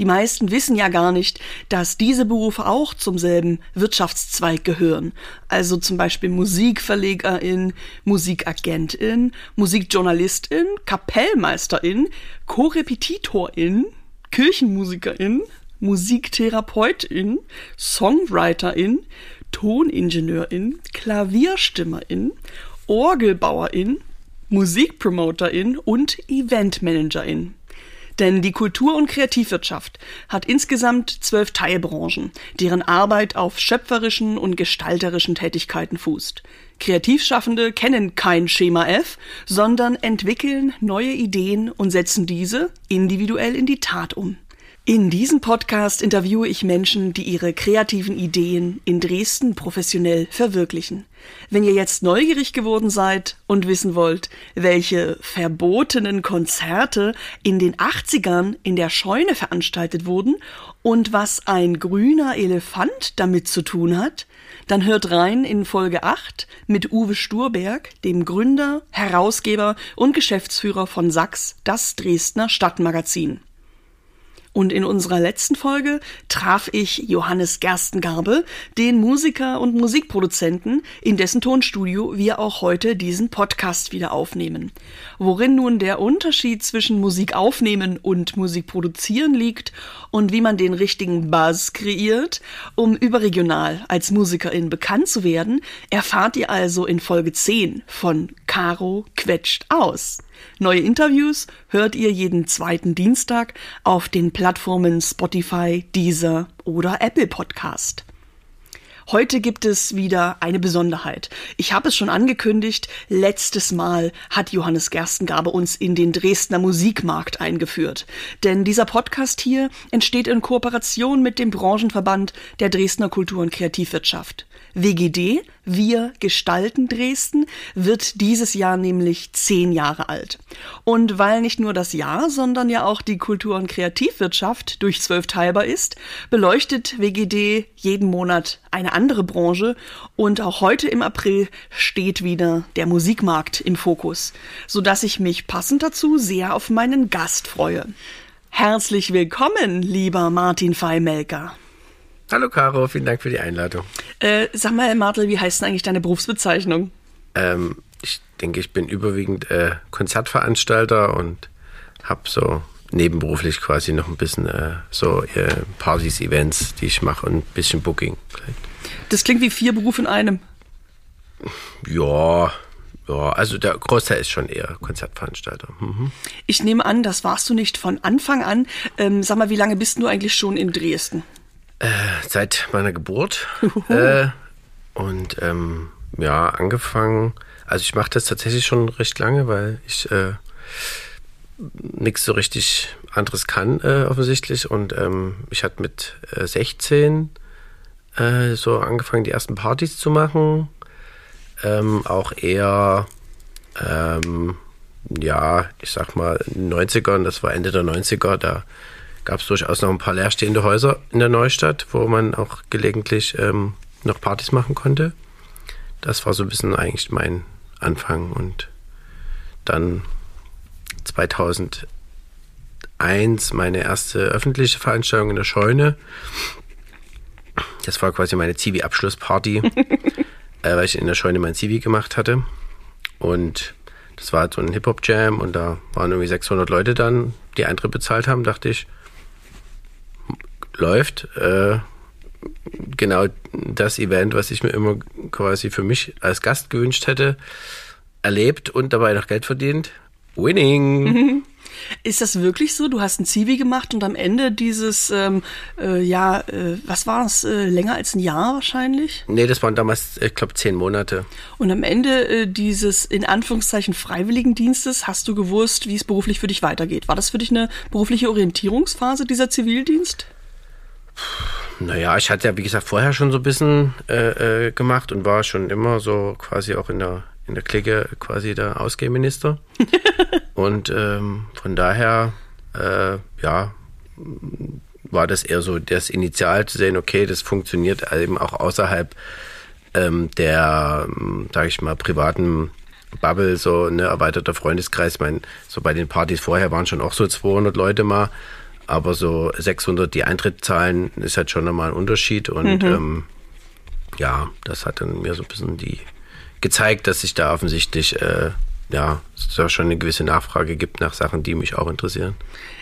Die meisten wissen ja gar nicht, dass diese Berufe auch zum selben Wirtschaftszweig gehören. Also zum Beispiel Musikverlegerin, Musikagentin, Musikjournalistin, Kapellmeisterin, Korrepetitorin, Kirchenmusikerin, Musiktherapeutin, Songwriterin, Toningenieurin, Klavierstimmerin, Orgelbauerin, Musikpromoterin und Eventmanagerin. Denn die Kultur- und Kreativwirtschaft hat insgesamt zwölf Teilbranchen, deren Arbeit auf schöpferischen und gestalterischen Tätigkeiten fußt. Kreativschaffende kennen kein Schema F, sondern entwickeln neue Ideen und setzen diese individuell in die Tat um. In diesem Podcast interviewe ich Menschen, die ihre kreativen Ideen in Dresden professionell verwirklichen. Wenn ihr jetzt neugierig geworden seid und wissen wollt, welche verbotenen Konzerte in den 80ern in der Scheune veranstaltet wurden und was ein grüner Elefant damit zu tun hat, dann hört rein in Folge 8 mit Uwe Sturberg, dem Gründer, Herausgeber und Geschäftsführer von Sachs, das Dresdner Stadtmagazin. Und in unserer letzten Folge traf ich Johannes Gerstengarbe, den Musiker und Musikproduzenten, in dessen Tonstudio wir auch heute diesen Podcast wieder aufnehmen. Worin nun der Unterschied zwischen Musik aufnehmen und Musik produzieren liegt und wie man den richtigen Buzz kreiert, um überregional als Musikerin bekannt zu werden, erfahrt ihr also in Folge 10 von Caro quetscht aus. Neue Interviews hört ihr jeden zweiten Dienstag auf den Plattformen Spotify, Deezer oder Apple Podcast. Heute gibt es wieder eine Besonderheit. Ich habe es schon angekündigt, letztes Mal hat Johannes Gerstengabe uns in den Dresdner Musikmarkt eingeführt. Denn dieser Podcast hier entsteht in Kooperation mit dem Branchenverband der Dresdner Kultur- und Kreativwirtschaft. WGD, Wir gestalten Dresden, wird dieses Jahr nämlich zehn Jahre alt. Und weil nicht nur das Jahr, sondern ja auch die Kultur- und Kreativwirtschaft durch zwölf teilbar ist, beleuchtet WGD jeden Monat eine andere Branche und auch heute im April steht wieder der Musikmarkt im Fokus, so dass ich mich passend dazu sehr auf meinen Gast freue. Herzlich willkommen, lieber Martin Feimelker. Hallo Caro, vielen Dank für die Einladung. Äh, sag mal, Martel, wie heißt denn eigentlich deine Berufsbezeichnung? Ähm, ich denke, ich bin überwiegend äh, Konzertveranstalter und habe so nebenberuflich quasi noch ein bisschen äh, so äh, Partys, Events, die ich mache und ein bisschen Booking. Das klingt wie vier Berufe in einem. Ja, ja, also der Großteil ist schon eher Konzertveranstalter. Mhm. Ich nehme an, das warst du nicht von Anfang an. Ähm, sag mal, wie lange bist du eigentlich schon in Dresden? Äh, seit meiner Geburt. Äh, und ähm, ja, angefangen. Also ich mache das tatsächlich schon recht lange, weil ich äh, nichts so richtig anderes kann äh, offensichtlich. Und ähm, ich hatte mit äh, 16 äh, so angefangen, die ersten Partys zu machen. Ähm, auch eher, ähm, ja, ich sag mal, in den 90ern, das war Ende der 90er, da gab es durchaus noch ein paar leerstehende Häuser in der Neustadt, wo man auch gelegentlich ähm, noch Partys machen konnte. Das war so ein bisschen eigentlich mein Anfang und dann 2001 meine erste öffentliche Veranstaltung in der Scheune. Das war quasi meine Zivi-Abschlussparty, äh, weil ich in der Scheune mein Zivi gemacht hatte. Und das war halt so ein Hip-Hop-Jam und da waren irgendwie 600 Leute dann, die Eintritt bezahlt haben, dachte ich, läuft. Äh, genau das Event, was ich mir immer quasi für mich als Gast gewünscht hätte, erlebt und dabei noch Geld verdient. Winning! Ist das wirklich so? Du hast ein Zivi gemacht und am Ende dieses, ähm, äh, ja, äh, was war es, äh, länger als ein Jahr wahrscheinlich? Nee, das waren damals, ich glaube, zehn Monate. Und am Ende äh, dieses, in Anführungszeichen, Freiwilligendienstes hast du gewusst, wie es beruflich für dich weitergeht. War das für dich eine berufliche Orientierungsphase, dieser Zivildienst? Naja, ich hatte ja, wie gesagt, vorher schon so ein bisschen äh, äh, gemacht und war schon immer so quasi auch in der, in der Clique quasi der Ausgehminister. und ähm, von daher, äh, ja, war das eher so das Initial zu sehen, okay, das funktioniert eben auch außerhalb ähm, der, sage ich mal, privaten Bubble, so ein ne, erweiterter Freundeskreis. Ich meine, so bei den Partys vorher waren schon auch so 200 Leute mal, aber so 600 die Eintrittszahlen ist halt schon nochmal ein Unterschied und mhm. ähm, ja, das hat dann mir so ein bisschen die gezeigt, dass sich da offensichtlich äh, ja, es da schon eine gewisse Nachfrage gibt nach Sachen, die mich auch interessieren.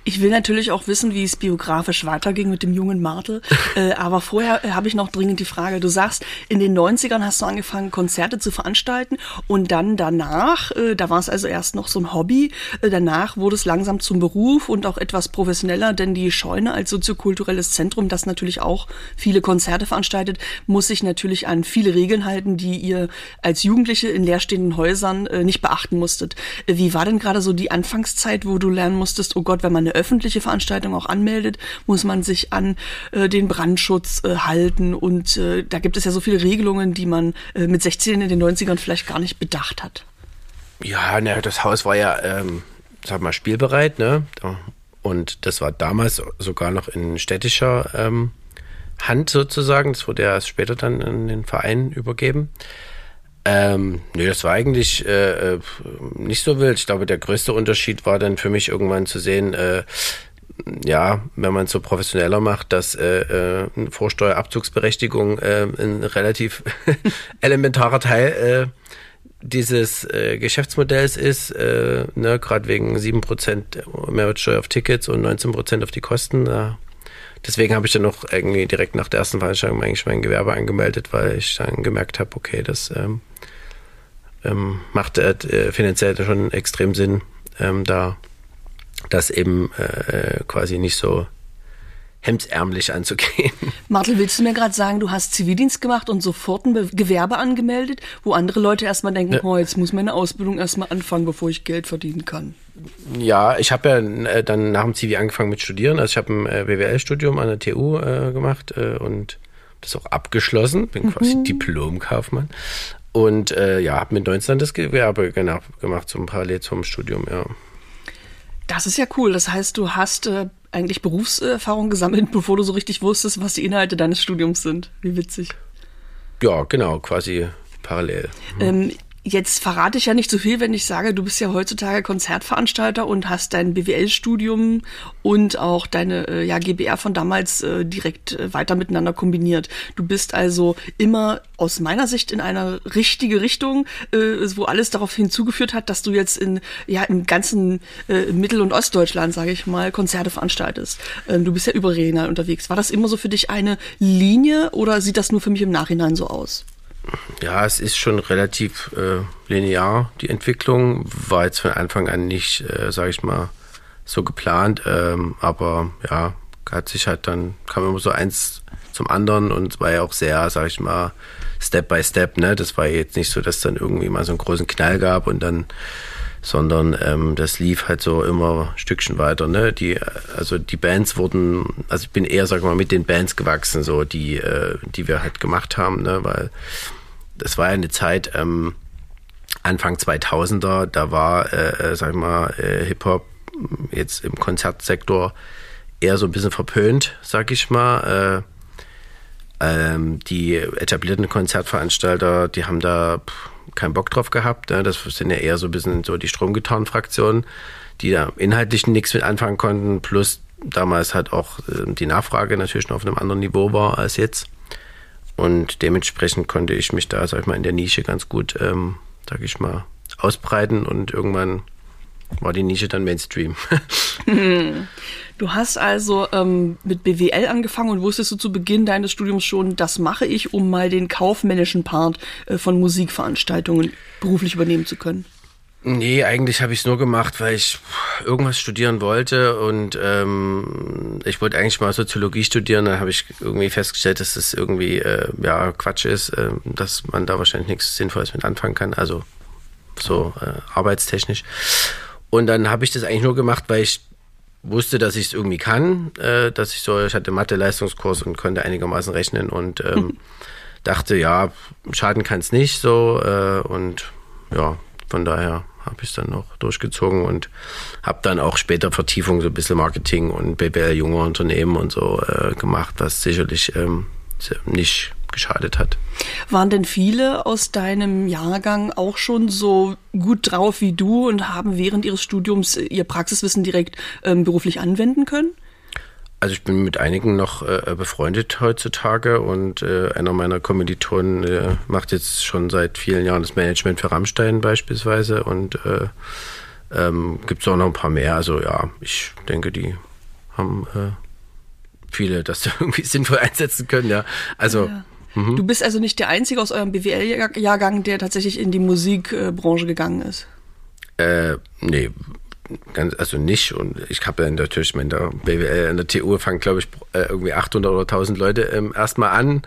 Ich will natürlich auch wissen, wie es biografisch weiterging mit dem jungen Martel. äh, aber vorher äh, habe ich noch dringend die Frage. Du sagst, in den 90ern hast du angefangen, Konzerte zu veranstalten und dann danach, äh, da war es also erst noch so ein Hobby, äh, danach wurde es langsam zum Beruf und auch etwas professioneller, denn die Scheune als soziokulturelles Zentrum, das natürlich auch viele Konzerte veranstaltet, muss sich natürlich an viele Regeln halten, die ihr als Jugendliche in leerstehenden Häusern äh, nicht beachten musstet. Wie war denn gerade so die Anfangszeit, wo du lernen musstest, oh Gott, wenn man eine öffentliche Veranstaltung auch anmeldet, muss man sich an äh, den Brandschutz äh, halten und äh, da gibt es ja so viele Regelungen, die man äh, mit 16 in den 90ern vielleicht gar nicht bedacht hat. Ja, ne, das Haus war ja, ähm, sag mal, spielbereit, ne? Und das war damals sogar noch in städtischer ähm, Hand sozusagen. Das wurde ja erst später dann an den Verein übergeben. Ähm, nee, das war eigentlich äh, äh, nicht so wild. Ich glaube, der größte Unterschied war dann für mich irgendwann zu sehen, äh, ja, wenn man es so professioneller macht, dass äh, äh, eine Vorsteuerabzugsberechtigung äh, ein relativ elementarer Teil äh, dieses äh, Geschäftsmodells ist, äh, ne, gerade wegen 7% Mehrwertsteuer auf Tickets und 19% auf die Kosten. Äh, deswegen habe ich dann noch irgendwie direkt nach der ersten Veranstaltung eigentlich mein Gewerbe angemeldet, weil ich dann gemerkt habe, okay, das ähm, ähm, macht äh, finanziell schon extrem Sinn, ähm, da das eben äh, quasi nicht so hemdsärmlich anzugehen. Martel, willst du mir gerade sagen, du hast Zivildienst gemacht und sofort ein Be Gewerbe angemeldet, wo andere Leute erstmal denken, ja. oh, jetzt muss meine Ausbildung erstmal anfangen, bevor ich Geld verdienen kann? Ja, ich habe ja äh, dann nach dem Zivi angefangen mit Studieren. Also ich habe ein äh, BWL-Studium an der TU äh, gemacht äh, und das auch abgeschlossen. Bin quasi mhm. Diplomkaufmann. Und äh, ja, habe mit 19 das Gewerbe gemacht, zum parallel zum Studium, ja. Das ist ja cool. Das heißt, du hast äh, eigentlich Berufserfahrung gesammelt, bevor du so richtig wusstest, was die Inhalte deines Studiums sind. Wie witzig. Ja, genau, quasi parallel. Mhm. Ähm, Jetzt verrate ich ja nicht so viel, wenn ich sage, du bist ja heutzutage Konzertveranstalter und hast dein BWL-Studium und auch deine äh, ja, GBR von damals äh, direkt äh, weiter miteinander kombiniert. Du bist also immer aus meiner Sicht in eine richtige Richtung, äh, wo alles darauf hinzugeführt hat, dass du jetzt in ja im ganzen äh, Mittel- und Ostdeutschland, sage ich mal, Konzerte veranstaltest. Ähm, du bist ja überregional unterwegs. War das immer so für dich eine Linie oder sieht das nur für mich im Nachhinein so aus? Ja, es ist schon relativ äh, linear, die Entwicklung. War jetzt von Anfang an nicht, äh, sage ich mal, so geplant. Ähm, aber ja, hat sich halt dann, kam immer so eins zum anderen und war ja auch sehr, sage ich mal, Step by Step. Ne? Das war jetzt nicht so, dass dann irgendwie mal so einen großen Knall gab und dann sondern ähm, das lief halt so immer Stückchen weiter. Ne? Die, also die Bands wurden, also ich bin eher, sag mal, mit den Bands gewachsen, so die, äh, die wir halt gemacht haben, ne? weil das war ja eine Zeit, ähm, Anfang 2000er, da war, äh, äh, sag ich mal, äh, Hip-Hop jetzt im Konzertsektor eher so ein bisschen verpönt, sag ich mal. Äh, ähm, die etablierten Konzertveranstalter, die haben da pff, keinen Bock drauf gehabt. Ne? Das sind ja eher so ein bisschen so die Stromgitarrenfraktionen, die da inhaltlich nichts mit anfangen konnten, plus damals halt auch äh, die Nachfrage natürlich noch auf einem anderen Niveau war als jetzt. Und dementsprechend konnte ich mich da, sag ich mal, in der Nische ganz gut, ähm, sag ich mal, ausbreiten und irgendwann war die Nische dann Mainstream. Du hast also ähm, mit BWL angefangen und wusstest du zu Beginn deines Studiums schon, das mache ich, um mal den kaufmännischen Part äh, von Musikveranstaltungen beruflich übernehmen zu können. Nee, eigentlich habe ich es nur gemacht, weil ich irgendwas studieren wollte und ähm, ich wollte eigentlich mal Soziologie studieren. Dann habe ich irgendwie festgestellt, dass das irgendwie äh, ja Quatsch ist, äh, dass man da wahrscheinlich nichts Sinnvolles mit anfangen kann, also so äh, arbeitstechnisch. Und dann habe ich das eigentlich nur gemacht, weil ich wusste, dass ich es irgendwie kann, äh, dass ich so, ich hatte Mathe-Leistungskurs und konnte einigermaßen rechnen und ähm, dachte, ja, schaden kann es nicht so äh, und ja, von daher habe ich es dann noch durchgezogen und habe dann auch später Vertiefung so ein bisschen Marketing und BWL junger Unternehmen und so äh, gemacht, was sicherlich ähm, nicht geschadet hat. Waren denn viele aus deinem Jahrgang auch schon so gut drauf wie du und haben während ihres Studiums ihr Praxiswissen direkt ähm, beruflich anwenden können? Also ich bin mit einigen noch äh, befreundet heutzutage und äh, einer meiner Kommilitonen äh, macht jetzt schon seit vielen Jahren das Management für Rammstein beispielsweise und äh, ähm, gibt es auch noch ein paar mehr. Also ja, ich denke, die haben äh, viele das irgendwie sinnvoll einsetzen können, ja. Also ja. Mhm. Du bist also nicht der Einzige aus eurem BWL-Jahrgang, der tatsächlich in die Musikbranche gegangen ist. Äh, nee, ganz, also nicht. Und ich habe ja natürlich in der BWL, in der TU fangen, glaube ich, äh, irgendwie 800 oder 1000 Leute ähm, erstmal an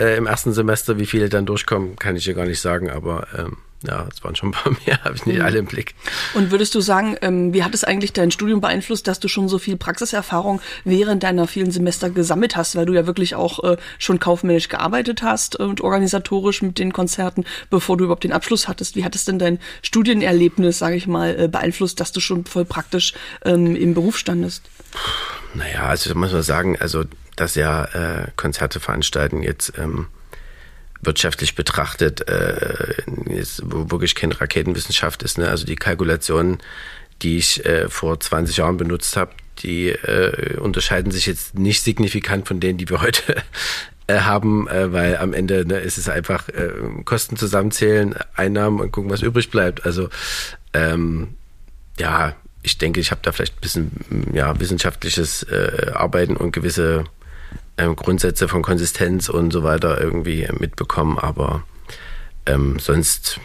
äh, im ersten Semester. Wie viele dann durchkommen, kann ich dir gar nicht sagen, aber ähm, ja, es waren schon ein paar mehr, habe ich nicht mhm. alle im Blick. Und würdest du sagen, ähm, wie hat es eigentlich dein Studium beeinflusst, dass du schon so viel Praxiserfahrung während deiner vielen Semester gesammelt hast, weil du ja wirklich auch äh, schon kaufmännisch gearbeitet hast und organisatorisch mit den Konzerten, bevor du überhaupt den Abschluss hattest? Wie hat es denn dein Studienerlebnis, sage ich mal, äh, beeinflusst, dass du schon voll praktisch ähm, im Beruf standest? Naja, also muss man sagen, also dass ja äh, Konzerte veranstalten jetzt ähm, wirtschaftlich betrachtet äh, wo wirklich keine Raketenwissenschaft ist. Ne? Also die Kalkulationen, die ich äh, vor 20 Jahren benutzt habe, die äh, unterscheiden sich jetzt nicht signifikant von denen, die wir heute äh, haben, äh, weil am Ende ne, ist es einfach äh, Kosten zusammenzählen, Einnahmen und gucken, was übrig bleibt. Also ähm, ja, ich denke, ich habe da vielleicht ein bisschen ja, wissenschaftliches äh, Arbeiten und gewisse ähm, Grundsätze von Konsistenz und so weiter irgendwie mitbekommen, aber ähm, sonst,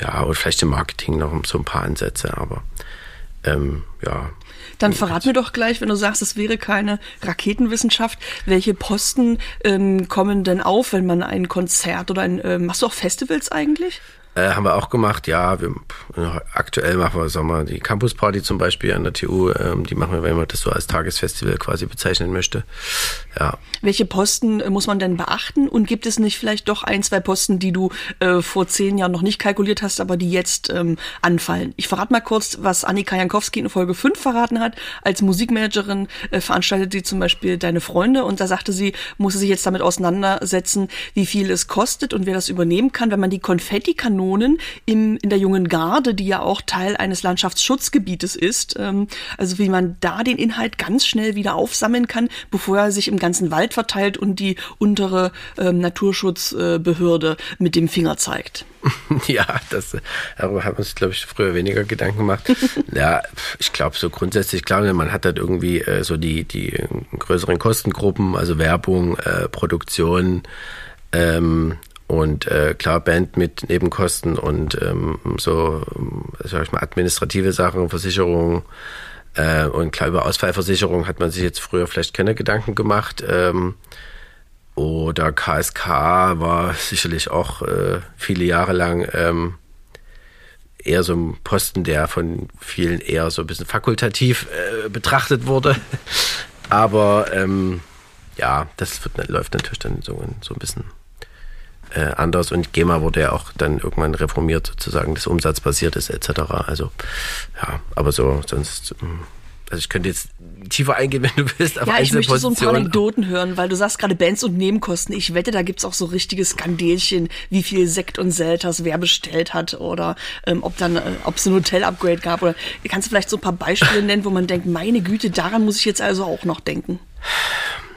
ja, oder vielleicht im Marketing noch so ein paar Ansätze, aber ähm, ja. Dann verrat mir doch gleich, wenn du sagst, es wäre keine Raketenwissenschaft, welche Posten ähm, kommen denn auf, wenn man ein Konzert oder ein, ähm, machst du auch Festivals eigentlich? Äh, haben wir auch gemacht, ja. Wir, aktuell machen wir Sommer die Campus Party zum Beispiel an der TU. Ähm, die machen wir, wenn man das so als Tagesfestival quasi bezeichnen möchte. Ja. Welche Posten äh, muss man denn beachten? Und gibt es nicht vielleicht doch ein, zwei Posten, die du äh, vor zehn Jahren noch nicht kalkuliert hast, aber die jetzt ähm, anfallen? Ich verrate mal kurz, was Annika Jankowski in Folge 5 verraten hat. Als Musikmanagerin äh, veranstaltet sie zum Beispiel Deine Freunde und da sagte sie, muss sie sich jetzt damit auseinandersetzen, wie viel es kostet und wer das übernehmen kann, wenn man die Konfettikanonen Kanonen im, in der Jungen Garde, die ja auch Teil eines Landschaftsschutzgebietes ist. Ähm, also wie man da den Inhalt ganz schnell wieder aufsammeln kann, bevor er sich im ganzen Wald verteilt und die untere ähm, Naturschutzbehörde äh, mit dem Finger zeigt. Ja, das, darüber hat man sich, glaube ich, früher weniger Gedanken gemacht. ja, ich glaube, so grundsätzlich, klar, man hat halt irgendwie äh, so die, die größeren Kostengruppen, also Werbung, äh, Produktion, ähm, und äh, klar, Band mit Nebenkosten und ähm, so, sag ich mal, administrative Sachen, Versicherung. Äh, und klar, über Ausfallversicherung hat man sich jetzt früher vielleicht keine Gedanken gemacht. Ähm, oder KSK war sicherlich auch äh, viele Jahre lang ähm, eher so ein Posten, der von vielen eher so ein bisschen fakultativ äh, betrachtet wurde. Aber ähm, ja, das wird, läuft natürlich dann so, so ein bisschen äh, anders und GEMA wurde ja auch dann irgendwann reformiert, sozusagen, das umsatzbasiert ist etc. Also ja, aber so sonst. Hm, also ich könnte jetzt tiefer eingehen, wenn du willst. Auf ja, ich möchte so ein paar Anekdoten hören, weil du sagst gerade Bands und Nebenkosten. Ich wette, da gibt's auch so richtige Skandelchen, wie viel Sekt und Selters wer bestellt hat oder ähm, ob dann, äh, ob es ein Hotel-Upgrade gab. Oder kannst du vielleicht so ein paar Beispiele nennen, wo man denkt, meine Güte, daran muss ich jetzt also auch noch denken.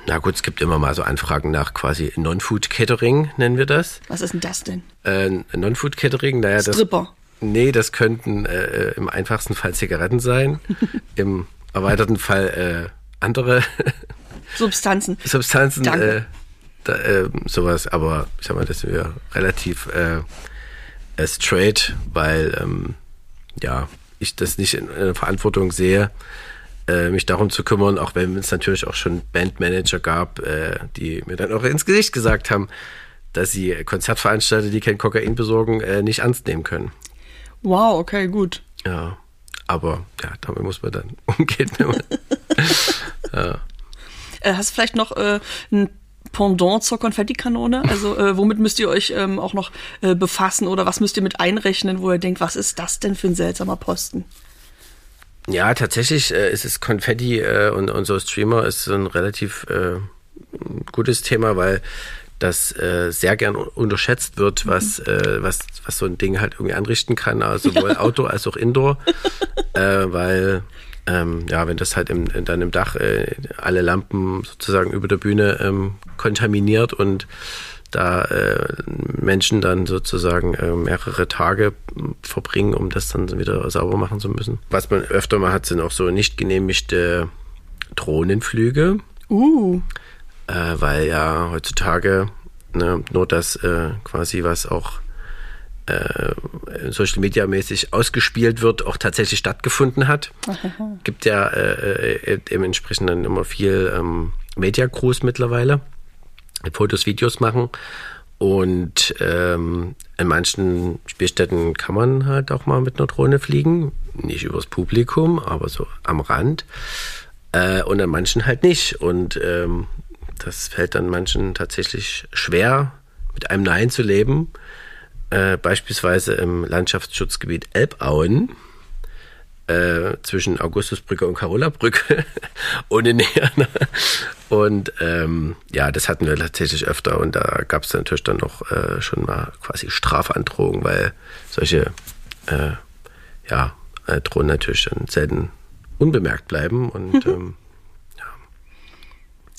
Na gut, es gibt immer mal so Anfragen nach quasi Non-Food-Catering, nennen wir das. Was ist denn das denn? Äh, Non-Food-Catering, naja, das. Stripper. Nee, das könnten äh, im einfachsten Fall Zigaretten sein, im erweiterten Fall äh, andere Substanzen. Substanzen, Danke. Äh, da, äh, sowas, aber ich sag mal, das sind wir relativ äh, äh, straight, weil ähm, ja, ich das nicht in, in Verantwortung sehe, äh, mich darum zu kümmern, auch wenn es natürlich auch schon Bandmanager gab, äh, die mir dann auch ins Gesicht gesagt haben, dass sie Konzertveranstalter, die kein Kokain besorgen, äh, nicht ernst nehmen können. Wow, okay, gut. Ja. Aber ja, damit muss man dann umgehen. ja. Äh, hast du vielleicht noch äh, ein Pendant zur Konfettikanone? Also äh, womit müsst ihr euch ähm, auch noch äh, befassen oder was müsst ihr mit einrechnen, wo ihr denkt, was ist das denn für ein seltsamer Posten? Ja, tatsächlich äh, ist es Konfetti äh, und, und so Streamer ist so ein relativ äh, gutes Thema, weil das äh, sehr gern unterschätzt wird, was, mhm. äh, was, was so ein Ding halt irgendwie anrichten kann, also sowohl ja. Outdoor als auch Indoor, äh, weil ähm, ja, wenn das halt im, dann im Dach äh, alle Lampen sozusagen über der Bühne ähm, kontaminiert und da äh, Menschen dann sozusagen äh, mehrere Tage verbringen, um das dann wieder sauber machen zu müssen. Was man öfter mal hat, sind auch so nicht genehmigte Drohnenflüge. Uh. Äh, weil ja heutzutage ne, nur das äh, quasi, was auch äh, Social Media mäßig ausgespielt wird, auch tatsächlich stattgefunden hat. Gibt ja äh, äh, dementsprechend dann immer viel ähm, Media Crews mittlerweile, Fotos, Videos machen. Und ähm, in manchen Spielstätten kann man halt auch mal mit einer Drohne fliegen. Nicht übers Publikum, aber so am Rand. Äh, und an manchen halt nicht. Und ähm, das fällt dann manchen tatsächlich schwer, mit einem Nein zu leben äh, beispielsweise im Landschaftsschutzgebiet Elbauen äh, zwischen Augustusbrücke und Karolabrücke ohne Nähe. Ne? Und ähm, ja, das hatten wir tatsächlich öfter und da gab es natürlich dann noch äh, schon mal quasi Strafandrohungen, weil solche äh, ja, äh, Drohnen natürlich dann selten unbemerkt bleiben und ähm,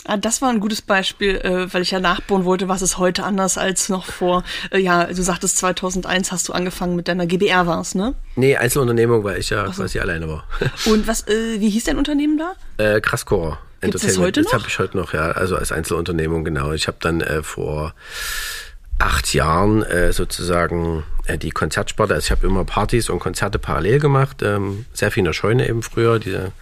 Ah, das war ein gutes Beispiel, äh, weil ich ja nachbohren wollte, was ist heute anders als noch vor, äh, ja, du sagtest 2001 hast du angefangen mit deiner GBR war's, ne? Nee, Einzelunternehmung, weil ich ja so. quasi alleine war. Und was, äh, wie hieß dein Unternehmen da? Äh, Kraskor. Gibt's das heute noch? Das habe ich heute noch, ja, also als Einzelunternehmung, genau. Ich habe dann äh, vor acht Jahren äh, sozusagen äh, die Konzertsparte, also ich habe immer Partys und Konzerte parallel gemacht, ähm, sehr viel in der Scheune eben früher, diese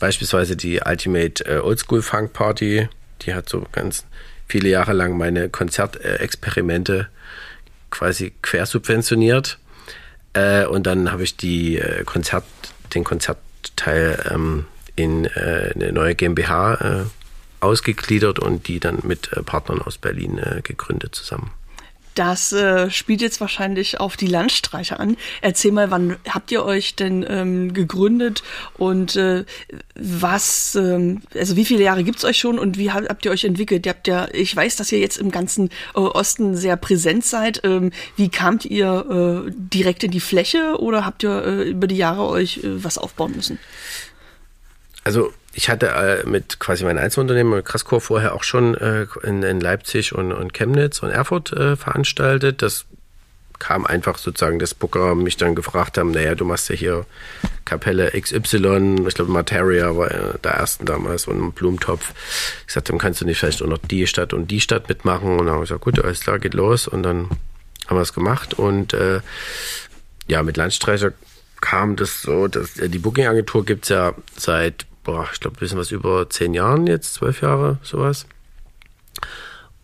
Beispielsweise die Ultimate äh, Oldschool Funk Party, die hat so ganz viele Jahre lang meine Konzertexperimente quasi quersubventioniert. Äh, und dann habe ich die äh, Konzert, den Konzertteil ähm, in äh, eine neue GmbH äh, ausgegliedert und die dann mit äh, Partnern aus Berlin äh, gegründet zusammen. Das äh, spielt jetzt wahrscheinlich auf die Landstreicher an. Erzähl mal, wann habt ihr euch denn ähm, gegründet und äh, was, ähm, also wie viele Jahre gibt's euch schon und wie habt, ihr euch entwickelt? Ihr habt ja, ich weiß, dass ihr jetzt im ganzen äh, Osten sehr präsent seid. Ähm, wie kamt ihr äh, direkt in die Fläche oder habt ihr äh, über die Jahre euch äh, was aufbauen müssen? Also ich hatte äh, mit quasi meinem Einzelunternehmen, mit Kraskor, vorher auch schon äh, in, in, Leipzig und, und, Chemnitz und Erfurt äh, veranstaltet. Das kam einfach sozusagen, dass Booker mich dann gefragt haben, naja, du machst ja hier Kapelle XY, ich glaube Materia war der ersten damals und ein Blumentopf. Ich sagte, dann kannst du nicht vielleicht auch noch die Stadt und die Stadt mitmachen. Und dann habe ich gesagt, gut, alles klar, geht los. Und dann haben wir es gemacht. Und äh, ja, mit Landstreicher kam das so, dass die Booking-Agentur gibt es ja seit boah, ich glaube, ein bisschen was über zehn Jahren jetzt, zwölf Jahre, sowas.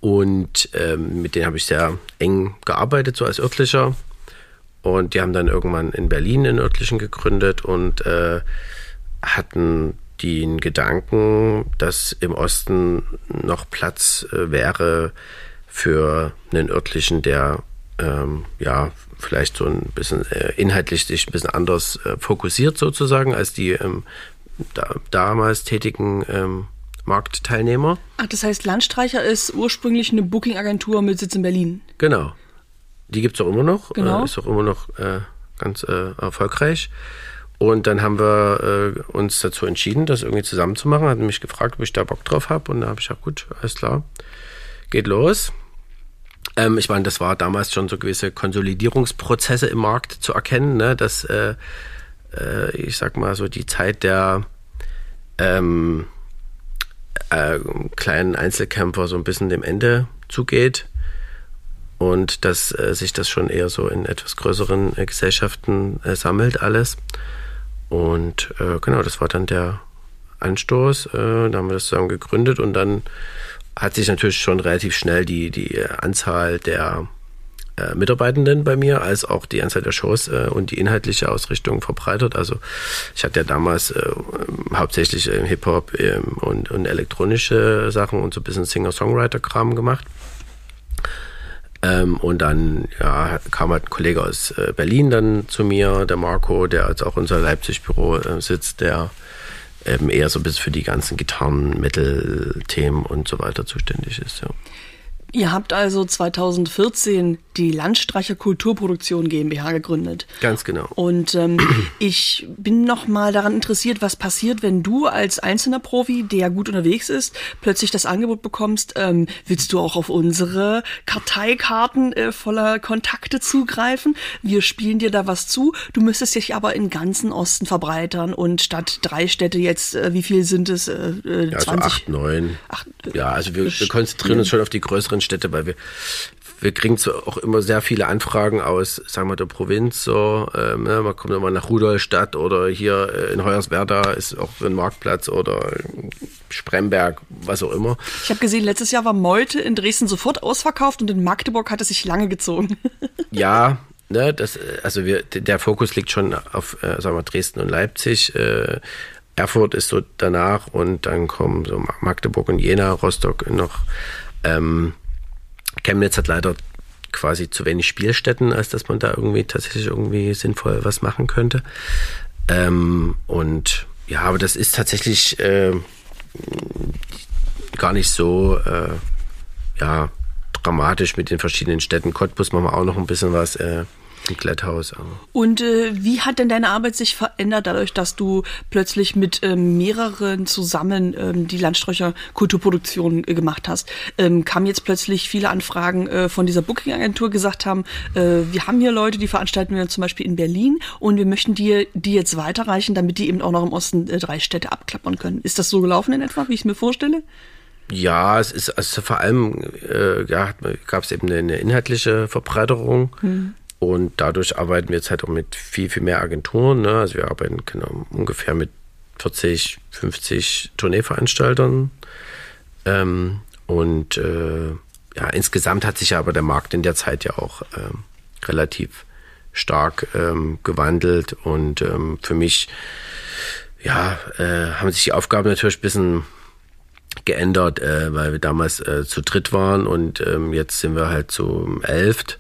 Und ähm, mit denen habe ich sehr eng gearbeitet, so als örtlicher. Und die haben dann irgendwann in Berlin einen örtlichen gegründet und äh, hatten den Gedanken, dass im Osten noch Platz äh, wäre für einen örtlichen, der ähm, ja vielleicht so ein bisschen äh, inhaltlich sich ein bisschen anders äh, fokussiert sozusagen als die ähm, da, damals tätigen ähm, Marktteilnehmer. Ach, das heißt, Landstreicher ist ursprünglich eine Booking-Agentur mit Sitz in Berlin. Genau. Die gibt es auch immer noch. Genau. Äh, ist auch immer noch äh, ganz äh, erfolgreich. Und dann haben wir äh, uns dazu entschieden, das irgendwie zusammen zu machen. Hat mich gefragt, ob ich da Bock drauf habe. Und da habe ich gesagt, gut, alles klar, geht los. Ähm, ich meine, das war damals schon so gewisse Konsolidierungsprozesse im Markt zu erkennen, ne? dass äh, ich sag mal so, die Zeit der ähm, äh, kleinen Einzelkämpfer so ein bisschen dem Ende zugeht und dass äh, sich das schon eher so in etwas größeren äh, Gesellschaften äh, sammelt alles. Und äh, genau, das war dann der Anstoß. da haben wir das zusammen gegründet und dann hat sich natürlich schon relativ schnell die, die Anzahl der äh, Mitarbeitenden bei mir, als auch die Anzahl der Shows äh, und die inhaltliche Ausrichtung verbreitert. Also ich hatte ja damals äh, hauptsächlich äh, Hip-Hop äh, und, und elektronische Sachen und so ein bisschen Singer-Songwriter-Kram gemacht. Ähm, und dann ja, kam halt ein Kollege aus äh, Berlin dann zu mir, der Marco, der als auch unser Leipzig-Büro äh, sitzt, der eben eher so ein bisschen für die ganzen Gitarren, Metal-Themen und so weiter zuständig ist. Ja. Ihr habt also 2014 die Landstreicher Kulturproduktion GmbH gegründet. Ganz genau. Und ähm, ich bin noch mal daran interessiert, was passiert, wenn du als einzelner Profi, der gut unterwegs ist, plötzlich das Angebot bekommst, ähm, willst du auch auf unsere Karteikarten äh, voller Kontakte zugreifen? Wir spielen dir da was zu. Du müsstest dich aber in ganzen Osten verbreitern und statt drei Städte jetzt, äh, wie viel sind es? Äh, ja, 20? Also acht, neun. Acht, ja, also wir, wir konzentrieren uns schon auf die größeren Städte, weil wir wir kriegen auch immer sehr viele Anfragen aus, sagen wir, der Provinz. So, ähm, ne, man kommt immer nach Rudolstadt oder hier äh, in Hoyerswerda ist auch ein Marktplatz oder Spremberg, was auch immer. Ich habe gesehen, letztes Jahr war Meute in Dresden sofort ausverkauft und in Magdeburg hat es sich lange gezogen. ja, ne, das, also wir, der Fokus liegt schon auf, äh, sagen wir, Dresden und Leipzig. Äh, Erfurt ist so danach und dann kommen so Magdeburg und Jena, Rostock noch. Ähm, Chemnitz hat leider quasi zu wenig Spielstätten, als dass man da irgendwie tatsächlich irgendwie sinnvoll was machen könnte. Ähm, und ja, aber das ist tatsächlich äh, gar nicht so äh, ja, dramatisch mit den verschiedenen Städten. Cottbus machen wir auch noch ein bisschen was. Äh, ein Kletthaus. Und äh, wie hat denn deine Arbeit sich verändert, dadurch, dass du plötzlich mit ähm, mehreren zusammen ähm, die Landsträucher Kulturproduktion äh, gemacht hast? Ähm, kamen jetzt plötzlich viele Anfragen äh, von dieser Booking-Agentur, gesagt haben, äh, wir haben hier Leute, die veranstalten wir zum Beispiel in Berlin und wir möchten dir die jetzt weiterreichen, damit die eben auch noch im Osten äh, drei Städte abklappern können. Ist das so gelaufen in etwa, wie ich es mir vorstelle? Ja, es ist also vor allem äh, ja, gab es eben eine, eine inhaltliche Verbreiterung. Hm. Und dadurch arbeiten wir jetzt halt auch mit viel, viel mehr Agenturen. Ne? Also wir arbeiten genau, ungefähr mit 40, 50 Tourneeveranstaltern. Ähm, und äh, ja, insgesamt hat sich aber der Markt in der Zeit ja auch ähm, relativ stark ähm, gewandelt. Und ähm, für mich, ja, äh, haben sich die Aufgaben natürlich ein bisschen geändert, äh, weil wir damals äh, zu dritt waren und ähm, jetzt sind wir halt zu elft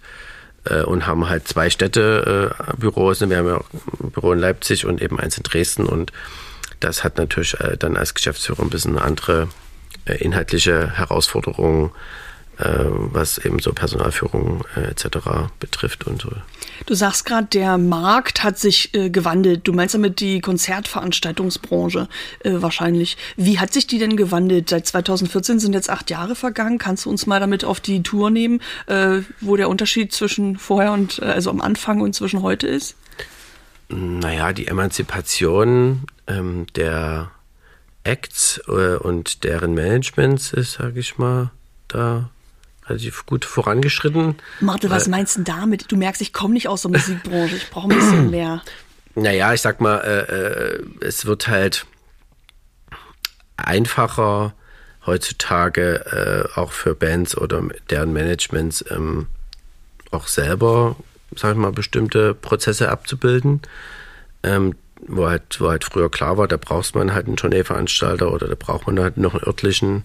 äh, und haben halt zwei Städtebüros. Äh, wir haben ja auch ein Büro in Leipzig und eben eins in Dresden und das hat natürlich äh, dann als Geschäftsführer ein bisschen andere äh, inhaltliche Herausforderungen äh, was eben so Personalführung äh, etc. betrifft und so. Du sagst gerade, der Markt hat sich äh, gewandelt. Du meinst damit die Konzertveranstaltungsbranche äh, wahrscheinlich. Wie hat sich die denn gewandelt? Seit 2014 sind jetzt acht Jahre vergangen. Kannst du uns mal damit auf die Tour nehmen, äh, wo der Unterschied zwischen vorher und äh, also am Anfang und zwischen heute ist? Naja, die Emanzipation ähm, der Acts und deren Managements ist, sage ich mal, da relativ gut vorangeschritten. Martel, was meinst du damit? Du merkst, ich komme nicht aus der Musikbranche, ich brauche ein bisschen mehr. Naja, ich sag mal, äh, äh, es wird halt einfacher heutzutage äh, auch für Bands oder deren Managements ähm, auch selber, sag ich mal, bestimmte Prozesse abzubilden. Ähm, wo halt, wo halt früher klar war, da braucht man halt einen Tourneeveranstalter oder da braucht man halt noch einen örtlichen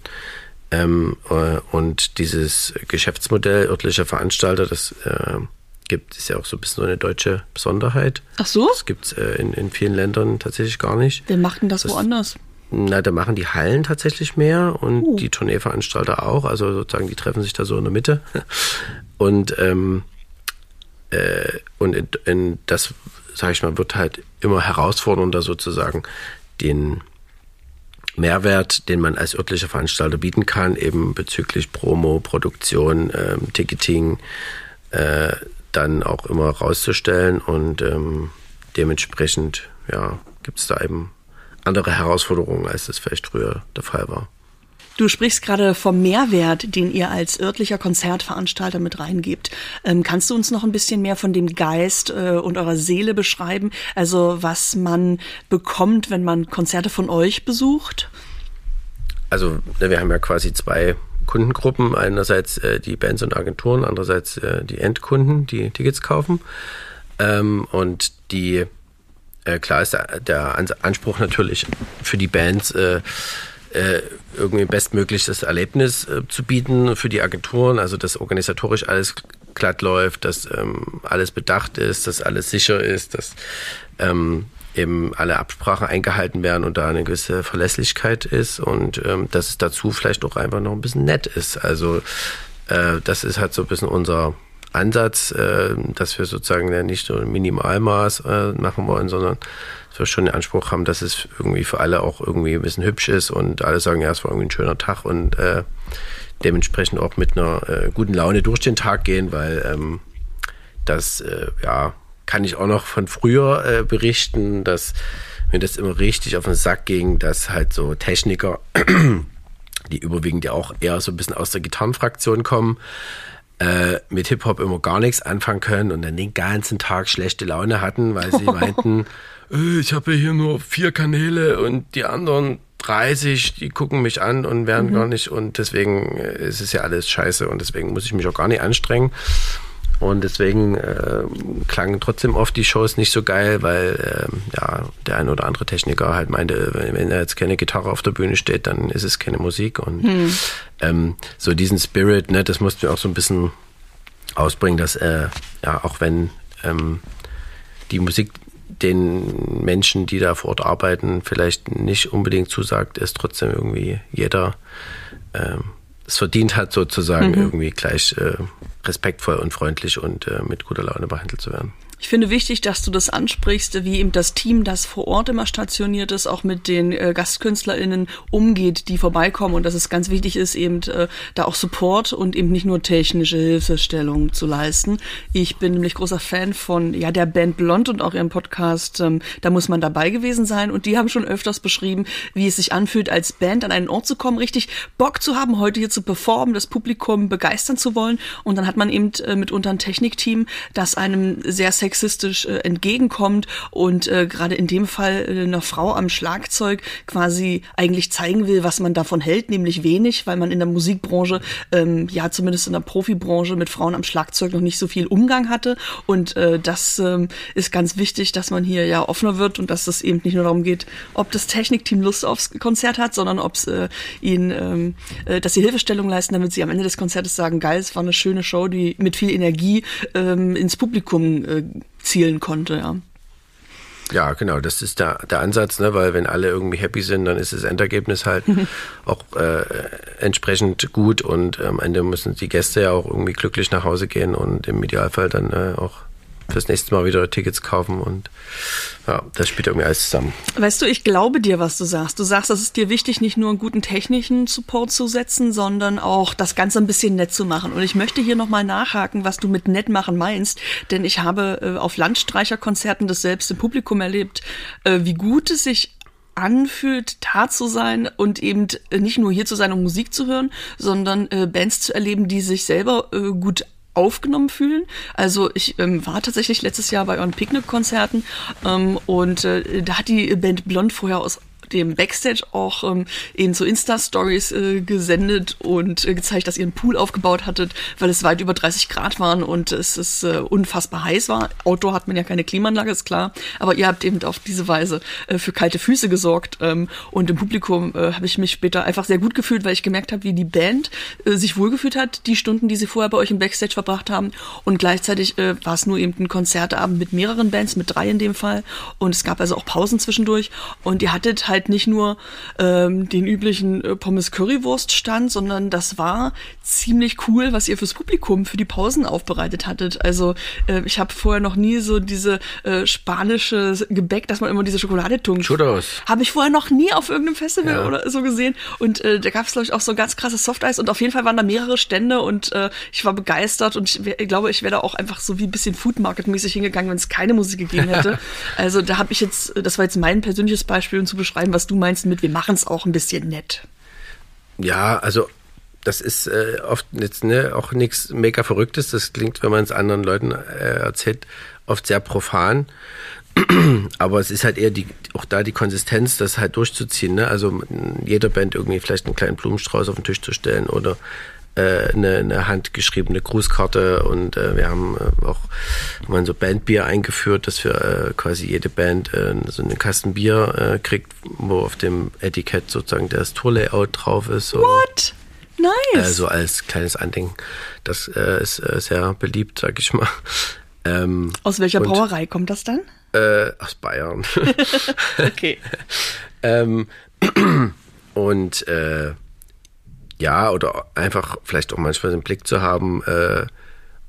ähm, äh, und dieses Geschäftsmodell örtlicher Veranstalter, das äh, gibt, ist ja auch so ein bisschen so eine deutsche Besonderheit. Ach so? Das gibt es äh, in, in vielen Ländern tatsächlich gar nicht. Wer macht denn das, das woanders? Na, da machen die Hallen tatsächlich mehr und uh. die Tourneeveranstalter auch. Also sozusagen, die treffen sich da so in der Mitte. Und, ähm, äh, und in, in das, sage ich mal, wird halt immer herausfordernder sozusagen, den Mehrwert, den man als örtlicher Veranstalter bieten kann, eben bezüglich Promo, Produktion, ähm, Ticketing, äh, dann auch immer rauszustellen und ähm, dementsprechend ja, gibt es da eben andere Herausforderungen, als das vielleicht früher der Fall war. Du sprichst gerade vom Mehrwert, den ihr als örtlicher Konzertveranstalter mit reingebt. Ähm, kannst du uns noch ein bisschen mehr von dem Geist äh, und eurer Seele beschreiben? Also was man bekommt, wenn man Konzerte von euch besucht? Also ne, wir haben ja quasi zwei Kundengruppen. Einerseits äh, die Bands und Agenturen, andererseits äh, die Endkunden, die Tickets kaufen. Ähm, und die, äh, klar ist der, der, Anspruch natürlich für die Bands, äh, irgendwie bestmögliches Erlebnis äh, zu bieten für die Agenturen, also dass organisatorisch alles glatt läuft, dass ähm, alles bedacht ist, dass alles sicher ist, dass ähm, eben alle Absprachen eingehalten werden und da eine gewisse Verlässlichkeit ist und ähm, dass es dazu vielleicht auch einfach noch ein bisschen nett ist. Also äh, das ist halt so ein bisschen unser Ansatz, äh, dass wir sozusagen ja nicht so ein Minimalmaß äh, machen wollen, sondern wir schon den Anspruch haben, dass es irgendwie für alle auch irgendwie ein bisschen hübsch ist und alle sagen, ja, es war irgendwie ein schöner Tag und äh, dementsprechend auch mit einer äh, guten Laune durch den Tag gehen, weil ähm, das äh, ja kann ich auch noch von früher äh, berichten, dass mir das immer richtig auf den Sack ging, dass halt so Techniker, die überwiegend ja auch eher so ein bisschen aus der Gitarrenfraktion kommen, äh, mit Hip-Hop immer gar nichts anfangen können und dann den ganzen Tag schlechte Laune hatten, weil sie meinten, ich habe hier nur vier Kanäle und die anderen 30, die gucken mich an und werden mhm. gar nicht und deswegen äh, ist es ja alles scheiße und deswegen muss ich mich auch gar nicht anstrengen. Und deswegen äh, klangen trotzdem oft die Shows nicht so geil, weil äh, ja, der ein oder andere Techniker halt meinte, wenn er jetzt keine Gitarre auf der Bühne steht, dann ist es keine Musik. Und hm. ähm, so diesen Spirit, ne, das mussten wir auch so ein bisschen ausbringen, dass äh, ja, auch wenn ähm, die Musik den Menschen, die da vor Ort arbeiten, vielleicht nicht unbedingt zusagt, ist trotzdem irgendwie jeder ähm, es verdient hat, sozusagen mhm. irgendwie gleich äh, respektvoll und freundlich und äh, mit guter Laune behandelt zu werden. Ich finde wichtig, dass du das ansprichst, wie eben das Team, das vor Ort immer stationiert ist, auch mit den äh, GastkünstlerInnen umgeht, die vorbeikommen. Und dass es ganz wichtig ist, eben äh, da auch Support und eben nicht nur technische Hilfestellung zu leisten. Ich bin nämlich großer Fan von ja der Band Blond und auch ihrem Podcast, ähm, da muss man dabei gewesen sein. Und die haben schon öfters beschrieben, wie es sich anfühlt, als Band an einen Ort zu kommen, richtig Bock zu haben, heute hier zu performen, das Publikum begeistern zu wollen. Und dann hat man eben äh, mitunter ein Technikteam, das einem sehr sexy sexistisch äh, entgegenkommt und äh, gerade in dem Fall äh, einer Frau am Schlagzeug quasi eigentlich zeigen will, was man davon hält, nämlich wenig, weil man in der Musikbranche, ähm, ja zumindest in der Profibranche mit Frauen am Schlagzeug noch nicht so viel Umgang hatte. Und äh, das ähm, ist ganz wichtig, dass man hier ja offener wird und dass es eben nicht nur darum geht, ob das Technikteam Lust aufs Konzert hat, sondern ob es äh, ihnen, ähm, äh, dass sie Hilfestellung leisten, damit sie am Ende des Konzertes sagen, geil, es war eine schöne Show, die mit viel Energie ähm, ins Publikum äh, zielen konnte, ja. Ja, genau, das ist der, der Ansatz, ne? weil wenn alle irgendwie happy sind, dann ist das Endergebnis halt auch äh, entsprechend gut und am Ende müssen die Gäste ja auch irgendwie glücklich nach Hause gehen und im Idealfall dann äh, auch fürs nächste Mal wieder Tickets kaufen und ja, das spielt irgendwie alles zusammen. Weißt du, ich glaube dir, was du sagst. Du sagst, es ist dir wichtig, nicht nur einen guten technischen Support zu setzen, sondern auch das Ganze ein bisschen nett zu machen. Und ich möchte hier nochmal nachhaken, was du mit nett machen meinst, denn ich habe äh, auf Landstreicherkonzerten das selbst im Publikum erlebt, äh, wie gut es sich anfühlt, da zu sein und eben nicht nur hier zu sein, um Musik zu hören, sondern äh, Bands zu erleben, die sich selber äh, gut aufgenommen fühlen. Also ich ähm, war tatsächlich letztes Jahr bei euren Picknick-Konzerten ähm, und äh, da hat die Band Blond vorher aus dem Backstage auch ähm, eben so Insta-Stories äh, gesendet und äh, gezeigt, dass ihr einen Pool aufgebaut hattet, weil es weit über 30 Grad waren und es ist äh, unfassbar heiß war. Outdoor hat man ja keine Klimaanlage, ist klar. Aber ihr habt eben auf diese Weise äh, für kalte Füße gesorgt. Ähm, und im Publikum äh, habe ich mich später einfach sehr gut gefühlt, weil ich gemerkt habe, wie die Band äh, sich wohlgefühlt hat, die Stunden, die sie vorher bei euch im Backstage verbracht haben. Und gleichzeitig äh, war es nur eben ein Konzertabend mit mehreren Bands, mit drei in dem Fall. Und es gab also auch Pausen zwischendurch. Und ihr hattet halt halt nicht nur ähm, den üblichen äh, Pommes-Currywurst-Stand, sondern das war ziemlich cool, was ihr fürs Publikum für die Pausen aufbereitet hattet. Also äh, ich habe vorher noch nie so diese äh, spanische Gebäck, dass man immer diese Schokolade tunkt. Churros. Habe ich vorher noch nie auf irgendeinem Festival ja. oder so gesehen. Und äh, da gab es, glaube ich, auch so ganz krasses Softeis und auf jeden Fall waren da mehrere Stände und äh, ich war begeistert und ich, ich glaube, ich wäre da auch einfach so wie ein bisschen Food Market-mäßig hingegangen, wenn es keine Musik gegeben hätte. also da habe ich jetzt, das war jetzt mein persönliches Beispiel, um zu beschreiben, was du meinst mit, wir machen es auch ein bisschen nett. Ja, also das ist äh, oft jetzt ne, auch nichts mega Verrücktes. Das klingt, wenn man es anderen Leuten äh, erzählt, oft sehr profan. aber es ist halt eher die, auch da die Konsistenz, das halt durchzuziehen. Ne? Also jeder Band irgendwie vielleicht einen kleinen Blumenstrauß auf den Tisch zu stellen oder eine, eine handgeschriebene Grußkarte und äh, wir haben äh, auch mal so Bandbier eingeführt, dass wir äh, quasi jede Band äh, so eine Kasten Bier äh, kriegt, wo auf dem Etikett sozusagen das Tourlayout drauf ist. So. What? Nice. Äh, so als kleines Andenken. Das äh, ist äh, sehr beliebt, sag ich mal. Ähm, Aus welcher Brauerei kommt das dann? Äh, aus Bayern. Okay. ähm, und äh, ja, oder einfach vielleicht auch manchmal den Blick zu haben, äh,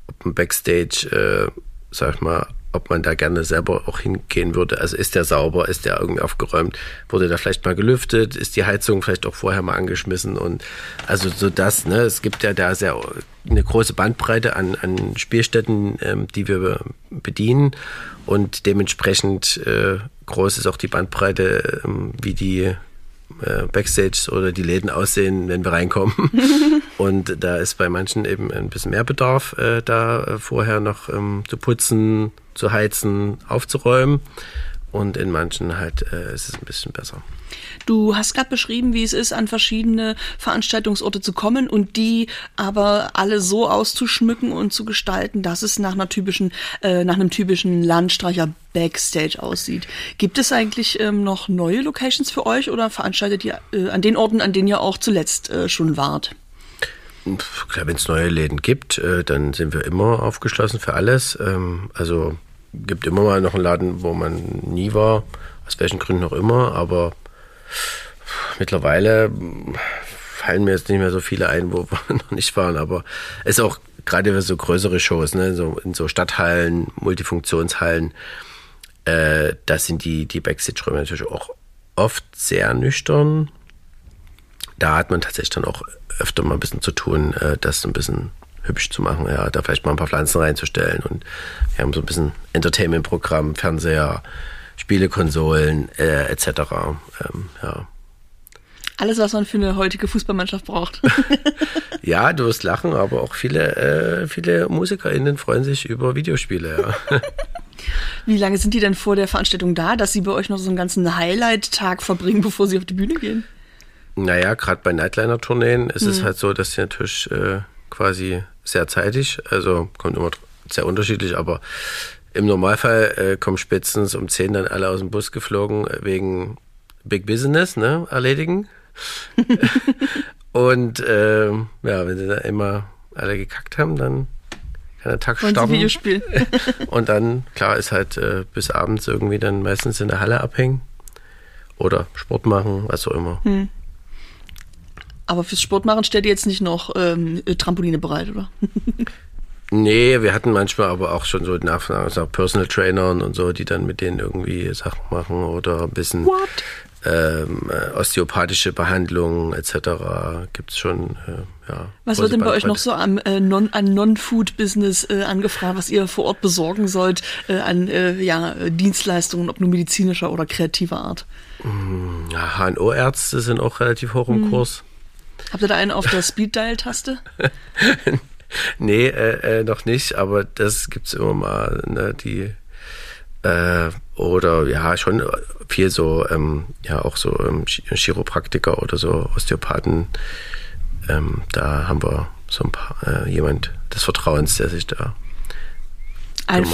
ob ein Backstage, äh, sag ich mal, ob man da gerne selber auch hingehen würde. Also ist der sauber, ist der irgendwie aufgeräumt, wurde da vielleicht mal gelüftet, ist die Heizung vielleicht auch vorher mal angeschmissen? Und also so das, ne, es gibt ja da sehr eine große Bandbreite an, an Spielstätten, ähm, die wir bedienen. Und dementsprechend äh, groß ist auch die Bandbreite, ähm, wie die äh, Backstage oder die Läden aussehen, wenn wir reinkommen. und da ist bei manchen eben ein bisschen mehr Bedarf, äh, da äh, vorher noch ähm, zu putzen, zu heizen, aufzuräumen. Und in manchen halt äh, ist es ein bisschen besser. Du hast gerade beschrieben, wie es ist, an verschiedene Veranstaltungsorte zu kommen und die aber alle so auszuschmücken und zu gestalten, dass es nach einer typischen, äh, nach einem typischen Landstreicher Backstage aussieht. Gibt es eigentlich ähm, noch neue Locations für euch oder veranstaltet ihr äh, an den Orten, an denen ihr auch zuletzt äh, schon wart? Klar, wenn es neue Läden gibt, äh, dann sind wir immer aufgeschlossen für alles. Ähm, also gibt immer mal noch einen Laden, wo man nie war, aus welchen Gründen auch immer, aber mittlerweile fallen mir jetzt nicht mehr so viele ein, wo wir noch nicht waren, aber ist auch gerade für so größere Shows, ne, so in so Stadthallen, Multifunktionshallen, äh, da sind die, die Backstage-Räume natürlich auch oft sehr nüchtern. Da hat man tatsächlich dann auch öfter mal ein bisschen zu tun, äh, das ein bisschen hübsch zu machen, ja, da vielleicht mal ein paar Pflanzen reinzustellen und wir haben so ein bisschen Entertainment-Programm, Fernseher, Spielekonsolen äh, etc. Ähm, ja. Alles, was man für eine heutige Fußballmannschaft braucht. ja, du wirst lachen, aber auch viele, äh, viele MusikerInnen freuen sich über Videospiele. Ja. Wie lange sind die denn vor der Veranstaltung da, dass sie bei euch noch so einen ganzen Highlight-Tag verbringen, bevor sie auf die Bühne gehen? Naja, gerade bei Nightliner-Tourneen ist hm. es halt so, dass sie natürlich äh, quasi sehr zeitig, also kommt immer sehr unterschiedlich, aber im Normalfall äh, kommen spätestens um 10 dann alle aus dem Bus geflogen wegen Big Business, ne, erledigen. Und äh, ja, wenn sie da immer alle gekackt haben, dann kann der Tag starten. Videospiel. Und dann, klar, ist halt äh, bis abends irgendwie dann meistens in der Halle abhängen. Oder Sport machen, was auch immer. Hm. Aber fürs Sport machen stellt ihr jetzt nicht noch ähm, Trampoline bereit, oder? Nee, wir hatten manchmal aber auch schon so nach, nach Personal Trainern und so, die dann mit denen irgendwie Sachen machen oder ein bisschen ähm, äh, osteopathische Behandlungen etc. Gibt es schon, äh, ja. Was wird denn bei euch noch so am, äh, non, an Non-Food-Business äh, angefragt, was ihr vor Ort besorgen sollt äh, an äh, ja, Dienstleistungen, ob nur medizinischer oder kreativer Art? Hm, ja, HNO-Ärzte sind auch relativ hoch im hm. Kurs. Habt ihr da einen auf der Speed-Dial-Taste? nee, äh, äh, noch nicht, aber das gibt's immer mal, ne, die äh, oder ja, schon viel so, ähm, ja, auch so ähm, Chiropraktiker oder so Osteopathen. Ähm, da haben wir so ein paar, äh, jemand des Vertrauens, der sich da ein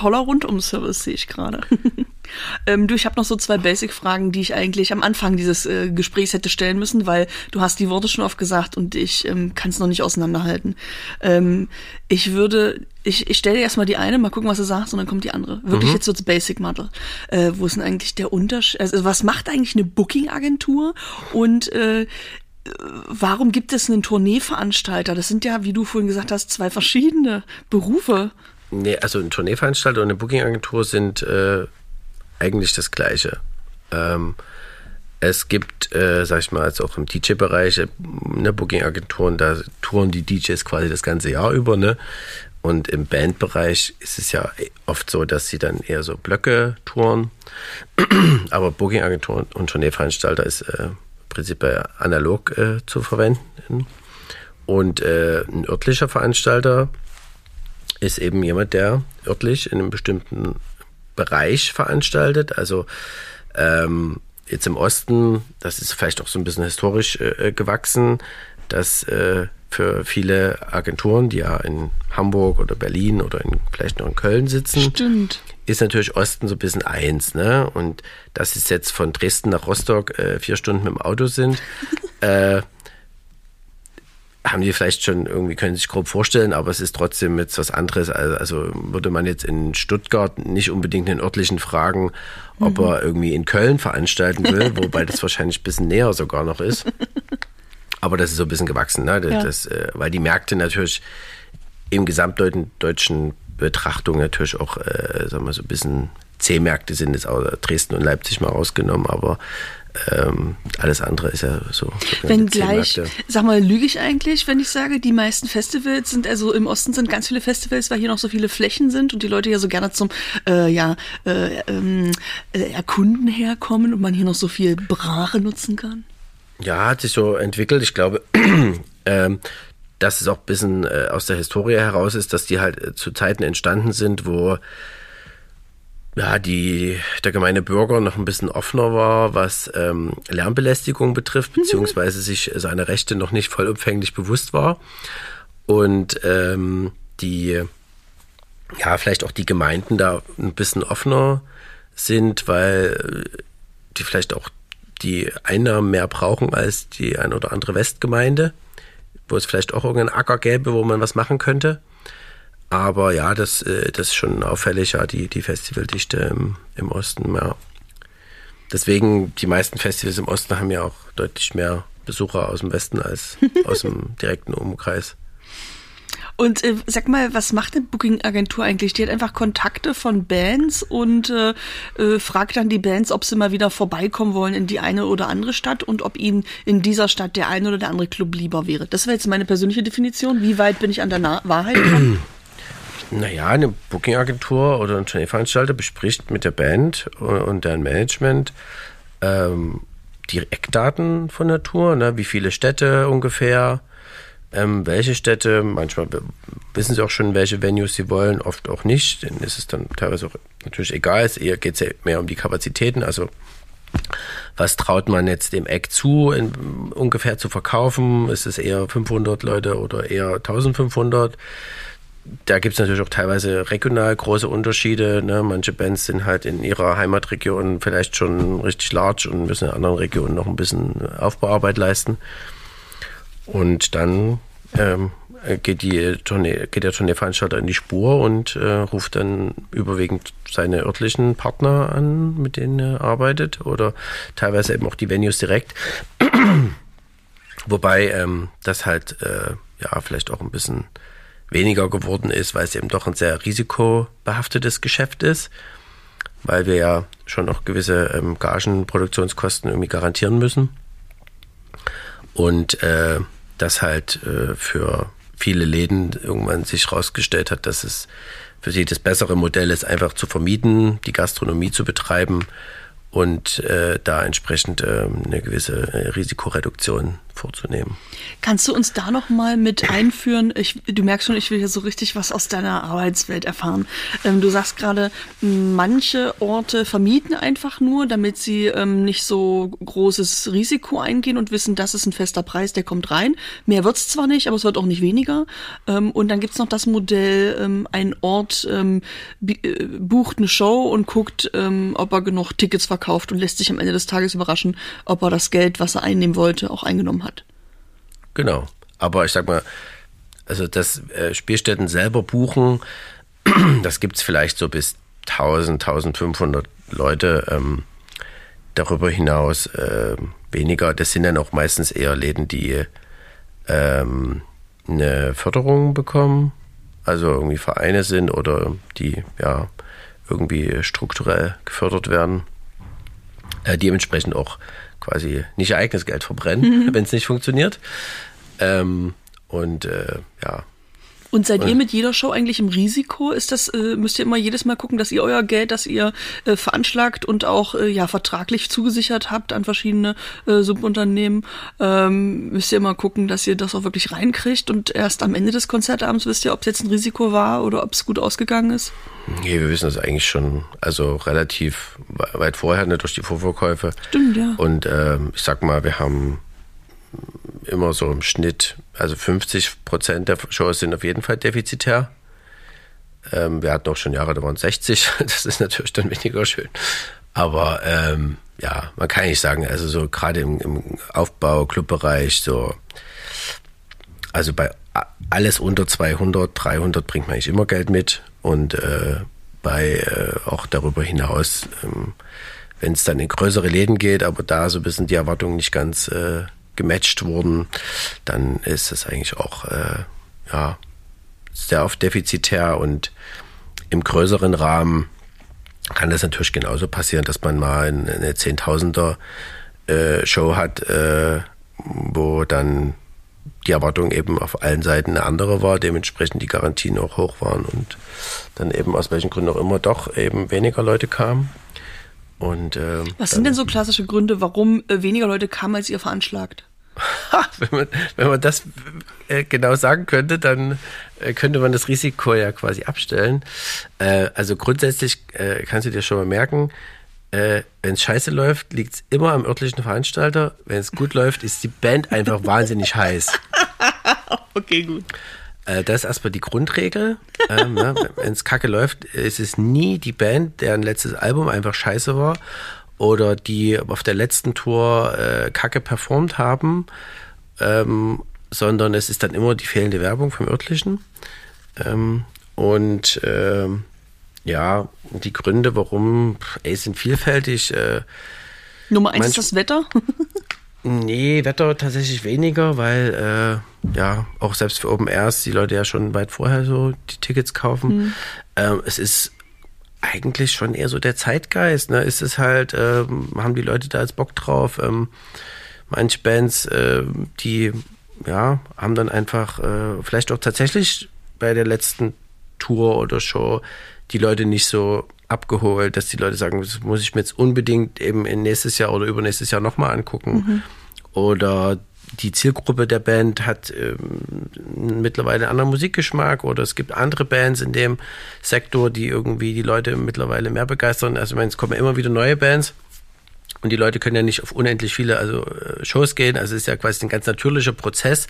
toller Rundum-Service, sehe ich gerade. ähm, du, ich habe noch so zwei Basic-Fragen, die ich eigentlich am Anfang dieses äh, Gesprächs hätte stellen müssen, weil du hast die Worte schon oft gesagt und ich ähm, kann es noch nicht auseinanderhalten. Ähm, ich würde, ich, ich stelle dir erstmal die eine, mal gucken, was du sagst, und dann kommt die andere. Wirklich mhm. jetzt so das Basic-Model. Äh, wo ist denn eigentlich der Unterschied? Also, was macht eigentlich eine Booking-Agentur? Und äh, warum gibt es einen Tourneeveranstalter? Das sind ja, wie du vorhin gesagt hast, zwei verschiedene Berufe. Nee, also ein Tourneeveranstalter und eine Booking-Agentur sind äh, eigentlich das Gleiche. Ähm, es gibt, äh, sag ich mal, jetzt auch im DJ-Bereich äh, eine Booking-Agenturen, da touren die DJs quasi das ganze Jahr über, ne? Und im Bandbereich ist es ja oft so, dass sie dann eher so Blöcke touren. Aber Booking-Agentur und Tourneeveranstalter ist äh, prinzipiell analog äh, zu verwenden. Und äh, ein örtlicher Veranstalter ist eben jemand, der örtlich in einem bestimmten Bereich veranstaltet. Also ähm, jetzt im Osten, das ist vielleicht auch so ein bisschen historisch äh, gewachsen, dass äh, für viele Agenturen, die ja in Hamburg oder Berlin oder in, vielleicht noch in Köln sitzen, Stimmt. ist natürlich Osten so ein bisschen eins. Ne? Und dass es jetzt von Dresden nach Rostock äh, vier Stunden mit dem Auto sind, äh, haben die vielleicht schon irgendwie, können sich grob vorstellen, aber es ist trotzdem jetzt was anderes. Also, würde man jetzt in Stuttgart nicht unbedingt den örtlichen fragen, ob mhm. er irgendwie in Köln veranstalten will, wobei das wahrscheinlich ein bisschen näher sogar noch ist. Aber das ist so ein bisschen gewachsen, ne? Das, ja. äh, weil die Märkte natürlich im gesamtdeutschen Betrachtung natürlich auch, äh, sagen wir so ein bisschen C-Märkte sind jetzt auch Dresden und Leipzig mal rausgenommen, aber ähm, alles andere ist ja so. Wenn gleich, sag mal, lüge ich eigentlich, wenn ich sage, die meisten Festivals sind, also im Osten sind ganz viele Festivals, weil hier noch so viele Flächen sind und die Leute ja so gerne zum äh, ja, äh, ähm, äh, Erkunden herkommen und man hier noch so viel Brache nutzen kann? Ja, hat sich so entwickelt. Ich glaube, ähm, dass es auch ein bisschen äh, aus der Historie heraus ist, dass die halt äh, zu Zeiten entstanden sind, wo ja, die, der gemeine Bürger noch ein bisschen offener war, was ähm, Lärmbelästigung betrifft, mhm. beziehungsweise sich seine Rechte noch nicht vollumfänglich bewusst war. Und ähm, die, ja, vielleicht auch die Gemeinden da ein bisschen offener sind, weil die vielleicht auch die Einnahmen mehr brauchen als die ein oder andere Westgemeinde, wo es vielleicht auch irgendeinen Acker gäbe, wo man was machen könnte. Aber ja, das, äh, das ist schon auffällig, ja, die, die Festivaldichte im, im Osten, ja. Deswegen, die meisten Festivals im Osten haben ja auch deutlich mehr Besucher aus dem Westen als aus dem direkten Umkreis. Und äh, sag mal, was macht eine Booking-Agentur eigentlich? Die hat einfach Kontakte von Bands und äh, äh, fragt dann die Bands, ob sie mal wieder vorbeikommen wollen in die eine oder andere Stadt und ob ihnen in dieser Stadt der eine oder der andere Club lieber wäre. Das wäre jetzt meine persönliche Definition. Wie weit bin ich an der Na Wahrheit dran? Naja, eine Booking-Agentur oder ein Tourneeveranstalter bespricht mit der Band und deren Management ähm, die Eckdaten von der Tour, ne? wie viele Städte ungefähr, ähm, welche Städte, manchmal wissen sie auch schon, welche Venues sie wollen, oft auch nicht, denn ist es dann teilweise auch natürlich egal, es geht ja mehr um die Kapazitäten, also was traut man jetzt dem Eck zu, in, ungefähr zu verkaufen, ist es eher 500 Leute oder eher 1500, da gibt es natürlich auch teilweise regional große Unterschiede. Ne? Manche Bands sind halt in ihrer Heimatregion vielleicht schon richtig large und müssen in anderen Regionen noch ein bisschen Aufbauarbeit leisten. Und dann ähm, geht, die Tournee, geht der Tourneeveranstalter in die Spur und äh, ruft dann überwiegend seine örtlichen Partner an, mit denen er arbeitet oder teilweise eben auch die Venues direkt. Wobei ähm, das halt äh, ja vielleicht auch ein bisschen weniger geworden ist, weil es eben doch ein sehr risikobehaftetes Geschäft ist, weil wir ja schon noch gewisse ähm, Gagenproduktionskosten irgendwie garantieren müssen. Und äh, das halt äh, für viele Läden irgendwann sich herausgestellt hat, dass es für sie das bessere Modell ist, einfach zu vermieten, die Gastronomie zu betreiben und äh, da entsprechend äh, eine gewisse äh, Risikoreduktion vorzunehmen. Kannst du uns da noch mal mit einführen? Ich, du merkst schon, ich will hier so richtig was aus deiner Arbeitswelt erfahren. Ähm, du sagst gerade, manche Orte vermieten einfach nur, damit sie ähm, nicht so großes Risiko eingehen und wissen, das ist ein fester Preis, der kommt rein. Mehr wird's zwar nicht, aber es wird auch nicht weniger. Ähm, und dann gibt's noch das Modell, ähm, ein Ort ähm, äh, bucht eine Show und guckt, ähm, ob er genug Tickets verkauft und lässt sich am Ende des Tages überraschen, ob er das Geld, was er einnehmen wollte, auch eingenommen hat. Genau. Aber ich sag mal, also das äh, Spielstätten selber buchen, das gibt es vielleicht so bis 1000, 1500 Leute. Ähm, darüber hinaus äh, weniger. Das sind dann auch meistens eher Läden, die ähm, eine Förderung bekommen, also irgendwie Vereine sind oder die ja irgendwie strukturell gefördert werden, äh, dementsprechend auch quasi nicht ihr eigenes Geld verbrennen, mhm. wenn es nicht funktioniert. Ähm, und äh, ja, Und seid ihr mit jeder Show eigentlich im Risiko? Ist das, äh, müsst ihr immer jedes Mal gucken, dass ihr euer Geld, das ihr äh, veranschlagt und auch äh, ja vertraglich zugesichert habt an verschiedene äh, Subunternehmen, ähm, müsst ihr immer gucken, dass ihr das auch wirklich reinkriegt und erst am Ende des Konzertabends wisst ihr, ob es jetzt ein Risiko war oder ob es gut ausgegangen ist? Nee, wir wissen das eigentlich schon, also relativ weit vorher, ne, durch die Vorverkäufe. Stimmt, ja. Und ähm, ich sag mal, wir haben immer so im Schnitt, also 50 Prozent der Shows sind auf jeden Fall defizitär. Ähm, wir hatten auch schon Jahre, da waren 60. Das ist natürlich dann weniger schön. Aber ähm, ja, man kann nicht sagen, also so gerade im, im Aufbau, Clubbereich, so, also bei alles unter 200, 300 bringt man eigentlich immer Geld mit und äh, bei äh, auch darüber hinaus, ähm, wenn es dann in größere Läden geht, aber da so ein bisschen die Erwartungen nicht ganz äh, gematcht wurden, dann ist es eigentlich auch äh, ja, sehr oft defizitär und im größeren Rahmen kann das natürlich genauso passieren, dass man mal eine Zehntausender äh, Show hat, äh, wo dann die Erwartung eben auf allen Seiten eine andere war, dementsprechend die Garantien auch hoch waren und dann eben aus welchen Gründen auch immer doch eben weniger Leute kamen. Und, ähm, Was sind denn so klassische Gründe, warum äh, weniger Leute kamen, als ihr veranschlagt? Wenn, man, wenn man das äh, genau sagen könnte, dann äh, könnte man das Risiko ja quasi abstellen. Äh, also grundsätzlich kannst du dir schon mal merken, wenn es scheiße läuft, liegt es immer am örtlichen Veranstalter. Wenn es gut läuft, ist die Band einfach wahnsinnig heiß. Okay, gut. Das ist erstmal die Grundregel. ähm, ne? Wenn es kacke läuft, ist es nie die Band, deren letztes Album einfach scheiße war oder die auf der letzten Tour äh, kacke performt haben, ähm, sondern es ist dann immer die fehlende Werbung vom örtlichen. Ähm, und ähm, ja, die Gründe, warum, ey, sind vielfältig. Äh, Nummer eins ist das Wetter? nee, Wetter tatsächlich weniger, weil äh, ja, auch selbst für Open Airs die Leute ja schon weit vorher so die Tickets kaufen. Mhm. Ähm, es ist eigentlich schon eher so der Zeitgeist. Ne? Ist es halt, ähm, haben die Leute da jetzt Bock drauf? Ähm, manche Bands, äh, die ja, haben dann einfach äh, vielleicht auch tatsächlich bei der letzten Tour oder Show die Leute nicht so abgeholt, dass die Leute sagen, das muss ich mir jetzt unbedingt eben in nächstes Jahr oder übernächstes Jahr nochmal angucken. Mhm. Oder die Zielgruppe der Band hat ähm, mittlerweile einen anderen Musikgeschmack oder es gibt andere Bands in dem Sektor, die irgendwie die Leute mittlerweile mehr begeistern. Also ich meine, es kommen immer wieder neue Bands und die Leute können ja nicht auf unendlich viele also äh, Shows gehen. Also es ist ja quasi ein ganz natürlicher Prozess,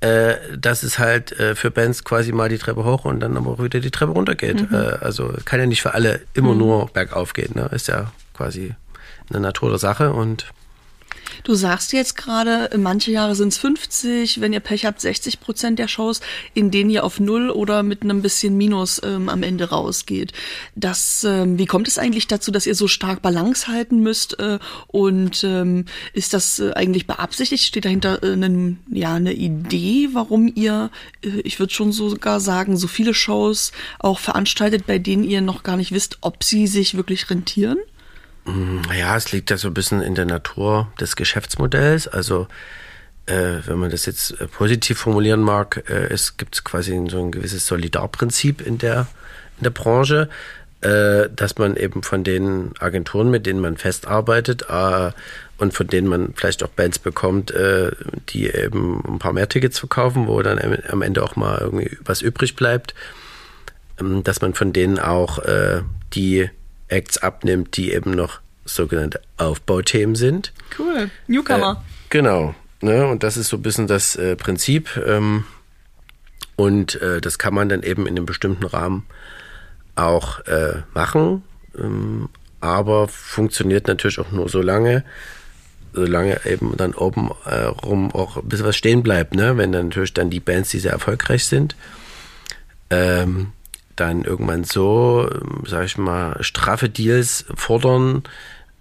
äh, dass es halt äh, für Bands quasi mal die Treppe hoch und dann aber auch wieder die Treppe runter geht. Mhm. Äh, also kann ja nicht für alle immer mhm. nur bergauf gehen. Ne? Ist ja quasi eine Natur der Sache und Du sagst jetzt gerade, manche Jahre sind es 50, wenn ihr Pech habt, 60 Prozent der Shows, in denen ihr auf Null oder mit einem bisschen Minus ähm, am Ende rausgeht. Das, ähm, wie kommt es eigentlich dazu, dass ihr so stark Balance halten müsst? Äh, und ähm, ist das äh, eigentlich beabsichtigt? Steht dahinter äh, einen, ja, eine Idee, warum ihr, äh, ich würde schon sogar sagen, so viele Shows auch veranstaltet, bei denen ihr noch gar nicht wisst, ob sie sich wirklich rentieren? Ja, es liegt ja so ein bisschen in der Natur des Geschäftsmodells. Also äh, wenn man das jetzt äh, positiv formulieren mag, äh, es gibt quasi so ein gewisses Solidarprinzip in der, in der Branche, äh, dass man eben von den Agenturen, mit denen man festarbeitet äh, und von denen man vielleicht auch Bands bekommt, die eben ein paar mehr Tickets verkaufen, wo dann am Ende auch mal irgendwie was übrig bleibt, ähm, dass man von denen auch die Acts abnimmt, die eben noch sogenannte Aufbauthemen sind. Cool, Newcomer. Äh, genau, ne? und das ist so ein bisschen das äh, Prinzip. Ähm, und äh, das kann man dann eben in einem bestimmten Rahmen auch äh, machen, ähm, aber funktioniert natürlich auch nur so lange, solange eben dann oben äh, rum auch ein bisschen was stehen bleibt, ne? wenn dann natürlich dann die Bands, die sehr erfolgreich sind, ähm, dann irgendwann so, sag ich mal, straffe Deals fordern,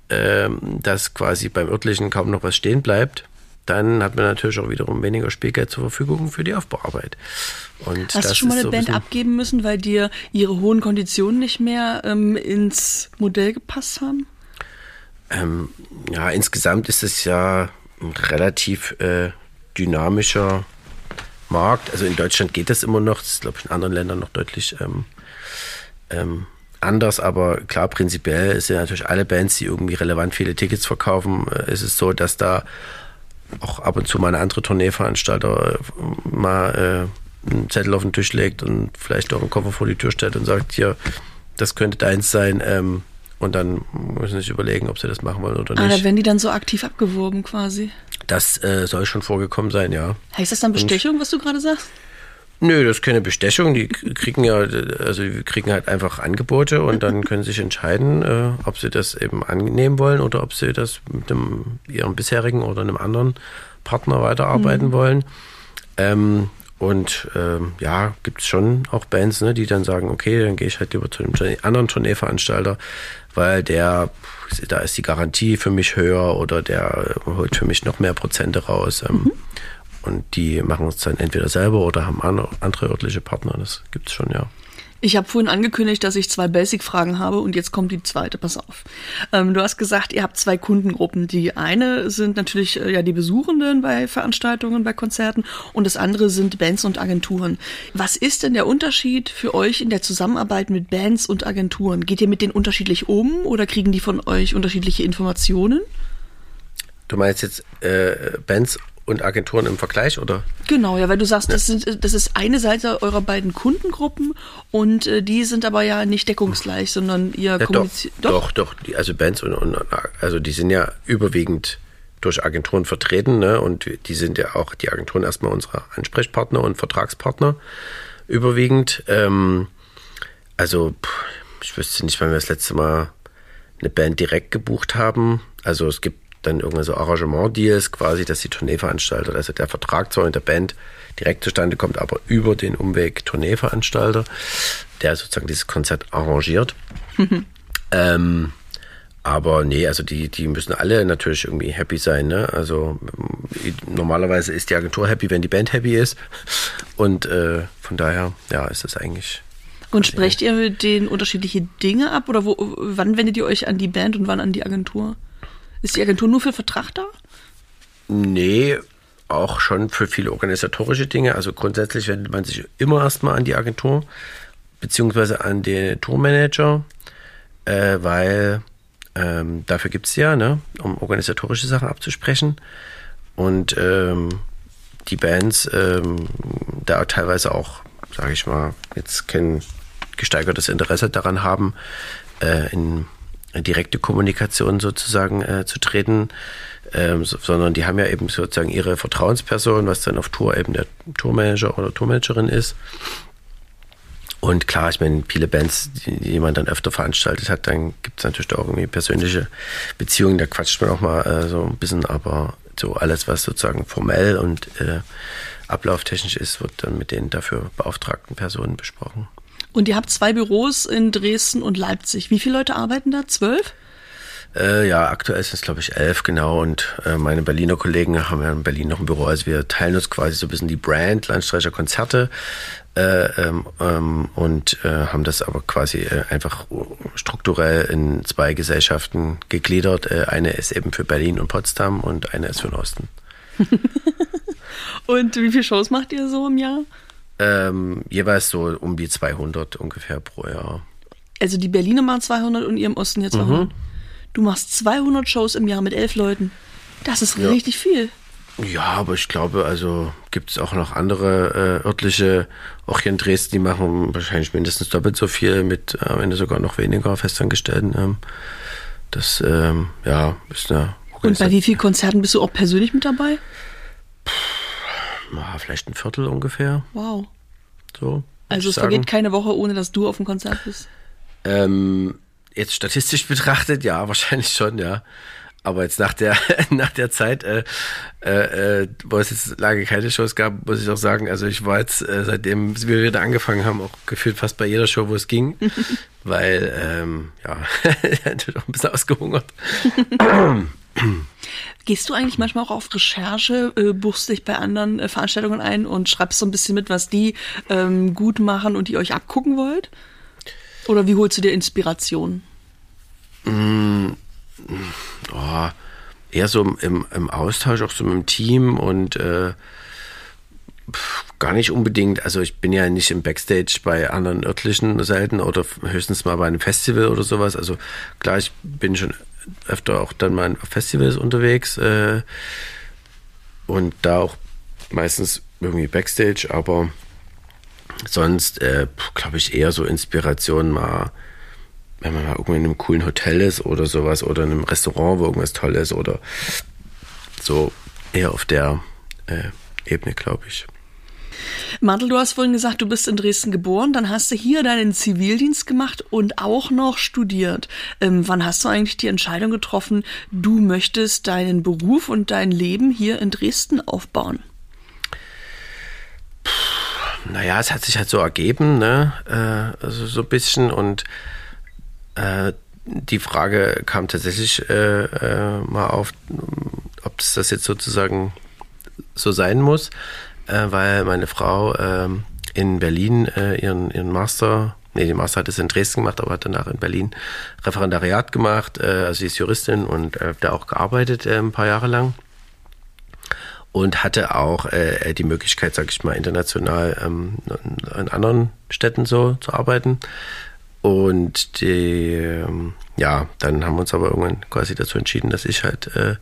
ähm, dass quasi beim örtlichen kaum noch was stehen bleibt, dann hat man natürlich auch wiederum weniger Spielgeld zur Verfügung für die Aufbauarbeit. Und Hast du schon mal eine so Band abgeben müssen, weil dir ihre hohen Konditionen nicht mehr ähm, ins Modell gepasst haben? Ähm, ja, insgesamt ist es ja ein relativ äh, dynamischer Markt. Also in Deutschland geht das immer noch, das ist glaube ich in anderen Ländern noch deutlich ähm, ähm, anders, aber klar, prinzipiell sind natürlich alle Bands, die irgendwie relevant viele Tickets verkaufen, äh, ist es so, dass da auch ab und zu mal eine andere Tourneeveranstalter äh, mal äh, einen Zettel auf den Tisch legt und vielleicht auch einen Koffer vor die Tür stellt und sagt, hier, das könnte deins sein. Ähm, und dann müssen sie sich überlegen, ob sie das machen wollen oder nicht. Ah, da werden die dann so aktiv abgeworben quasi. Das äh, soll schon vorgekommen sein, ja. Heißt das dann Bestechung, und, was du gerade sagst? Nö, das ist keine Bestechung. Die kriegen ja, also die kriegen halt einfach Angebote und dann können sie sich entscheiden, äh, ob sie das eben annehmen wollen oder ob sie das mit dem, ihrem bisherigen oder einem anderen Partner weiterarbeiten mhm. wollen. Ähm, und ähm, ja, gibt es schon auch Bands, ne, die dann sagen, okay, dann gehe ich halt lieber zu einem anderen Tourneeveranstalter, weil der, da ist die Garantie für mich höher oder der holt für mich noch mehr Prozente raus. Ähm, mhm. Und die machen es dann entweder selber oder haben andere örtliche Partner. Das gibt es schon, ja. Ich habe vorhin angekündigt, dass ich zwei Basic-Fragen habe und jetzt kommt die zweite. Pass auf. Ähm, du hast gesagt, ihr habt zwei Kundengruppen. Die eine sind natürlich äh, ja die Besuchenden bei Veranstaltungen, bei Konzerten und das andere sind Bands und Agenturen. Was ist denn der Unterschied für euch in der Zusammenarbeit mit Bands und Agenturen? Geht ihr mit denen unterschiedlich um oder kriegen die von euch unterschiedliche Informationen? Du meinst jetzt äh, Bands und Agenturen im Vergleich, oder? Genau, ja, weil du sagst, das, sind, das ist eine Seite eurer beiden Kundengruppen und äh, die sind aber ja nicht deckungsgleich, sondern ihr ja, kommuniziert. Doch, doch, doch, also Bands und, und also die sind ja überwiegend durch Agenturen vertreten, ne? Und die sind ja auch die Agenturen erstmal unsere Ansprechpartner und Vertragspartner überwiegend. Ähm, also ich wüsste nicht, wann wir das letzte Mal eine Band direkt gebucht haben. Also es gibt dann irgendwie so Arrangement-Deals quasi, dass die Tourneeveranstalter, also der Vertrag zwar mit der Band direkt zustande kommt, aber über den Umweg Tourneeveranstalter, der sozusagen dieses Konzert arrangiert. ähm, aber nee, also die, die müssen alle natürlich irgendwie happy sein. Ne? Also normalerweise ist die Agentur happy, wenn die Band happy ist. Und äh, von daher, ja, ist das eigentlich. Und sprecht ihr mit denen unterschiedliche Dinge ab? Oder wo, wann wendet ihr euch an die Band und wann an die Agentur? Ist die Agentur nur für Vertrag da? Nee, auch schon für viele organisatorische Dinge. Also grundsätzlich wendet man sich immer erstmal an die Agentur, beziehungsweise an den Tourmanager, äh, weil ähm, dafür gibt es ja, ne, um organisatorische Sachen abzusprechen. Und ähm, die Bands ähm, da teilweise auch, sage ich mal, jetzt kein gesteigertes Interesse daran haben, äh, in direkte Kommunikation sozusagen äh, zu treten, ähm, so, sondern die haben ja eben sozusagen ihre Vertrauensperson, was dann auf Tour eben der Tourmanager oder Tourmanagerin ist. Und klar, ich meine, viele Bands, die, die man dann öfter veranstaltet hat, dann gibt es natürlich auch irgendwie persönliche Beziehungen, da quatscht man auch mal äh, so ein bisschen, aber so alles, was sozusagen formell und äh, ablauftechnisch ist, wird dann mit den dafür beauftragten Personen besprochen. Und ihr habt zwei Büros in Dresden und Leipzig. Wie viele Leute arbeiten da? Zwölf? Äh, ja, aktuell sind es, glaube ich, elf, genau. Und äh, meine Berliner Kollegen haben ja in Berlin noch ein Büro. Also wir teilen uns quasi so ein bisschen die Brand Landstreicher Konzerte äh, ähm, ähm, und äh, haben das aber quasi äh, einfach strukturell in zwei Gesellschaften gegliedert. Äh, eine ist eben für Berlin und Potsdam und eine ist für den Osten. und wie viele Shows macht ihr so im Jahr? Ähm, jeweils so um die 200 ungefähr pro Jahr. Also die Berliner machen 200 und ihr im Osten jetzt 200. Mhm. Du machst 200 Shows im Jahr mit elf Leuten. Das ist ja. richtig viel. Ja, aber ich glaube, also gibt es auch noch andere äh, örtliche, auch hier in Dresden, die machen wahrscheinlich mindestens doppelt so viel mit äh, am Ende sogar noch weniger Festangestellten. Ähm, das, ähm, ja, ist eine Und bei wie vielen Konzerten bist du auch persönlich mit dabei? Puh na, vielleicht ein Viertel ungefähr. Wow. So. Also es vergeht keine Woche, ohne dass du auf dem Konzert bist. Ähm, jetzt statistisch betrachtet, ja, wahrscheinlich schon, ja. Aber jetzt nach der nach der Zeit, äh, äh, wo es jetzt lange keine Shows gab, muss ich auch sagen, also ich war jetzt, äh, seitdem wir wieder angefangen haben, auch gefühlt fast bei jeder Show, wo es ging. weil, ähm, ja, natürlich auch ein bisschen ausgehungert. Gehst du eigentlich manchmal auch auf Recherche, äh, buchst dich bei anderen äh, Veranstaltungen ein und schreibst so ein bisschen mit, was die ähm, gut machen und die euch abgucken wollt? Oder wie holst du dir Inspiration? Mm, oh, eher so im, im, Austausch, auch so mit dem Team und äh, gar nicht unbedingt. Also ich bin ja nicht im Backstage bei anderen örtlichen Seiten oder höchstens mal bei einem Festival oder sowas. Also klar, ich bin schon öfter auch dann mal auf Festivals unterwegs äh, und da auch meistens irgendwie Backstage, aber sonst äh, glaube ich eher so Inspiration mal, wenn man mal irgendwo in einem coolen Hotel ist oder sowas oder in einem Restaurant, wo irgendwas toll ist oder so eher auf der äh, Ebene, glaube ich. Martel, du hast vorhin gesagt, du bist in Dresden geboren, dann hast du hier deinen Zivildienst gemacht und auch noch studiert. Ähm, wann hast du eigentlich die Entscheidung getroffen, du möchtest deinen Beruf und dein Leben hier in Dresden aufbauen? naja, es hat sich halt so ergeben, ne? Äh, also so ein bisschen und äh, die Frage kam tatsächlich äh, äh mal auf, ob das jetzt sozusagen so sein muss, äh, weil meine Frau ähm, in Berlin äh, ihren, ihren Master, nee, den Master hat es in Dresden gemacht, aber hat danach in Berlin Referendariat gemacht. also sie ist Juristin und äh, da auch gearbeitet ein paar Jahre lang und hatte auch äh, die Möglichkeit, sag ich mal, international ähm, in anderen Städten so zu arbeiten. Und die, ähm, ja, dann haben wir uns aber irgendwann quasi dazu entschieden, dass ich halt äh,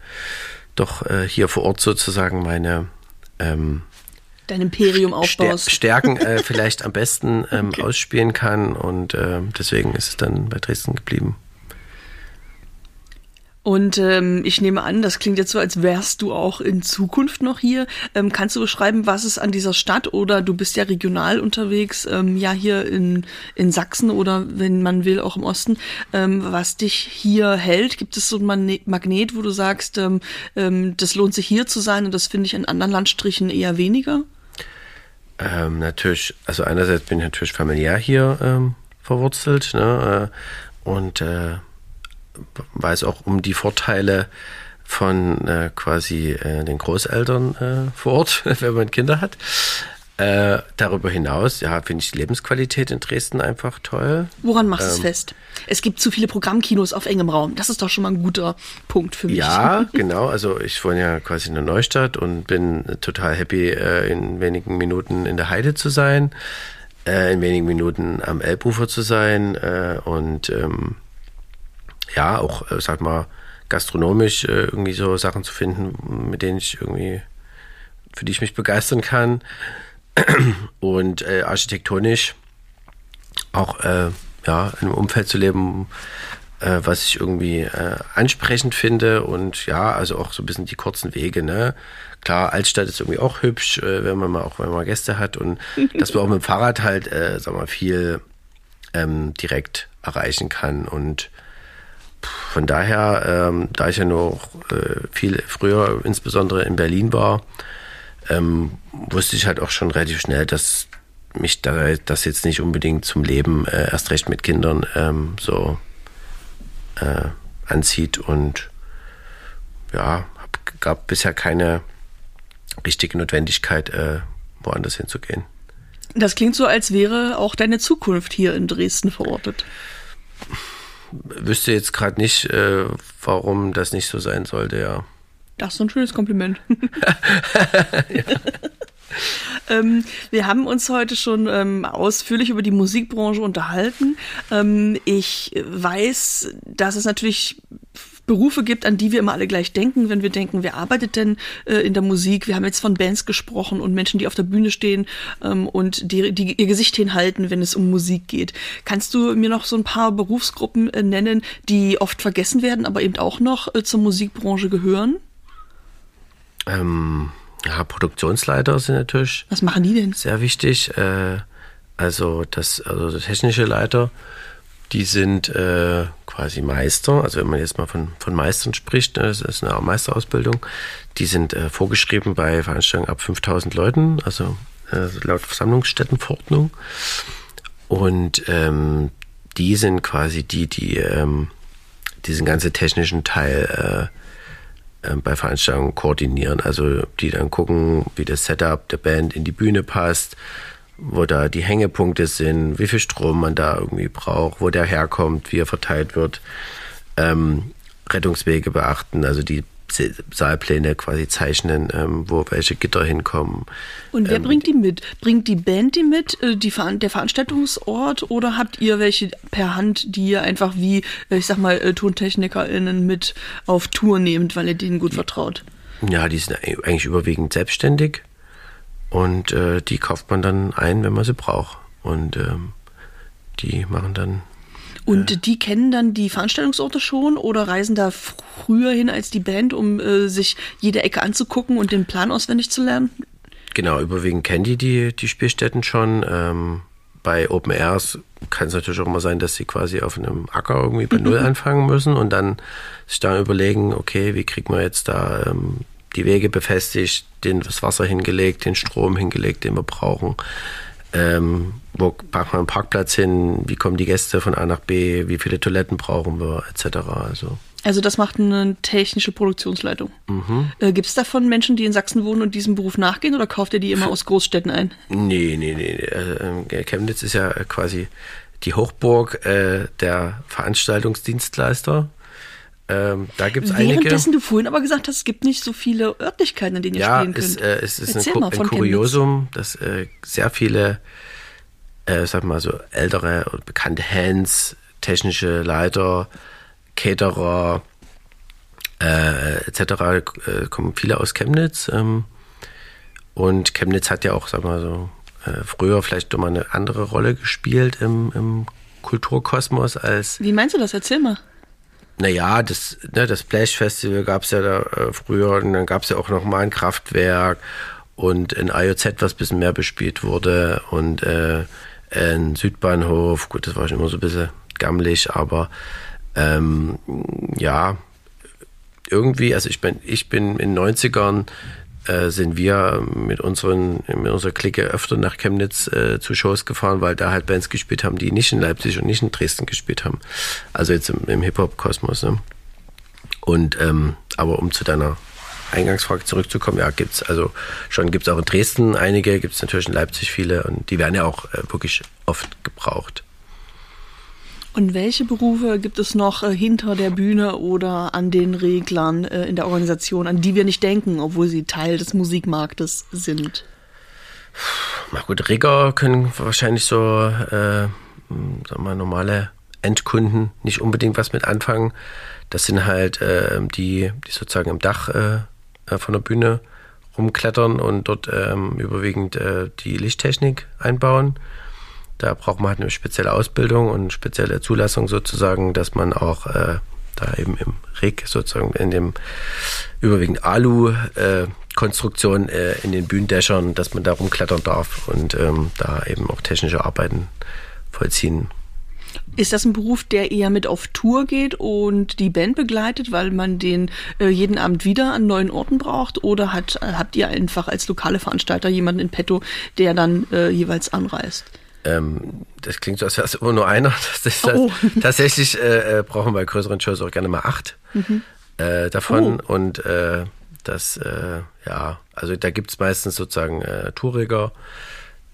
doch äh, hier vor Ort sozusagen meine ähm, dein Imperium aufbaust. Stärken äh, vielleicht am besten ähm, okay. ausspielen kann und äh, deswegen ist es dann bei Dresden geblieben. Und ähm, ich nehme an, das klingt jetzt so, als wärst du auch in Zukunft noch hier. Ähm, kannst du beschreiben, was es an dieser Stadt oder du bist ja regional unterwegs, ähm, ja hier in, in Sachsen oder wenn man will auch im Osten, ähm, was dich hier hält? Gibt es so ein Magnet, wo du sagst, ähm, ähm, das lohnt sich hier zu sein und das finde ich in anderen Landstrichen eher weniger? Ähm, natürlich, also einerseits bin ich natürlich familiär hier ähm, verwurzelt ne, äh, und äh, weiß auch um die Vorteile von äh, quasi äh, den Großeltern äh, vor Ort, wenn man Kinder hat. Äh, darüber hinaus, ja, finde ich die Lebensqualität in Dresden einfach toll. Woran machst du ähm, es fest? Es gibt zu viele Programmkinos auf engem Raum. Das ist doch schon mal ein guter Punkt für mich. Ja, genau. Also ich wohne ja quasi in der Neustadt und bin total happy, äh, in wenigen Minuten in der Heide zu sein, äh, in wenigen Minuten am Elbufer zu sein äh, und ähm, ja, auch, äh, sag mal, gastronomisch äh, irgendwie so Sachen zu finden, mit denen ich irgendwie, für die ich mich begeistern kann. Und äh, architektonisch auch äh, ja, in einem Umfeld zu leben, äh, was ich irgendwie äh, ansprechend finde. Und ja, also auch so ein bisschen die kurzen Wege, ne? Klar, Altstadt ist irgendwie auch hübsch, äh, wenn man mal auch wenn man Gäste hat. Und dass man auch mit dem Fahrrad halt, äh, sag mal, viel ähm, direkt erreichen kann. Und von daher, ähm, da ich ja noch äh, viel früher, insbesondere in Berlin war, ähm, wusste ich halt auch schon relativ schnell, dass mich da das jetzt nicht unbedingt zum Leben äh, erst recht mit Kindern ähm, so äh, anzieht und ja, hab, gab bisher keine richtige Notwendigkeit, äh, woanders hinzugehen. Das klingt so, als wäre auch deine Zukunft hier in Dresden verortet wüsste jetzt gerade nicht, äh, warum das nicht so sein sollte, ja. Das ist ein schönes Kompliment. ja. ähm, wir haben uns heute schon ähm, ausführlich über die Musikbranche unterhalten. Ähm, ich weiß, dass es natürlich Berufe gibt, an die wir immer alle gleich denken, wenn wir denken, wer arbeitet denn äh, in der Musik? Wir haben jetzt von Bands gesprochen und Menschen, die auf der Bühne stehen ähm, und die, die ihr Gesicht hinhalten, wenn es um Musik geht. Kannst du mir noch so ein paar Berufsgruppen äh, nennen, die oft vergessen werden, aber eben auch noch äh, zur Musikbranche gehören? Ähm, ja, Produktionsleiter sind natürlich. Was machen die denn? Sehr wichtig. Äh, also das, also der technische Leiter die sind äh, quasi Meister, also wenn man jetzt mal von, von Meistern spricht, ne, das ist eine Meisterausbildung, die sind äh, vorgeschrieben bei Veranstaltungen ab 5000 Leuten, also äh, laut Versammlungsstättenverordnung. Und ähm, die sind quasi die, die ähm, diesen ganzen technischen Teil äh, bei Veranstaltungen koordinieren, also die dann gucken, wie das Setup der Band in die Bühne passt, wo da die Hängepunkte sind, wie viel Strom man da irgendwie braucht, wo der herkommt, wie er verteilt wird, ähm, Rettungswege beachten. Also die Saalpläne quasi zeichnen, ähm, wo welche Gitter hinkommen. Und wer ähm, bringt die mit? Bringt die Band die mit, äh, die, der Veranstaltungsort, oder habt ihr welche per Hand, die ihr einfach wie, äh, ich sag mal, äh, TontechnikerInnen mit auf Tour nehmt, weil ihr denen gut vertraut? Ja, die sind eigentlich überwiegend selbstständig und äh, die kauft man dann ein, wenn man sie braucht. Und ähm, die machen dann und äh, die kennen dann die Veranstaltungsorte schon oder reisen da früher hin als die Band, um äh, sich jede Ecke anzugucken und den Plan auswendig zu lernen? Genau, überwiegend kennen die die, die Spielstätten schon. Ähm, bei Open Airs kann es natürlich auch immer sein, dass sie quasi auf einem Acker irgendwie bei Null anfangen müssen und dann sich dann überlegen, okay, wie kriegt man jetzt da ähm, die Wege befestigt, den, das Wasser hingelegt, den Strom hingelegt, den wir brauchen. Ähm, wo packt man einen Parkplatz hin, wie kommen die Gäste von A nach B, wie viele Toiletten brauchen wir, etc. Also, also das macht eine technische Produktionsleitung. Mhm. Äh, Gibt es davon Menschen, die in Sachsen wohnen und diesem Beruf nachgehen oder kauft ihr die immer aus Großstädten ein? Nee, nee, nee. Äh, Chemnitz ist ja quasi die Hochburg äh, der Veranstaltungsdienstleister. Ähm, da gibt es einige. Währenddessen du vorhin aber gesagt hast, es gibt nicht so viele Örtlichkeiten, in denen ihr ja, spielen könnt. Ja, äh, es ist ein, ein Kuriosum, dass äh, sehr viele, äh, sag mal so, ältere und bekannte Hands, technische Leiter, Caterer, äh, etc. Äh, kommen viele aus Chemnitz. Ähm, und Chemnitz hat ja auch, sag mal so, äh, früher vielleicht nochmal eine andere Rolle gespielt im, im Kulturkosmos als. Wie meinst du das? Erzähl mal. Naja, das, ne, das Splash Festival gab es ja da äh, früher und dann gab es ja auch noch mal ein Kraftwerk und ein IOZ, was ein bisschen mehr bespielt wurde und äh, ein Südbahnhof. Gut, das war schon immer so ein bisschen gammelig, aber ähm, ja, irgendwie, also ich bin, ich bin in den 90ern äh, sind wir mit, unseren, mit unserer Clique öfter nach Chemnitz äh, zu Shows gefahren, weil da halt Bands gespielt haben, die nicht in Leipzig und nicht in Dresden gespielt haben. Also jetzt im, im Hip-Hop-Kosmos. Ne? Und ähm, aber um zu deiner Eingangsfrage zurückzukommen, ja, gibt's also schon gibt's auch in Dresden einige, gibt's natürlich in Leipzig viele und die werden ja auch äh, wirklich oft gebraucht. Und welche Berufe gibt es noch äh, hinter der Bühne oder an den Reglern äh, in der Organisation, an die wir nicht denken, obwohl sie Teil des Musikmarktes sind? Na gut, Rigger können wahrscheinlich so, äh, sagen wir, normale Endkunden nicht unbedingt was mit anfangen. Das sind halt äh, die, die sozusagen im Dach äh, äh, von der Bühne rumklettern und dort ähm, überwiegend äh, die Lichttechnik einbauen. Da braucht man halt eine spezielle Ausbildung und eine spezielle Zulassung sozusagen, dass man auch äh, da eben im Rig sozusagen in dem überwiegend Alu-Konstruktion äh, in den Bühnendächern, dass man da rumklettern darf und ähm, da eben auch technische Arbeiten vollziehen ist das ein Beruf, der eher mit auf Tour geht und die Band begleitet, weil man den äh, jeden Abend wieder an neuen Orten braucht? Oder hat, habt ihr einfach als lokale Veranstalter jemanden in petto, der dann äh, jeweils anreist? Ähm, das klingt so, als wäre es immer nur einer. Das ist das, oh. Tatsächlich äh, äh, brauchen wir bei größeren Shows auch gerne mal acht mhm. äh, davon. Oh. Und äh, das, äh, ja, also da gibt es meistens sozusagen äh, Touriger.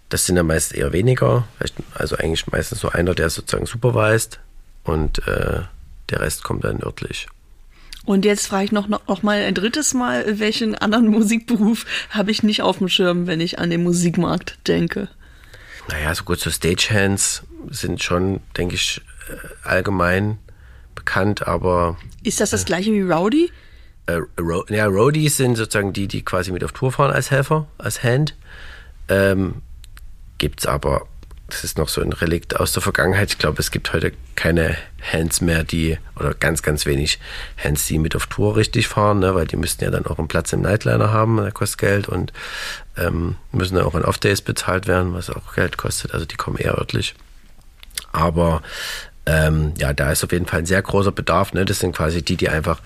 Das sind ja meist eher weniger. Also eigentlich meistens so einer, der sozusagen supervised und der Rest kommt dann örtlich. Und jetzt frage ich noch, noch, noch mal ein drittes Mal, welchen anderen Musikberuf habe ich nicht auf dem Schirm, wenn ich an den Musikmarkt denke? Naja, so gut, so Stagehands sind schon, denke ich, äh, allgemein bekannt, aber. Ist das das äh, gleiche wie Rowdy? Äh, Ro ja, Roadies sind sozusagen die, die quasi mit auf Tour fahren als Helfer, als Hand. Ähm, gibt's aber das ist noch so ein Relikt aus der Vergangenheit. Ich glaube, es gibt heute keine Hands mehr, die, oder ganz, ganz wenig Hands, die mit auf Tour richtig fahren, ne, weil die müssten ja dann auch einen Platz im Nightliner haben, der kostet Geld und ähm, müssen dann auch in Off-Days bezahlt werden, was auch Geld kostet. Also die kommen eher örtlich. Aber ähm, ja, da ist auf jeden Fall ein sehr großer Bedarf. Ne? Das sind quasi die, die einfach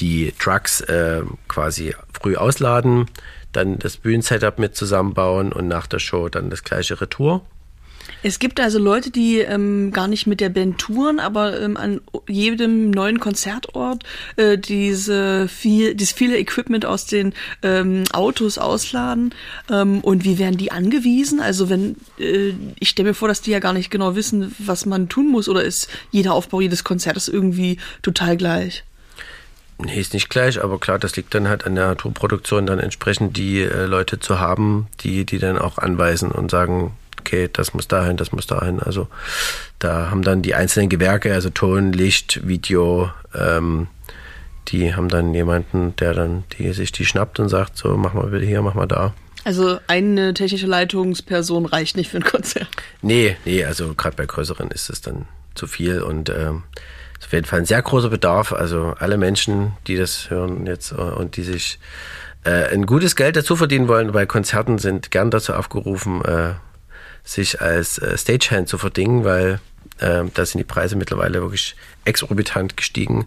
die Trucks äh, quasi früh ausladen, dann das Bühnensetup mit zusammenbauen und nach der Show dann das gleiche Retour. Es gibt also Leute, die ähm, gar nicht mit der Band touren, aber ähm, an jedem neuen Konzertort äh, diese viel, dieses viele Equipment aus den ähm, Autos ausladen. Ähm, und wie werden die angewiesen? Also wenn äh, ich stelle mir vor, dass die ja gar nicht genau wissen, was man tun muss, oder ist jeder Aufbau jedes Konzertes irgendwie total gleich? Nee, ist nicht gleich, aber klar, das liegt dann halt an der Tourproduktion, dann entsprechend die äh, Leute zu haben, die, die dann auch anweisen und sagen, okay, das muss dahin, das muss dahin. Also da haben dann die einzelnen Gewerke, also Ton, Licht, Video, ähm, die haben dann jemanden, der dann die, sich die schnappt und sagt, so, mach mal bitte hier, mach mal da. Also eine technische Leitungsperson reicht nicht für ein Konzert. Nee, nee, also gerade bei größeren ist es dann zu viel und ähm, ist auf jeden Fall ein sehr großer Bedarf. Also alle Menschen, die das hören jetzt äh, und die sich äh, ein gutes Geld dazu verdienen wollen bei Konzerten, sind gern dazu aufgerufen, äh, sich als äh, Stagehand zu verdingen, weil äh, da sind die Preise mittlerweile wirklich exorbitant gestiegen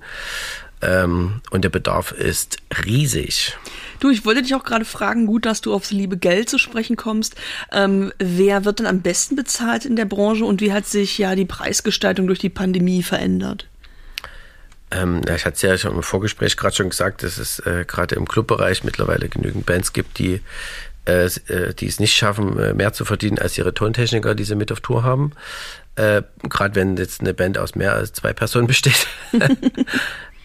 ähm, und der Bedarf ist riesig. Du, ich wollte dich auch gerade fragen, gut, dass du aufs liebe Geld zu sprechen kommst. Ähm, wer wird denn am besten bezahlt in der Branche und wie hat sich ja die Preisgestaltung durch die Pandemie verändert? Ähm, ich hatte es ja schon im Vorgespräch gerade schon gesagt, dass es äh, gerade im Clubbereich mittlerweile genügend Bands gibt, die, äh, äh die es nicht schaffen, äh, mehr zu verdienen als ihre Tontechniker, die sie mit auf Tour haben. Äh, gerade wenn jetzt eine Band aus mehr als zwei Personen besteht.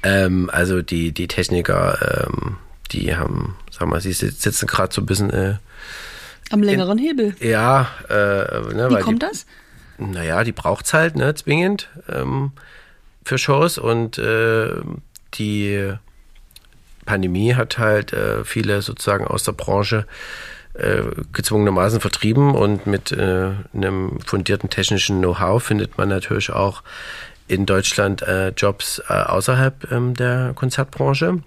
ähm, also die, die Techniker, ähm, die haben, sag mal, sie sitzen gerade so ein bisschen äh, am längeren in, Hebel. Ja, äh, ne, wie kommt die, das? Naja, die braucht's halt, ne, zwingend ähm, für Shows und äh, die Pandemie hat halt äh, viele sozusagen aus der Branche äh, gezwungenermaßen vertrieben und mit äh, einem fundierten technischen Know-how findet man natürlich auch in Deutschland äh, Jobs äh, außerhalb ähm, der Konzertbranche.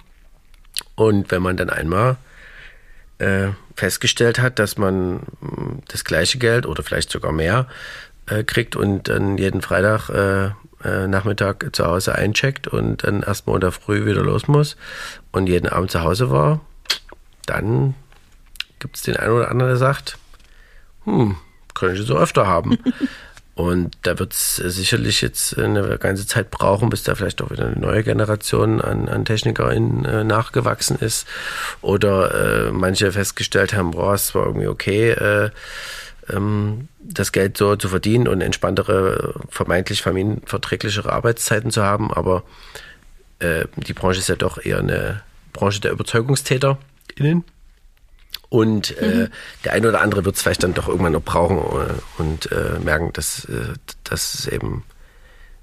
Und wenn man dann einmal festgestellt hat, dass man mm, das gleiche Geld oder vielleicht sogar mehr kriegt und dann jeden Freitag äh, Nachmittag zu Hause eincheckt und dann erst Montag früh wieder los muss und jeden Abend zu Hause war, dann gibt es den einen oder anderen, der sagt, hm, könnte ich so öfter haben. Und da wird es sicherlich jetzt eine ganze Zeit brauchen, bis da vielleicht auch wieder eine neue Generation an, an TechnikerInnen äh, nachgewachsen ist. Oder äh, manche festgestellt haben, boah, es war irgendwie okay, äh, das Geld so zu verdienen und entspanntere, vermeintlich familienverträglichere Arbeitszeiten zu haben. Aber äh, die Branche ist ja doch eher eine Branche der UberzeugungstäterInnen. Und äh, mhm. der eine oder andere wird es vielleicht dann doch irgendwann noch brauchen äh, und äh, merken, dass, äh, dass es eben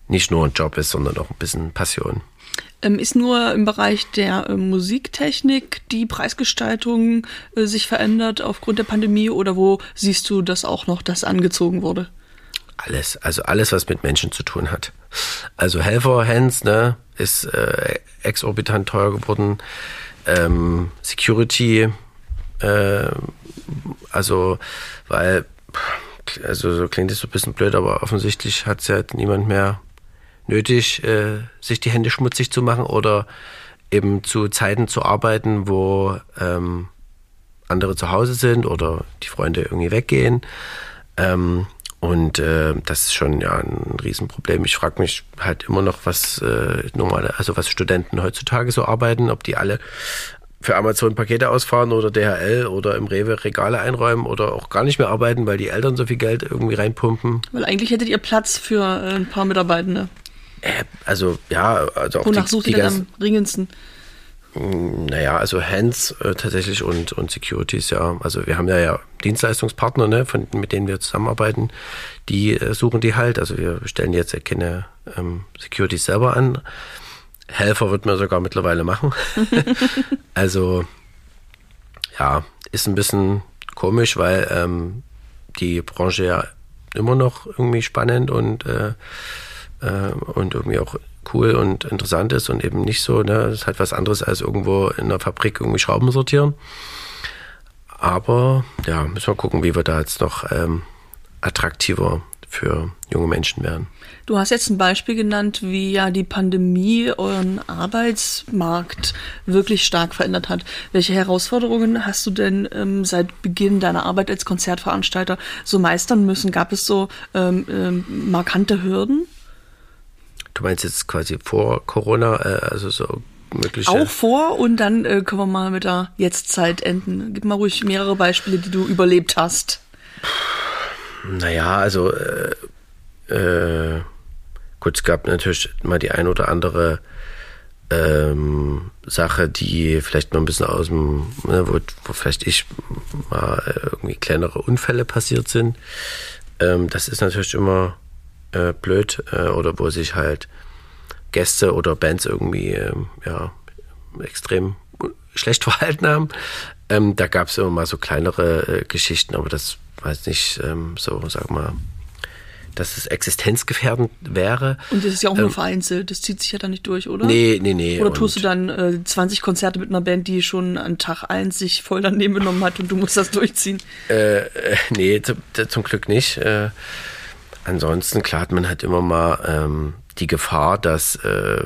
nicht nur ein Job ist, sondern auch ein bisschen Passion. Ähm, ist nur im Bereich der äh, Musiktechnik die Preisgestaltung äh, sich verändert aufgrund der Pandemie oder wo siehst du das auch noch, dass angezogen wurde? Alles, also alles, was mit Menschen zu tun hat. Also Helfer, Hands, ne, ist äh, exorbitant teuer geworden. Ähm, Security, äh, also, weil, also so klingt es so ein bisschen blöd, aber offensichtlich hat es ja niemand mehr nötig, äh, sich die Hände schmutzig zu machen oder eben zu Zeiten zu arbeiten, wo ähm, andere zu Hause sind oder die Freunde irgendwie weggehen. Ähm, und äh, das ist schon ja ein Riesenproblem. Ich frage mich halt immer noch, was äh, normale, also was Studenten heutzutage so arbeiten, ob die alle für Amazon Pakete ausfahren oder DHL oder im Rewe Regale einräumen oder auch gar nicht mehr arbeiten, weil die Eltern so viel Geld irgendwie reinpumpen. Weil eigentlich hättet ihr Platz für äh, ein paar Mitarbeitende. Äh, also ja, also auch Wonach die, sucht die ihr denn am dringendsten? Hm, naja, also Hands äh, tatsächlich und, und Securities, ja. Also wir haben ja, ja Dienstleistungspartner, ne, von, mit denen wir zusammenarbeiten, die äh, suchen die halt. Also wir stellen jetzt ja keine ähm, Securities selber an. Helfer wird man sogar mittlerweile machen. also ja, ist ein bisschen komisch, weil ähm, die Branche ja immer noch irgendwie spannend und, äh, äh, und irgendwie auch cool und interessant ist und eben nicht so, ne, das ist halt was anderes als irgendwo in der Fabrik irgendwie Schrauben sortieren. Aber ja, müssen wir gucken, wie wir da jetzt noch ähm, attraktiver für junge Menschen werden. Du hast jetzt ein Beispiel genannt, wie ja die Pandemie euren Arbeitsmarkt wirklich stark verändert hat. Welche Herausforderungen hast du denn ähm, seit Beginn deiner Arbeit als Konzertveranstalter so meistern müssen? Gab es so ähm, ähm, markante Hürden? Du meinst jetzt quasi vor Corona, äh, also so mögliche. Auch vor und dann äh, können wir mal mit der Jetztzeit enden. Gib mal ruhig mehrere Beispiele, die du überlebt hast. Naja, also äh, äh, gut, es gab natürlich mal die ein oder andere ähm, Sache, die vielleicht noch ein bisschen aus dem, ne, wo, wo vielleicht ich mal irgendwie kleinere Unfälle passiert sind. Ähm, das ist natürlich immer äh, blöd äh, oder wo sich halt Gäste oder Bands irgendwie äh, ja, extrem schlecht verhalten haben. Ähm, da gab es immer mal so kleinere äh, Geschichten, aber das weiß nicht, ähm, so, sag mal, dass es existenzgefährdend wäre. Und das ist ja auch nur ähm, vereinzelt, das zieht sich ja dann nicht durch, oder? Nee, nee, nee. Oder tust du dann äh, 20 Konzerte mit einer Band, die schon an Tag 1 sich voll daneben genommen hat und du musst das durchziehen? Äh, äh nee, zum, zum Glück nicht. Äh, ansonsten, klar hat man halt immer mal ähm, die Gefahr, dass, äh,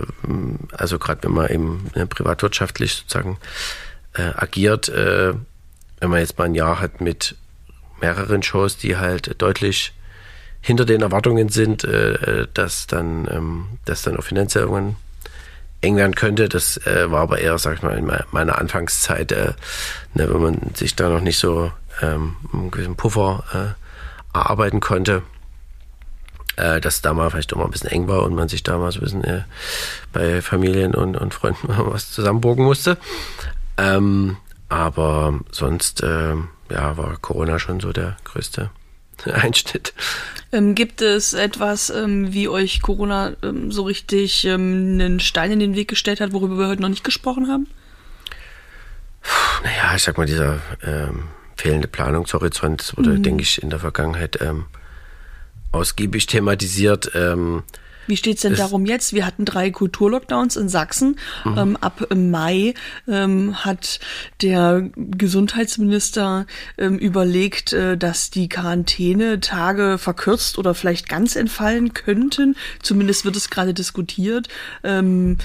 also gerade wenn man eben ne, privatwirtschaftlich sozusagen äh, agiert, äh, wenn man jetzt mal ein Jahr hat mit mehreren Shows, die halt deutlich hinter den Erwartungen sind, äh, dass dann, ähm, dass dann auch finanziell irgendwann eng werden könnte. Das äh, war aber eher, sag ich mal, in meiner Anfangszeit, äh, ne, wenn man sich da noch nicht so ähm, einen gewissen Puffer äh, erarbeiten konnte, äh, dass da mal vielleicht auch mal ein bisschen eng war und man sich da mal so ein bisschen äh, bei Familien und, und Freunden was zusammenburgen musste. Ähm, aber sonst, äh, ja, war Corona schon so der größte Einschnitt. Ähm, gibt es etwas, ähm, wie euch Corona ähm, so richtig ähm, einen Stein in den Weg gestellt hat, worüber wir heute noch nicht gesprochen haben? Naja, ich sag mal, dieser ähm, fehlende Planungshorizont wurde, mhm. denke ich, in der Vergangenheit ähm, ausgiebig thematisiert. Ähm, wie steht es denn darum jetzt? Wir hatten drei Kulturlockdowns in Sachsen. Mhm. Ähm, ab Mai ähm, hat der Gesundheitsminister ähm, überlegt, äh, dass die Quarantänetage verkürzt oder vielleicht ganz entfallen könnten. Zumindest wird es gerade diskutiert. Ähm,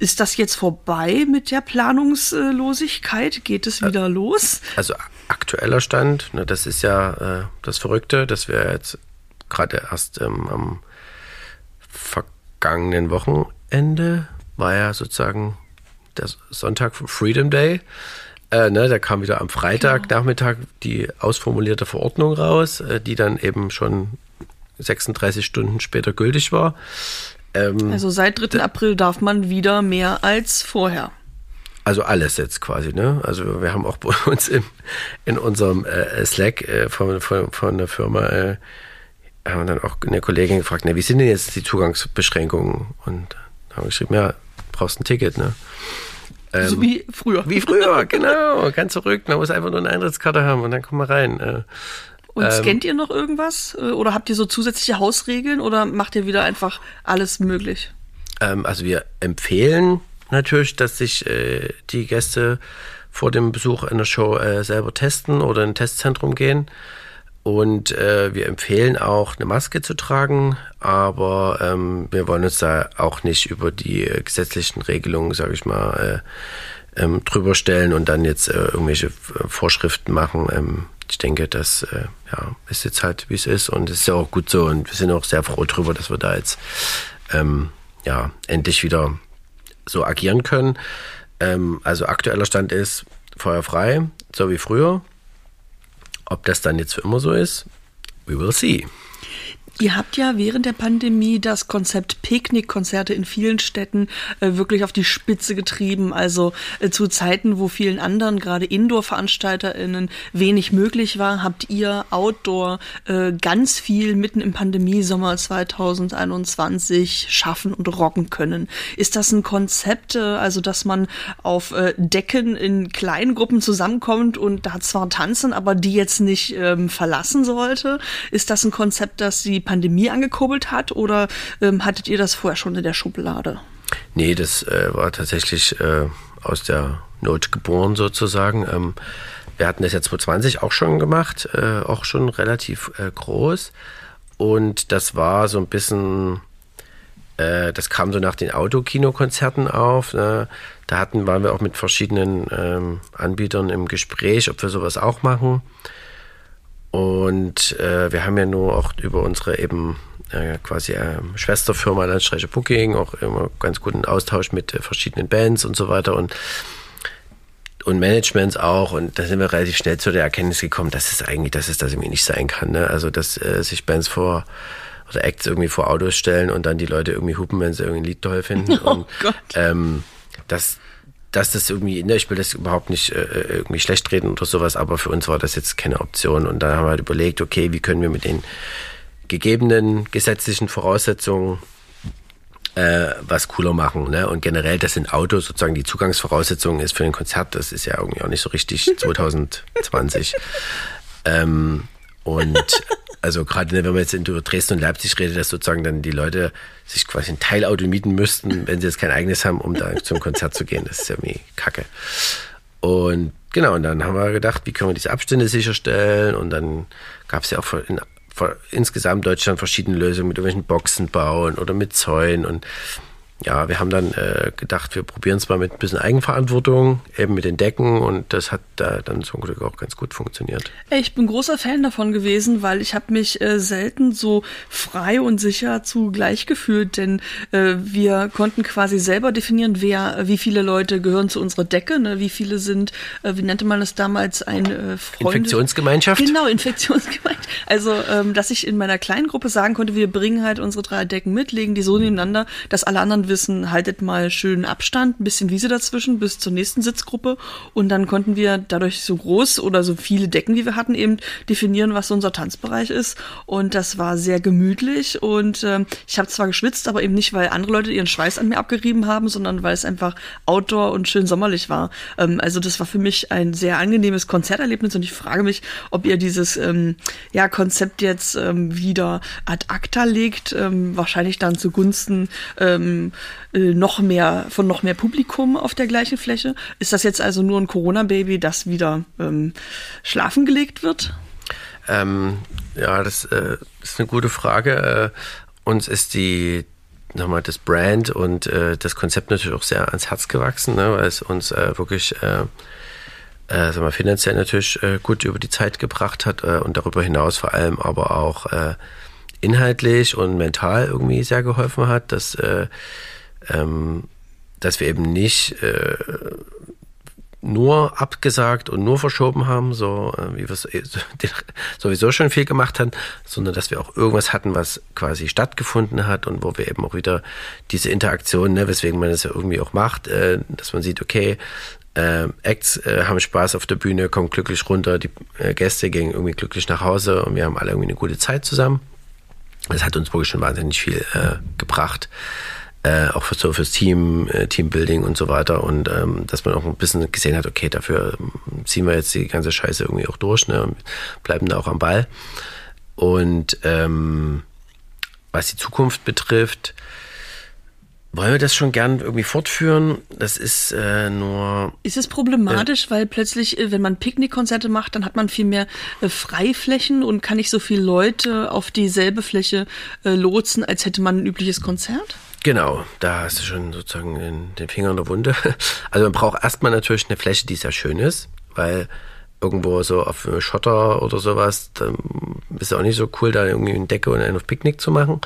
ist das jetzt vorbei mit der Planungslosigkeit? Geht es wieder los? Also aktueller Stand, ne, das ist ja äh, das Verrückte, dass wir jetzt gerade erst ähm, am vergangenen Wochenende war ja sozusagen der Sonntag Freedom Day. Äh, ne, da kam wieder am Freitag genau. Nachmittag die ausformulierte Verordnung raus, äh, die dann eben schon 36 Stunden später gültig war. Ähm, also seit 3. April darf man wieder mehr als vorher. Also alles jetzt quasi, ne? Also wir haben auch bei uns im, in unserem äh, Slack äh, von, von, von der Firma äh, haben dann auch eine Kollegin gefragt, ne, wie sind denn jetzt die Zugangsbeschränkungen? Und haben wir geschrieben, ja, brauchst ein Ticket, ne? Ähm, so wie früher. Wie früher, genau. Ganz zurück. Man muss einfach nur eine Eintrittskarte haben und dann kommen wir rein. Äh, und ähm, scannt ihr noch irgendwas? Äh, oder habt ihr so zusätzliche Hausregeln oder macht ihr wieder einfach alles möglich? Ähm, also wir empfehlen natürlich, dass sich äh, die Gäste vor dem Besuch einer Show äh, selber testen oder in ein Testzentrum gehen. Und äh, wir empfehlen auch eine Maske zu tragen, aber ähm, wir wollen uns da auch nicht über die äh, gesetzlichen Regelungen, sage ich mal, äh, ähm, drüber stellen und dann jetzt äh, irgendwelche äh, Vorschriften machen. Ähm, ich denke, das äh, ja, ist jetzt halt, wie es ist und es ist ja auch gut so und wir sind auch sehr froh drüber, dass wir da jetzt ähm, ja, endlich wieder so agieren können. Ähm, also aktueller Stand ist feuerfrei, so wie früher. Ob das dann jetzt für immer so ist, we will see. Ihr habt ja während der Pandemie das Konzept Picknickkonzerte in vielen Städten äh, wirklich auf die Spitze getrieben. Also äh, zu Zeiten, wo vielen anderen, gerade Indoor-VeranstalterInnen, wenig möglich war, habt ihr Outdoor äh, ganz viel mitten im Pandemiesommer 2021 schaffen und rocken können. Ist das ein Konzept, äh, also dass man auf äh, Decken in kleinen Gruppen zusammenkommt und da zwar tanzen, aber die jetzt nicht ähm, verlassen sollte? Ist das ein Konzept, das Sie Pandemie angekurbelt hat oder ähm, hattet ihr das vorher schon in der Schublade? Nee, das äh, war tatsächlich äh, aus der Not geboren sozusagen. Ähm, wir hatten das ja 2020 auch schon gemacht, äh, auch schon relativ äh, groß. Und das war so ein bisschen, äh, das kam so nach den Autokinokonzerten auf. Ne? Da hatten, waren wir auch mit verschiedenen ähm, Anbietern im Gespräch, ob wir sowas auch machen. Und äh, wir haben ja nur auch über unsere eben äh, quasi äh, Schwesterfirma Landstreiche Booking auch immer ganz guten Austausch mit äh, verschiedenen Bands und so weiter und und Managements auch und da sind wir relativ schnell zu der Erkenntnis gekommen, dass es eigentlich, dass es das irgendwie nicht sein kann. Ne? Also dass äh, sich Bands vor oder Acts irgendwie vor Autos stellen und dann die Leute irgendwie hupen, wenn sie irgendwie ein Lied toll finden. Oh und, Gott. Ähm, dass dass das irgendwie, ne, ich will das überhaupt nicht äh, irgendwie schlecht reden oder sowas, aber für uns war das jetzt keine Option. Und da haben wir halt überlegt, okay, wie können wir mit den gegebenen gesetzlichen Voraussetzungen äh, was cooler machen. Ne? Und generell, das sind Autos sozusagen die Zugangsvoraussetzungen ist für ein Konzert, das ist ja irgendwie auch nicht so richtig 2020. ähm, und also gerade ne, wenn man jetzt in Dresden und Leipzig redet, dass sozusagen dann die Leute sich quasi ein Teilauto mieten müssten, wenn sie jetzt kein eigenes haben, um da zum Konzert zu gehen. Das ist ja irgendwie kacke. Und genau, und dann haben wir gedacht, wie können wir diese Abstände sicherstellen? Und dann gab es ja auch in, insgesamt Deutschland verschiedene Lösungen mit irgendwelchen Boxen bauen oder mit Zäunen und ja, wir haben dann äh, gedacht, wir probieren es mal mit ein bisschen Eigenverantwortung, eben mit den Decken und das hat da dann zum Glück auch ganz gut funktioniert. Ich bin großer Fan davon gewesen, weil ich habe mich äh, selten so frei und sicher zugleich gefühlt, denn äh, wir konnten quasi selber definieren, wer, wie viele Leute gehören zu unserer Decke, ne? wie viele sind, äh, wie nannte man das damals, ein äh, Freunde Infektionsgemeinschaft? Genau, Infektionsgemeinschaft. Also, ähm, dass ich in meiner kleinen Gruppe sagen konnte, wir bringen halt unsere drei Decken mit, legen die so nebeneinander, dass alle anderen wissen, haltet mal schön Abstand, ein bisschen Wiese dazwischen bis zur nächsten Sitzgruppe. Und dann konnten wir dadurch so groß oder so viele Decken, wie wir hatten, eben definieren, was unser Tanzbereich ist. Und das war sehr gemütlich. Und äh, ich habe zwar geschwitzt, aber eben nicht, weil andere Leute ihren Schweiß an mir abgerieben haben, sondern weil es einfach outdoor und schön sommerlich war. Ähm, also das war für mich ein sehr angenehmes Konzerterlebnis und ich frage mich, ob ihr dieses ähm, ja, Konzept jetzt ähm, wieder ad acta legt, ähm, wahrscheinlich dann zugunsten ähm, äh, noch mehr, von noch mehr Publikum auf der gleichen Fläche. Ist das jetzt also nur ein Corona-Baby, das wieder ähm, schlafen gelegt wird? Ähm, ja, das äh, ist eine gute Frage. Äh, uns ist die nochmal das Brand und äh, das Konzept natürlich auch sehr ans Herz gewachsen, ne, weil es uns äh, wirklich äh, äh, sag mal, finanziell natürlich äh, gut über die Zeit gebracht hat äh, und darüber hinaus vor allem aber auch äh, inhaltlich und mental irgendwie sehr geholfen hat, dass, äh, ähm, dass wir eben nicht äh, nur abgesagt und nur verschoben haben, so äh, wie wir es äh, sowieso schon viel gemacht haben, sondern dass wir auch irgendwas hatten, was quasi stattgefunden hat und wo wir eben auch wieder diese Interaktion, ne, weswegen man es ja irgendwie auch macht, äh, dass man sieht, okay, äh, Acts äh, haben Spaß auf der Bühne, kommen glücklich runter, die äh, Gäste gehen irgendwie glücklich nach Hause und wir haben alle irgendwie eine gute Zeit zusammen das hat uns wirklich schon wahnsinnig viel äh, gebracht. Äh, auch für, so fürs Team, äh, Teambuilding und so weiter. Und ähm, dass man auch ein bisschen gesehen hat, okay, dafür ähm, ziehen wir jetzt die ganze Scheiße irgendwie auch durch ne, und bleiben da auch am Ball. Und ähm, was die Zukunft betrifft, wollen wir das schon gern irgendwie fortführen? Das ist äh, nur. Ist es problematisch, äh, weil plötzlich, äh, wenn man Picknickkonzerte macht, dann hat man viel mehr äh, Freiflächen und kann nicht so viele Leute auf dieselbe Fläche äh, lotsen, als hätte man ein übliches Konzert? Genau, da hast du schon sozusagen den Finger in der Wunde. Also man braucht erstmal natürlich eine Fläche, die sehr schön ist, weil irgendwo so auf Schotter oder sowas, dann ist es auch nicht so cool, da irgendwie eine Decke und einen auf Picknick zu machen.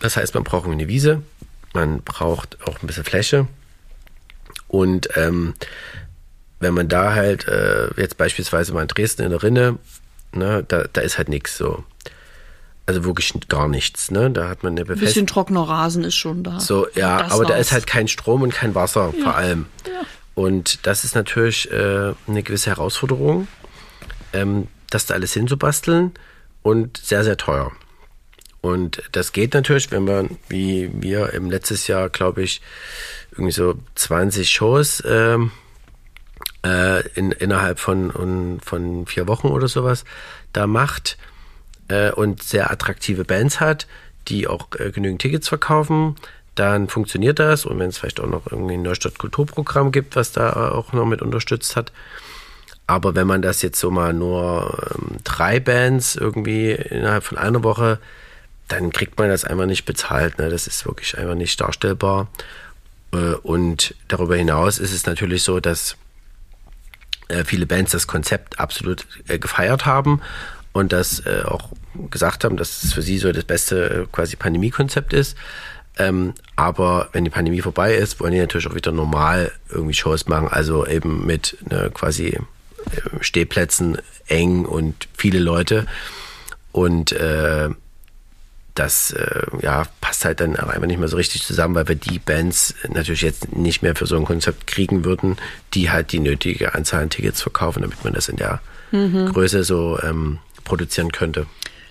Das heißt, man braucht irgendwie eine Wiese man braucht auch ein bisschen Fläche. Und ähm, wenn man da halt äh, jetzt beispielsweise mal in Dresden in der Rinne, ne, da, da ist halt nichts so. Also wirklich gar nichts, ne? Da hat man eine Befestigung. Ein bisschen trockener Rasen ist schon da. So, ja, aber war's. da ist halt kein Strom und kein Wasser ja. vor allem. Ja. Und das ist natürlich äh, eine gewisse Herausforderung, ähm, das da alles hinzubasteln und sehr, sehr teuer. Und das geht natürlich, wenn man, wie wir im letztes Jahr, glaube ich, irgendwie so 20 Shows ähm, äh, in, innerhalb von, von vier Wochen oder sowas da macht äh, und sehr attraktive Bands hat, die auch äh, genügend Tickets verkaufen, dann funktioniert das. Und wenn es vielleicht auch noch irgendwie ein Neustadt Kulturprogramm gibt, was da auch noch mit unterstützt hat. Aber wenn man das jetzt so mal nur ähm, drei Bands irgendwie innerhalb von einer Woche dann kriegt man das einfach nicht bezahlt. Ne? Das ist wirklich einfach nicht darstellbar. Äh, und darüber hinaus ist es natürlich so, dass äh, viele Bands das Konzept absolut äh, gefeiert haben und das auch gesagt haben, dass es für sie so das beste quasi Pandemie-Konzept ist. Ähm, aber wenn die Pandemie vorbei ist, wollen die natürlich auch wieder normal irgendwie Shows machen, also eben mit ne, quasi Stehplätzen eng und viele Leute. Und äh, das äh, ja, passt halt dann auch einfach nicht mehr so richtig zusammen, weil wir die Bands natürlich jetzt nicht mehr für so ein Konzept kriegen würden, die halt die nötige Anzahl an Tickets verkaufen, damit man das in der mhm. Größe so ähm, produzieren könnte.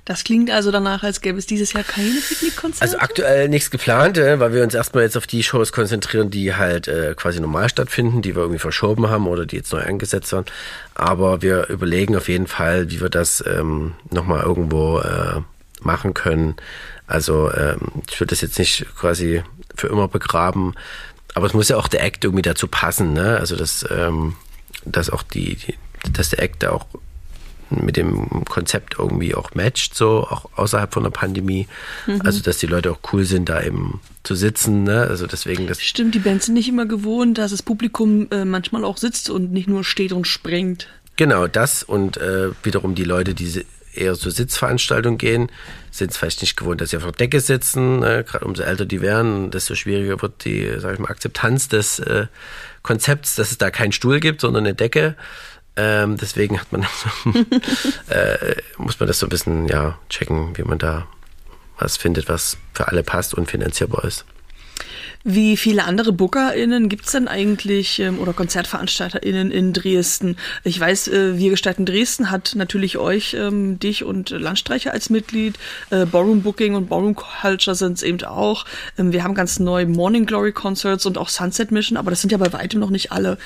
Das klingt also danach, als gäbe es dieses Jahr keine Picknickkonzerte? Also aktuell nichts geplant, äh, weil wir uns erstmal jetzt auf die Shows konzentrieren, die halt äh, quasi normal stattfinden, die wir irgendwie verschoben haben oder die jetzt neu angesetzt werden. Aber wir überlegen auf jeden Fall, wie wir das ähm, nochmal irgendwo äh, machen können. Also ähm, ich würde das jetzt nicht quasi für immer begraben, aber es muss ja auch der Act irgendwie dazu passen, ne? Also dass, ähm, dass auch die, die dass der Act auch mit dem Konzept irgendwie auch matcht, so auch außerhalb von der Pandemie. Mhm. Also dass die Leute auch cool sind, da eben zu sitzen. Ne? Also deswegen das. Stimmt, die Bands sind nicht immer gewohnt, dass das Publikum äh, manchmal auch sitzt und nicht nur steht und sprengt. Genau, das und äh, wiederum die Leute, die eher so Sitzveranstaltungen gehen, sind es vielleicht nicht gewohnt, dass sie auf der Decke sitzen. Ne? Gerade umso älter die werden, desto schwieriger wird die, sag ich mal, Akzeptanz des äh, Konzepts, dass es da keinen Stuhl gibt, sondern eine Decke. Ähm, deswegen hat man äh, muss man das so ein bisschen ja checken, wie man da was findet, was für alle passt und finanzierbar ist. Wie viele andere BookerInnen gibt es denn eigentlich ähm, oder KonzertveranstalterInnen in Dresden? Ich weiß, äh, Wir gestalten Dresden hat natürlich euch, ähm, dich und Landstreicher als Mitglied. Äh, Ballroom Booking und Ballroom Culture sind es eben auch. Ähm, wir haben ganz neu Morning Glory Concerts und auch Sunset Mission, aber das sind ja bei weitem noch nicht alle.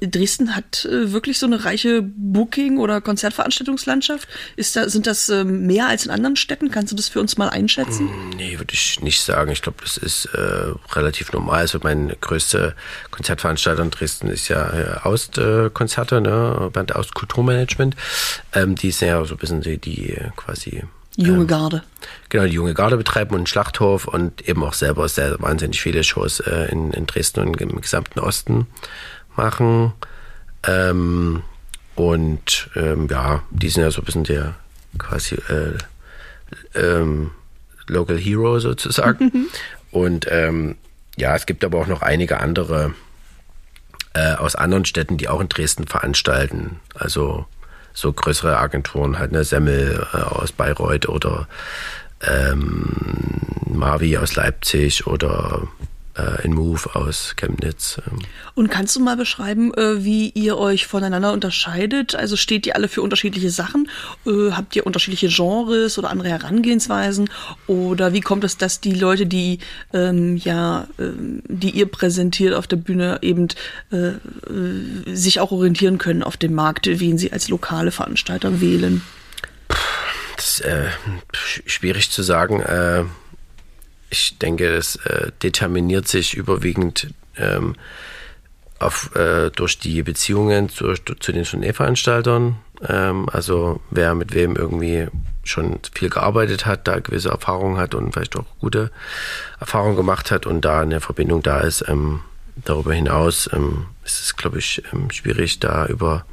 Dresden hat äh, wirklich so eine reiche Booking- oder Konzertveranstaltungslandschaft. Ist da, sind das mehr als in anderen Städten? Kannst du das für uns mal einschätzen? Mm, nee, würde ich nicht sagen. Ich glaube, das ist äh, relativ normal. Also mein größte Konzertveranstalter in Dresden ist ja äh, Aust-Konzerte, ne? Band Aust Kulturmanagement. Ähm, die sind ja so ein bisschen die, die quasi Junge ähm, Garde. Genau, die junge Garde betreiben und einen Schlachthof und eben auch selber sehr wahnsinnig viele Shows äh, in, in Dresden und im gesamten Osten machen. Ähm, und ähm, ja, die sind ja so ein bisschen der quasi äh, ähm, Local Hero sozusagen. und ähm, ja, es gibt aber auch noch einige andere äh, aus anderen Städten, die auch in Dresden veranstalten. Also so größere Agenturen, halt eine Semmel äh, aus Bayreuth oder ähm, Mavi aus Leipzig oder äh, in Move aus Chemnitz. Ähm. Und kannst du mal beschreiben, äh, wie ihr euch voneinander unterscheidet? Also steht ihr alle für unterschiedliche Sachen? Äh, habt ihr unterschiedliche Genres oder andere Herangehensweisen? Oder wie kommt es, dass die Leute, die ähm, ja, ähm, die ihr präsentiert auf der Bühne, eben äh, sich auch orientieren können auf dem Markt, wen sie als lokale Veranstalter wählen? Das ist äh, schwierig zu sagen. Ich denke, das äh, determiniert sich überwiegend ähm, auf, äh, durch die Beziehungen zu, zu den Tourneeveranstaltern. Ähm, also wer mit wem irgendwie schon viel gearbeitet hat, da gewisse Erfahrungen hat und vielleicht auch gute Erfahrungen gemacht hat und da eine Verbindung da ist. Ähm, darüber hinaus ähm, ist es, glaube ich, ähm, schwierig, da über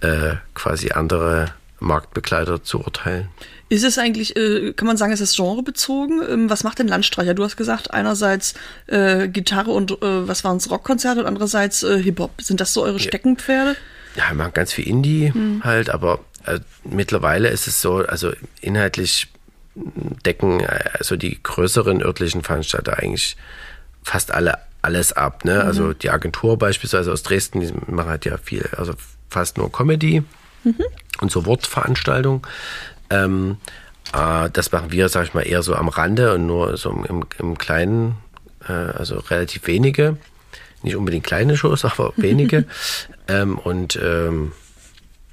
äh, quasi andere Marktbegleiter zu urteilen. Ist es eigentlich, äh, kann man sagen, ist es genrebezogen? Ähm, was macht denn Landstreicher? Du hast gesagt, einerseits äh, Gitarre und äh, was waren es, Rockkonzerte und andererseits äh, Hip-Hop. Sind das so eure Steckenpferde? Ja, wir machen ganz viel Indie hm. halt, aber äh, mittlerweile ist es so, also inhaltlich decken also die größeren örtlichen Veranstalter eigentlich fast alle alles ab. Ne? Mhm. Also die Agentur beispielsweise aus Dresden, die machen halt ja viel, also fast nur Comedy mhm. und so Wortveranstaltungen. Ähm, äh, das machen wir, sag ich mal, eher so am Rande und nur so im, im Kleinen, äh, also relativ wenige. Nicht unbedingt kleine Shows, aber wenige. ähm, und ähm,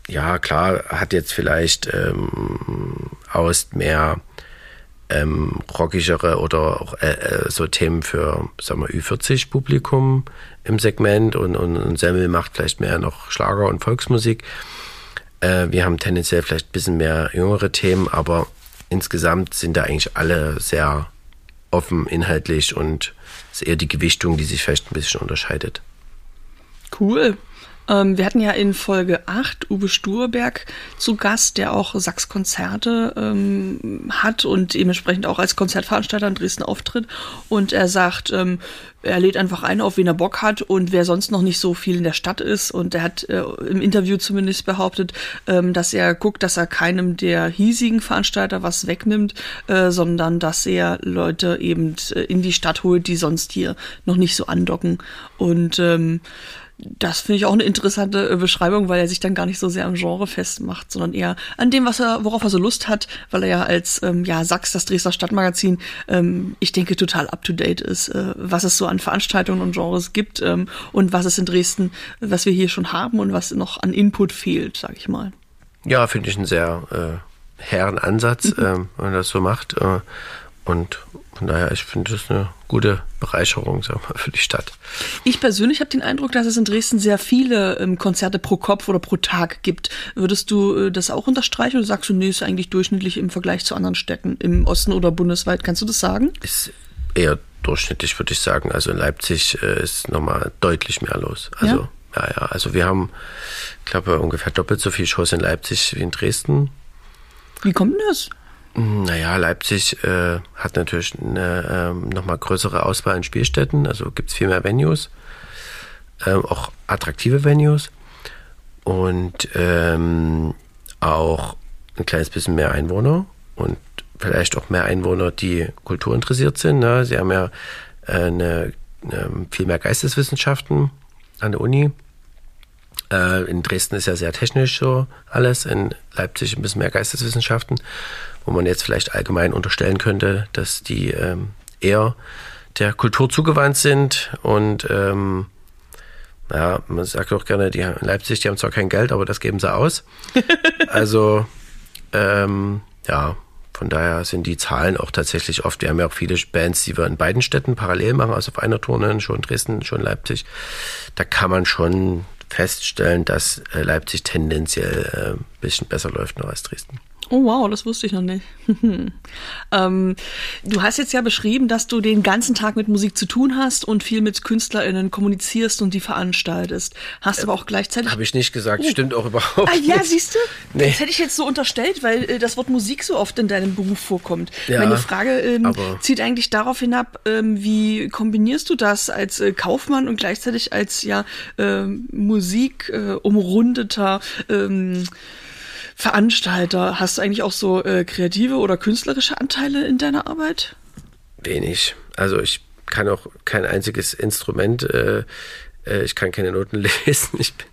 ja, klar, hat jetzt vielleicht ähm, aus mehr ähm, rockigere oder auch äh, äh so Themen für, sagen wir, Ü40-Publikum im Segment und, und, und Semmel macht vielleicht mehr noch Schlager und Volksmusik. Äh, wir haben tendenziell vielleicht ein bisschen mehr jüngere Themen, aber insgesamt sind da eigentlich alle sehr offen inhaltlich und es ist eher die Gewichtung, die sich vielleicht ein bisschen unterscheidet. Cool. Ähm, wir hatten ja in Folge 8 Uwe Sturberg zu Gast, der auch Sachs-Konzerte ähm, hat und dementsprechend auch als Konzertveranstalter in Dresden auftritt. Und er sagt, ähm, er lädt einfach ein, auf wen er Bock hat und wer sonst noch nicht so viel in der Stadt ist. Und er hat äh, im Interview zumindest behauptet, ähm, dass er guckt, dass er keinem der hiesigen Veranstalter was wegnimmt, äh, sondern dass er Leute eben äh, in die Stadt holt, die sonst hier noch nicht so andocken. Und ähm, das finde ich auch eine interessante äh, Beschreibung, weil er sich dann gar nicht so sehr am Genre festmacht, sondern eher an dem, was er, worauf er so Lust hat, weil er ja als ähm, ja Sachs, das Dresdner Stadtmagazin, ähm, ich denke total up to date ist, äh, was es so an Veranstaltungen und Genres gibt ähm, und was es in Dresden, was wir hier schon haben und was noch an Input fehlt, sag ich mal. Ja, finde ich einen sehr äh, hehren Ansatz, mhm. äh, wenn man das so macht. Äh, und von daher, ich finde das eine gute Bereicherung sag mal, für die Stadt. Ich persönlich habe den Eindruck, dass es in Dresden sehr viele ähm, Konzerte pro Kopf oder pro Tag gibt. Würdest du äh, das auch unterstreichen oder sagst du, nee, ist eigentlich durchschnittlich im Vergleich zu anderen Städten im Osten oder bundesweit? Kannst du das sagen? Ist eher durchschnittlich, würde ich sagen. Also in Leipzig äh, ist nochmal deutlich mehr los. Also, ja, ja. ja. Also wir haben, ich glaube, ungefähr doppelt so viele Shows in Leipzig wie in Dresden. Wie kommt denn das? Naja, Leipzig äh, hat natürlich eine ähm, nochmal größere Auswahl an Spielstätten, also gibt es viel mehr Venues, ähm, auch attraktive Venues und ähm, auch ein kleines bisschen mehr Einwohner und vielleicht auch mehr Einwohner, die kulturinteressiert sind. Ne? Sie haben ja äh, eine, eine, viel mehr Geisteswissenschaften an der Uni. Äh, in Dresden ist ja sehr technisch so alles, in Leipzig ein bisschen mehr Geisteswissenschaften wo man jetzt vielleicht allgemein unterstellen könnte, dass die ähm, eher der Kultur zugewandt sind und ähm, ja, man sagt auch gerne, die in Leipzig, die haben zwar kein Geld, aber das geben sie aus. also ähm, ja, von daher sind die Zahlen auch tatsächlich oft. Wir haben ja auch viele Bands, die wir in beiden Städten parallel machen, also auf einer Tournee, schon Dresden, schon Leipzig. Da kann man schon feststellen, dass äh, Leipzig tendenziell äh, ein bisschen besser läuft noch als Dresden. Oh wow, das wusste ich noch nicht. ähm, du hast jetzt ja beschrieben, dass du den ganzen Tag mit Musik zu tun hast und viel mit KünstlerInnen kommunizierst und die veranstaltest. Hast äh, aber auch gleichzeitig. Habe ich nicht gesagt, oh. stimmt auch überhaupt. Ah ja, siehst du? Nee. Das hätte ich jetzt so unterstellt, weil äh, das Wort Musik so oft in deinem Beruf vorkommt. Ja, Meine Frage ähm, zieht eigentlich darauf hinab, ähm, wie kombinierst du das als äh, Kaufmann und gleichzeitig als ja ähm, Musik äh, umrundeter ähm, Veranstalter. Hast du eigentlich auch so äh, kreative oder künstlerische Anteile in deiner Arbeit? Wenig. Also ich kann auch kein einziges Instrument, äh, äh, ich kann keine Noten lesen. Ich bin,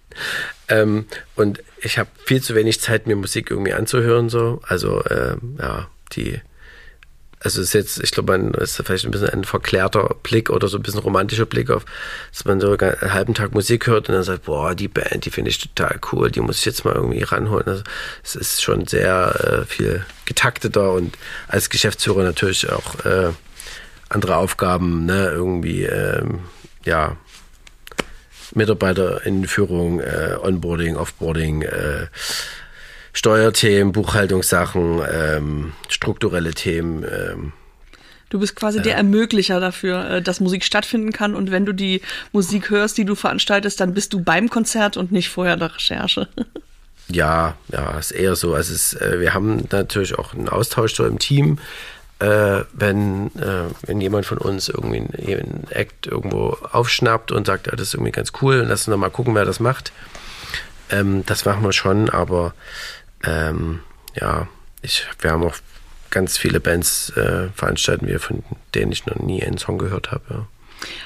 ähm, und ich habe viel zu wenig Zeit, mir Musik irgendwie anzuhören. So. Also ähm, ja, die also ist jetzt, ich glaube, man ist vielleicht ein bisschen ein verklärter Blick oder so ein bisschen romantischer Blick auf, dass man so einen halben Tag Musik hört und dann sagt, boah, die Band, die finde ich total cool, die muss ich jetzt mal irgendwie ranholen. Also es ist schon sehr äh, viel getakteter und als Geschäftsführer natürlich auch äh, andere Aufgaben, ne, irgendwie, ähm, ja, Mitarbeiter in Führung, äh, Onboarding, Offboarding, äh, Steuerthemen, Buchhaltungssachen, ähm, strukturelle Themen. Ähm, Du bist quasi äh, der Ermöglicher dafür, äh, dass Musik stattfinden kann. Und wenn du die Musik hörst, die du veranstaltest, dann bist du beim Konzert und nicht vorher der Recherche. Ja, ja, ist eher so. Also es, äh, wir haben natürlich auch einen Austausch so im Team. Äh, wenn, äh, wenn jemand von uns irgendwie einen Act irgendwo aufschnappt und sagt, ja, das ist irgendwie ganz cool, lass uns noch mal gucken, wer das macht. Ähm, das machen wir schon, aber ähm, ja, ich, wir haben auch ganz viele Bands äh, veranstalten wir, von denen ich noch nie einen Song gehört habe.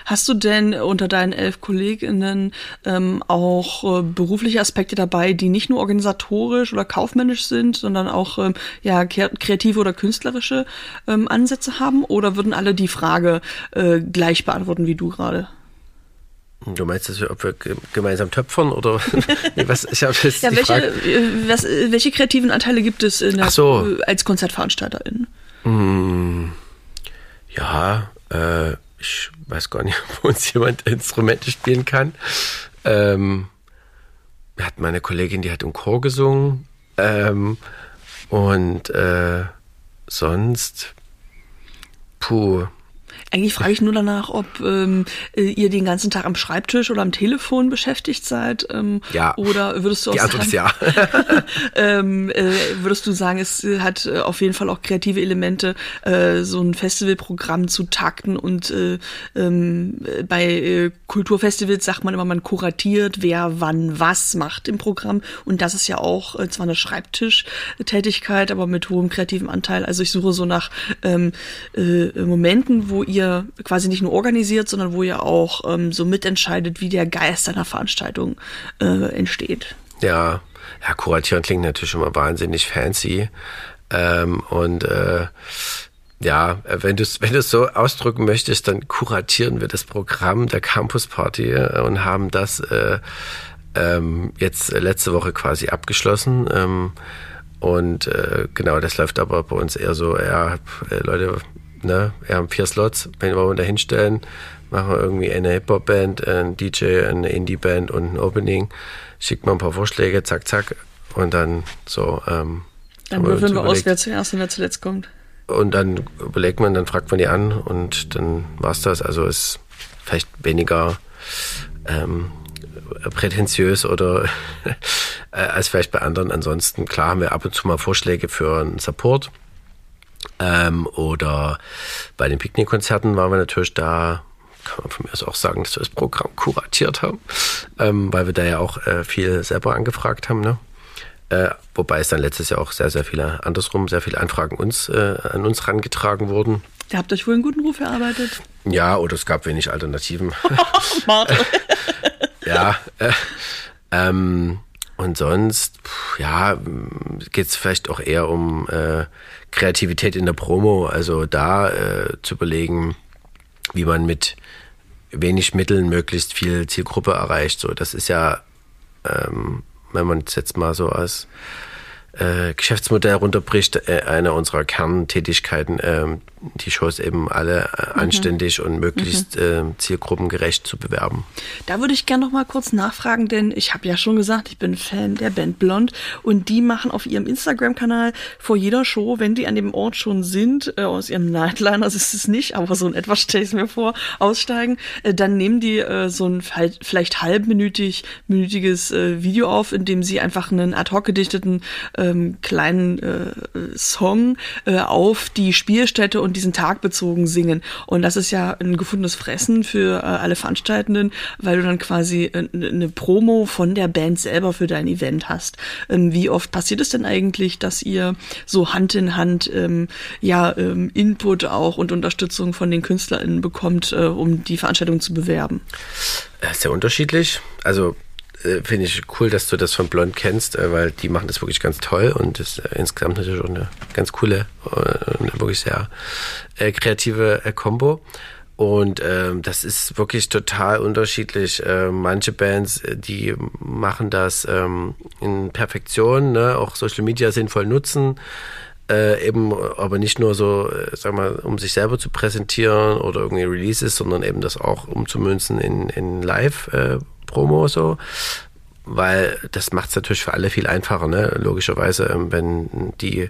Hast du denn unter deinen elf KollegInnen ähm, auch äh, berufliche Aspekte dabei, die nicht nur organisatorisch oder kaufmännisch sind, sondern auch ähm, ja, kreative oder künstlerische ähm, Ansätze haben? Oder würden alle die Frage äh, gleich beantworten wie du gerade? Du meinst, dass wir, ob wir gemeinsam töpfern oder was? Ich habe jetzt ja, welche, äh, was, welche kreativen Anteile gibt es der, so. als Konzertveranstalterin? Hm, ja, äh, ich weiß gar nicht, ob uns jemand Instrumente spielen kann. Ähm, hatten meine Kollegin, die hat im Chor gesungen. Ähm, und äh, sonst, puh, Eigentlich frage ich nur danach, ob ähm, äh, ihr den ganzen Tag am Schreibtisch oder am Telefon beschäftigt seid. Ähm, ja. Oder würdest du auch Die Antwort ist ja. ähm, äh, würdest du sagen, es hat äh, auf jeden Fall auch kreative Elemente, äh, so ein Festivalprogramm zu takten und äh, ähm, bei äh, Kulturfestivals sagt man immer, man kuratiert, wer wann was macht im Programm und das ist ja auch äh, zwar eine Schreibtischtätigkeit, aber mit hohem kreativen Anteil. Also ich suche so nach ähm, äh, Momenten, wo ihr quasi nicht nur organisiert, sondern wo ihr auch ähm, so mitentscheidet, wie der Geist einer Veranstaltung äh, entsteht. Ja, ja, kuratieren klingt natürlich immer wahnsinnig fancy. Ähm, und äh, ja, wenn du es wenn so ausdrücken möchtest, dann kuratieren wir das Programm der Campus Party äh, und haben das äh, ähm, jetzt letzte Woche quasi abgeschlossen. Ähm, und äh, genau, das läuft aber bei uns eher so, ja, äh, Leute, ne, wir haben vier Slots, wenn wir da hinstellen, machen wir irgendwie eine Hip-Hop-Band, ein DJ, eine Indie-Band und ein Opening, schickt man ein paar Vorschläge, zack, zack, und dann so. Ähm, dann würfeln wir aus, wer zuerst und wer zuletzt kommt. Und dann überlegt man, dann fragt man die an und dann war's das. Also ist vielleicht weniger ähm, prätentiös oder äh, als vielleicht bei anderen. Ansonsten, klar, haben wir ab und zu mal Vorschläge für einen Support. Ähm, oder bei den Picknickkonzerten waren wir natürlich da, kann man von mir aus auch sagen, dass wir das Programm kuratiert haben, ähm, weil wir da ja auch äh, viel selber angefragt haben. Ne? Äh, wobei es dann letztes Jahr auch sehr, sehr viele andersrum, sehr viele Anfragen uns, äh, an uns herangetragen wurden. Ihr habt euch wohl einen guten Ruf erarbeitet. Ja, oder es gab wenig Alternativen. Ja. Äh, ähm, und sonst, pff, ja, geht es vielleicht auch eher um äh, Kreativität in der Promo. Also da äh, zu überlegen, wie man mit wenig Mitteln möglichst viel Zielgruppe erreicht. So, das ist ja, ähm, wenn man es jetzt mal so als äh, Geschäftsmodell runterbricht, äh, eine unserer Kerntätigkeiten, ähm, die Shows eben alle äh, Mhm. anständig und möglichst äh, zielgruppengerecht zu bewerben. Da würde ich gerne noch mal kurz nachfragen, denn ich habe ja schon gesagt, ich bin Fan der Band Blond und die machen auf ihrem Instagram-Kanal vor jeder Show, wenn die an dem Ort schon sind, äh, aus ihrem Nightliner, das ist es nicht, aber so in etwa stelle ich es mir vor, aussteigen, äh, dann nehmen die äh, so ein halt, vielleicht halbminütig minütiges äh, Video auf, in dem sie einfach einen ad hoc gedichteten ähm, kleinen äh, Song äh, auf die Spielstätte und diesen Tag bezogen singen. Und das ist ja ein gefundenes Fressen für äh, alle Veranstaltenden, weil du dann quasi äh, eine Promo von der Band selber für dein Event hast. Ähm, wie oft passiert es denn eigentlich, dass ihr so Hand in Hand ähm, ja ähm, Input auch und Unterstützung von den KünstlerInnen bekommt, äh, um die Veranstaltung zu bewerben? Äh, Sehr unterschiedlich. Also äh, finde ich cool, dass du das von Blond kennst, äh, weil die machen das wirklich ganz toll und ist äh, insgesamt natürlich auch eine ganz coole, wirklich sehr kreative Combo. Und ähm, das ist wirklich total unterschiedlich. Äh, manche Bands, die machen das ähm, in Perfektion, ne? auch Social Media sinnvoll nutzen. Äh, eben aber nicht nur so, sag mal, um sich selber zu präsentieren oder irgendwie Releases, sondern eben das auch umzumünzen in, in Live-Promo so. Weil das macht es natürlich für alle viel einfacher, ne? Logischerweise, ähm, wenn die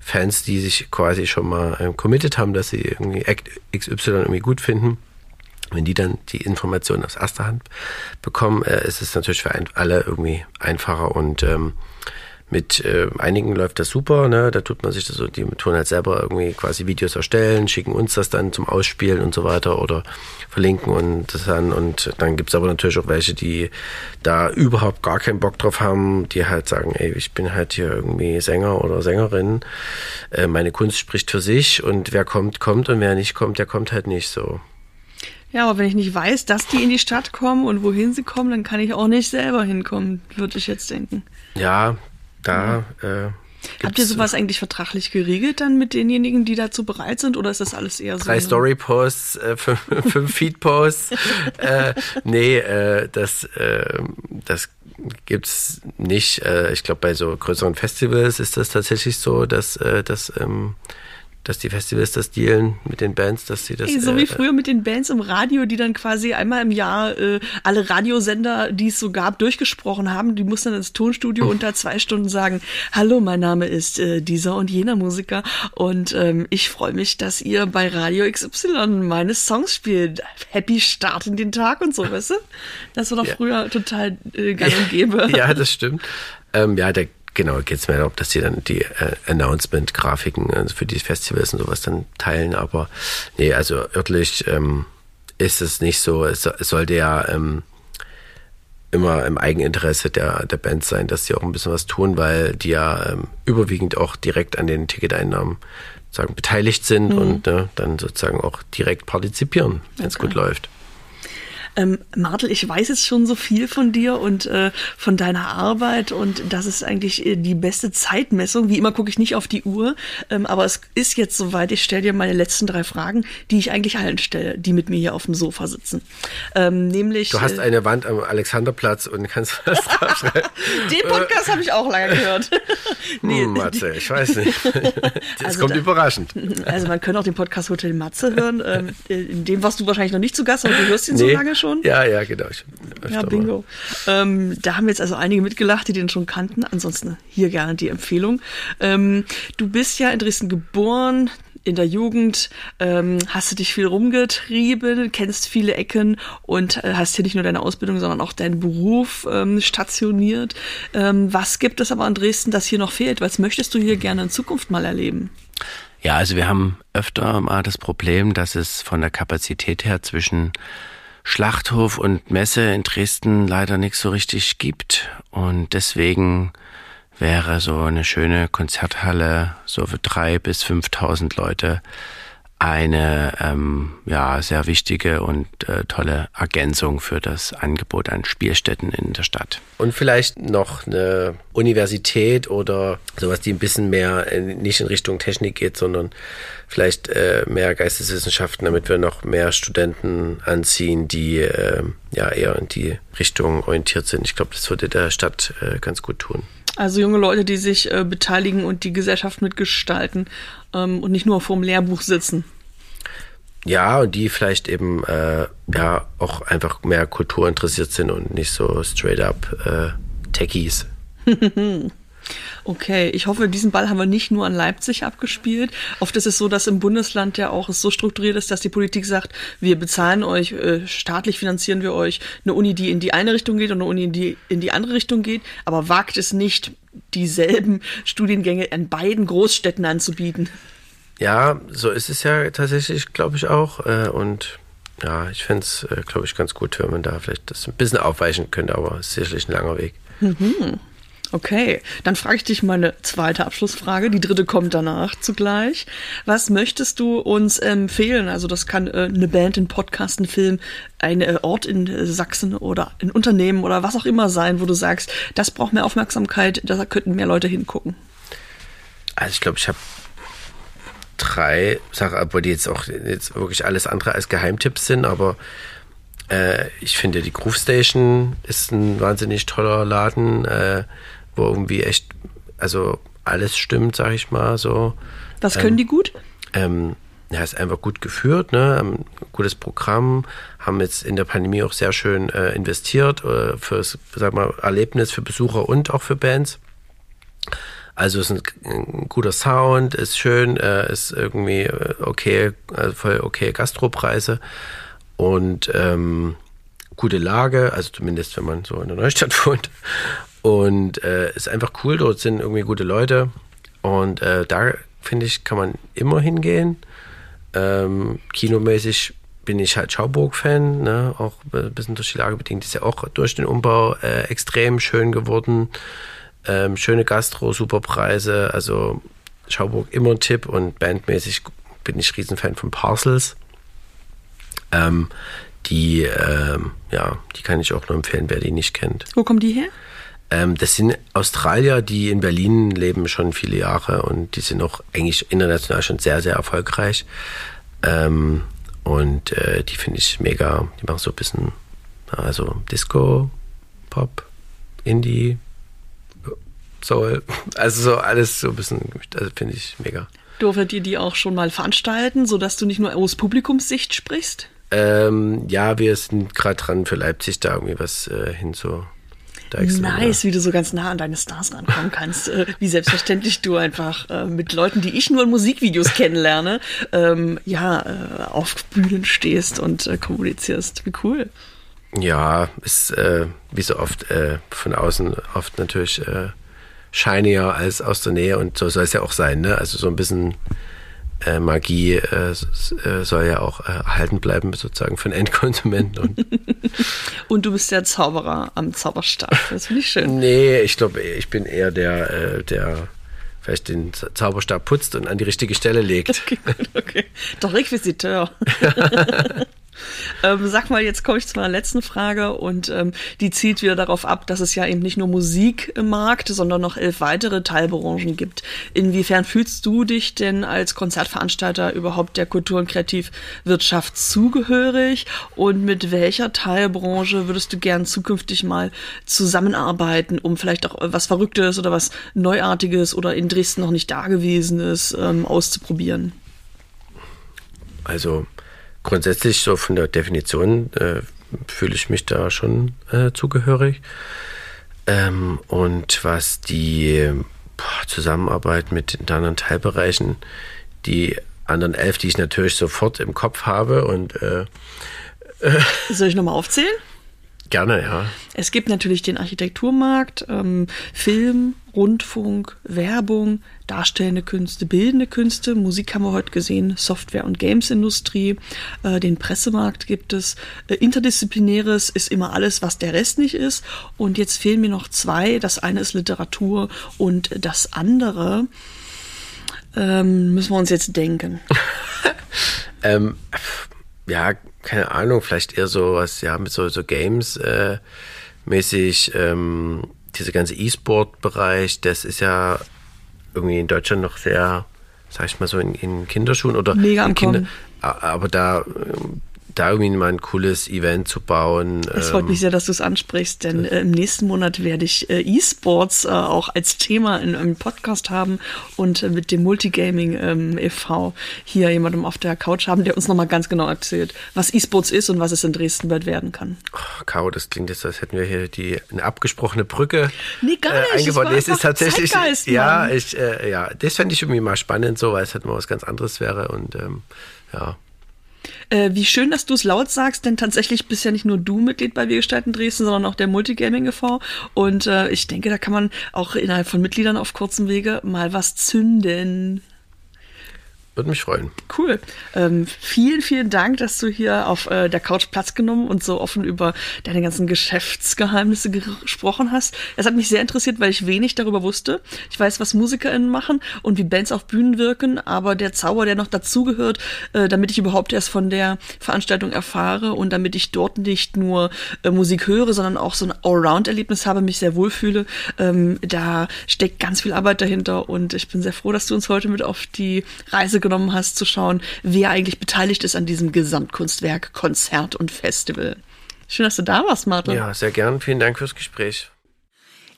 Fans, die sich quasi schon mal ähm, committed haben, dass sie irgendwie Act XY irgendwie gut finden, wenn die dann die Informationen aus erster Hand bekommen, äh, ist es natürlich für alle irgendwie einfacher und ähm, mit äh, einigen läuft das super, ne? Da tut man sich das so, die tun halt selber irgendwie quasi Videos erstellen, schicken uns das dann zum Ausspielen und so weiter oder verlinken und das dann. Und dann gibt's aber natürlich auch welche, die da überhaupt gar keinen Bock drauf haben, die halt sagen, ey, ich bin halt hier irgendwie Sänger oder Sängerin, äh, meine Kunst spricht für sich und wer kommt, kommt und wer nicht kommt, der kommt halt nicht so. Ja, aber wenn ich nicht weiß, dass die in die Stadt kommen und wohin sie kommen, dann kann ich auch nicht selber hinkommen, würde ich jetzt denken. Ja, da äh, Habt ihr sowas eigentlich vertraglich geregelt dann mit denjenigen, die dazu bereit sind, oder ist das alles eher so? drei Story-Posts, äh, fünf, fünf Feed-Posts. äh, nee, äh, das, äh, das gibt's nicht. Äh, ich glaube, bei so größeren Festivals ist das tatsächlich so, dass, äh, dass, ähm, dass die Festivals das dealen mit den Bands, dass sie das. Ey, so wie äh, früher mit den Bands im Radio, die dann quasi einmal im Jahr äh, alle Radiosender, die es so gab, durchgesprochen haben. Die mussten dann ins Tonstudio mhm. unter zwei Stunden sagen: Hallo, mein Name ist äh, dieser und jener Musiker und ähm, ich freue mich, dass ihr bei Radio XY meine Songs spielt. Happy Start in den Tag und so, weißt du? Das war doch ja. früher total äh, gang und gäbe. Ja, das stimmt. Ähm, ja, der Genau, geht es mir darum, dass sie dann die äh, Announcement-Grafiken also für die Festivals und sowas dann teilen. Aber nee, also örtlich ähm, ist es nicht so. Es, es sollte ja ähm, immer im Eigeninteresse der, der Band sein, dass sie auch ein bisschen was tun, weil die ja ähm, überwiegend auch direkt an den Ticketeinnahmen sagen, beteiligt sind mhm. und ne, dann sozusagen auch direkt partizipieren, wenn es okay. gut läuft. Ähm, Martel, ich weiß jetzt schon so viel von dir und äh, von deiner Arbeit und das ist eigentlich äh, die beste Zeitmessung. Wie immer gucke ich nicht auf die Uhr, ähm, aber es ist jetzt soweit. Ich stelle dir meine letzten drei Fragen, die ich eigentlich allen stelle, die mit mir hier auf dem Sofa sitzen. Ähm, nämlich. Du hast äh, eine Wand am Alexanderplatz und kannst was draufschreiben. Den Podcast habe ich auch lange gehört. nee, hm, Matze, ich weiß nicht. Das also kommt da, überraschend. Also man könnte auch den Podcast Hotel Matze hören. Ähm, in dem warst du wahrscheinlich noch nicht zu Gast, aber du hörst ihn nee. so lange schon schon? Ja, ja, genau. Ja, bingo. Ähm, da haben jetzt also einige mitgelacht, die den schon kannten. Ansonsten hier gerne die Empfehlung. Ähm, du bist ja in Dresden geboren, in der Jugend ähm, hast du dich viel rumgetrieben, kennst viele Ecken und äh, hast hier nicht nur deine Ausbildung, sondern auch deinen Beruf ähm, stationiert. Ähm, was gibt es aber in Dresden, das hier noch fehlt? Was möchtest du hier gerne in Zukunft mal erleben? Ja, also wir haben öfter mal das Problem, dass es von der Kapazität her zwischen Schlachthof und Messe in Dresden leider nichts so richtig gibt. Und deswegen wäre so eine schöne Konzerthalle, so für drei bis fünftausend Leute, eine ähm, ja sehr wichtige und äh, tolle Ergänzung für das Angebot an Spielstätten in der Stadt. Und vielleicht noch eine Universität oder sowas, die ein bisschen mehr in, nicht in Richtung Technik geht, sondern vielleicht äh, mehr Geisteswissenschaften, damit wir noch mehr Studenten anziehen, die äh, ja eher in die Richtung orientiert sind. Ich glaube, das würde der Stadt äh, ganz gut tun. Also junge Leute, die sich äh, beteiligen und die Gesellschaft mitgestalten ähm, und nicht nur vor dem Lehrbuch sitzen. Ja, und die vielleicht eben äh, ja auch einfach mehr Kultur interessiert sind und nicht so straight up äh, Techies. Okay, ich hoffe, diesen Ball haben wir nicht nur an Leipzig abgespielt. Oft ist es so, dass im Bundesland ja auch es so strukturiert ist, dass die Politik sagt, wir bezahlen euch, äh, staatlich finanzieren wir euch eine Uni, die in die eine Richtung geht und eine Uni, die in die andere Richtung geht, aber wagt es nicht, dieselben Studiengänge an beiden Großstädten anzubieten. Ja, so ist es ja tatsächlich, glaube ich auch. Äh, und ja, ich fände es, äh, glaube ich, ganz gut, wenn man da vielleicht das ein bisschen aufweichen könnte, aber es ist sicherlich ein langer Weg. Mhm. Okay, dann frage ich dich meine zweite Abschlussfrage. Die dritte kommt danach zugleich. Was möchtest du uns empfehlen? Also das kann äh, eine Band, ein Podcast, ein Film, ein äh, Ort in äh, Sachsen oder ein Unternehmen oder was auch immer sein, wo du sagst, das braucht mehr Aufmerksamkeit, da könnten mehr Leute hingucken. Also ich glaube, ich habe drei Sachen, obwohl die jetzt auch jetzt wirklich alles andere als Geheimtipps sind, aber äh, ich finde die Groove Station ist ein wahnsinnig toller Laden. Wo irgendwie echt, also alles stimmt, sag ich mal so. Was können ähm, die gut? Ähm, ja, ist einfach gut geführt, ne? Haben gutes Programm, haben jetzt in der Pandemie auch sehr schön äh, investiert äh, fürs, sag mal, Erlebnis für Besucher und auch für Bands. Also ist ein, ein guter Sound, ist schön, äh, ist irgendwie äh, okay, also voll okay Gastropreise und ähm, gute Lage, also zumindest wenn man so in der Neustadt wohnt. Und äh, ist einfach cool, dort sind irgendwie gute Leute. Und äh, da, finde ich, kann man immer hingehen. Ähm, kinomäßig bin ich halt Schauburg-Fan, ne? auch ein bisschen durch die Lage bedingt. Ist ja auch durch den Umbau äh, extrem schön geworden. Ähm, schöne Gastro, super Preise. Also Schauburg immer ein Tipp und bandmäßig bin ich Riesenfan von Parcels. Ähm, die, ähm, ja, die kann ich auch nur empfehlen, wer die nicht kennt. Wo kommen die her? Ähm, das sind Australier, die in Berlin leben schon viele Jahre und die sind auch eigentlich international schon sehr, sehr erfolgreich. Ähm, und äh, die finde ich mega. Die machen so ein bisschen, also Disco, Pop, Indie, Soul, also so alles so ein bisschen, also finde ich mega. Durftet ihr die auch schon mal veranstalten, sodass du nicht nur aus Publikumssicht sprichst? Ähm, ja, wir sind gerade dran für Leipzig da irgendwie was äh, hinzu. Nice, wie du so ganz nah an deine Stars rankommen kannst. Äh, wie selbstverständlich du einfach äh, mit Leuten, die ich nur in Musikvideos kennenlerne, ähm, ja, äh, auf Bühnen stehst und äh, kommunizierst. Wie cool. Ja, ist äh, wie so oft äh, von außen oft natürlich shinier als aus der Nähe und so soll es ja auch sein, ne? Also so ein bisschen äh, Magie äh, äh, soll ja auch äh, erhalten bleiben, sozusagen für den Endkonsumenten. Und, und du bist der Zauberer am Zauberstab. Das finde ich schön. Nee, ich glaube, ich bin eher der, äh, der vielleicht den Zauberstab putzt und an die richtige Stelle legt. Okay, gut, okay. Doch Requisiteur. Ähm, sag mal, jetzt komme ich zu meiner letzten Frage und ähm, die zielt wieder darauf ab, dass es ja eben nicht nur Musik im Markt, sondern noch elf weitere Teilbranchen gibt. Inwiefern fühlst du dich denn als Konzertveranstalter überhaupt der Kultur- und Kreativwirtschaft zugehörig und mit welcher Teilbranche würdest du gern zukünftig mal zusammenarbeiten, um vielleicht auch was Verrücktes oder was Neuartiges oder in Dresden noch nicht Dagewesenes ähm, auszuprobieren? Also grundsätzlich so von der Definition äh, fühle ich mich da schon äh, zugehörig. Ähm, und was die boah, Zusammenarbeit mit den anderen Teilbereichen, die anderen elf, die ich natürlich sofort im Kopf habe und äh, Soll ich nochmal aufzählen? Gerne, ja. Es gibt natürlich den Architekturmarkt, ähm, Film, Rundfunk, Werbung, darstellende Künste, bildende Künste, Musik haben wir heute gesehen, Software- und Gamesindustrie, äh, den Pressemarkt gibt es. Äh, interdisziplinäres ist immer alles, was der Rest nicht ist. Und jetzt fehlen mir noch zwei. Das eine ist Literatur und das andere ähm, müssen wir uns jetzt denken. ähm, ja, keine Ahnung, vielleicht eher so was, ja, mit so, so Games äh, mäßig, ähm, dieser ganze E-Sport-Bereich, das ist ja irgendwie in Deutschland noch sehr, sag ich mal so, in, in Kinderschuhen oder Mega Kinder, aber da da irgendwie mal ein cooles Event zu bauen. Es freut mich ähm, sehr, dass du es ansprichst, denn äh, im nächsten Monat werde ich äh, E-Sports äh, auch als Thema in einem Podcast haben und äh, mit dem Multigaming ähm, e.V. hier jemandem auf der Couch haben, der uns nochmal ganz genau erzählt, was E-Sports ist und was es in Dresden bald werden kann. Oh, Caro, das klingt jetzt, als hätten wir hier die eine abgesprochene Brücke nee, gar nicht. Äh, eingebaut. Es, es ist tatsächlich, Zeitgeist, ja, ich, äh, ja, das fände ich irgendwie mal spannend, so, weil es halt mal was ganz anderes wäre und ähm, ja. Äh, wie schön, dass du es laut sagst, denn tatsächlich bist ja nicht nur du Mitglied bei Wir gestalten Dresden, sondern auch der Multigaming e.V. Und äh, ich denke, da kann man auch innerhalb von Mitgliedern auf kurzem Wege mal was zünden. Würde mich freuen. Cool. Ähm, vielen, vielen Dank, dass du hier auf äh, der Couch Platz genommen und so offen über deine ganzen Geschäftsgeheimnisse gesprochen hast. Es hat mich sehr interessiert, weil ich wenig darüber wusste. Ich weiß, was MusikerInnen machen und wie Bands auf Bühnen wirken, aber der Zauber, der noch dazugehört, äh, damit ich überhaupt erst von der Veranstaltung erfahre und damit ich dort nicht nur äh, Musik höre, sondern auch so ein Allround-Erlebnis habe, mich sehr wohlfühle, ähm, da steckt ganz viel Arbeit dahinter und ich bin sehr froh, dass du uns heute mit auf die Reise genommen hast, zu schauen, wer eigentlich beteiligt ist an diesem Gesamtkunstwerk, Konzert und Festival. Schön, dass du da warst, Martin. Ja, sehr gern. Vielen Dank fürs Gespräch.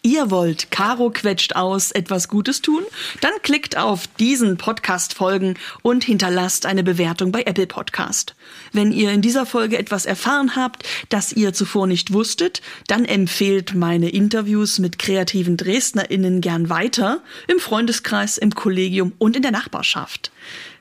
Ihr wollt Caro quetscht aus etwas Gutes tun? Dann klickt auf diesen Podcast folgen und hinterlasst eine Bewertung bei Apple Podcast. Wenn ihr in dieser Folge etwas erfahren habt, das ihr zuvor nicht wusstet, dann empfehlt meine Interviews mit kreativen DresdnerInnen gern weiter im Freundeskreis, im Kollegium und in der Nachbarschaft.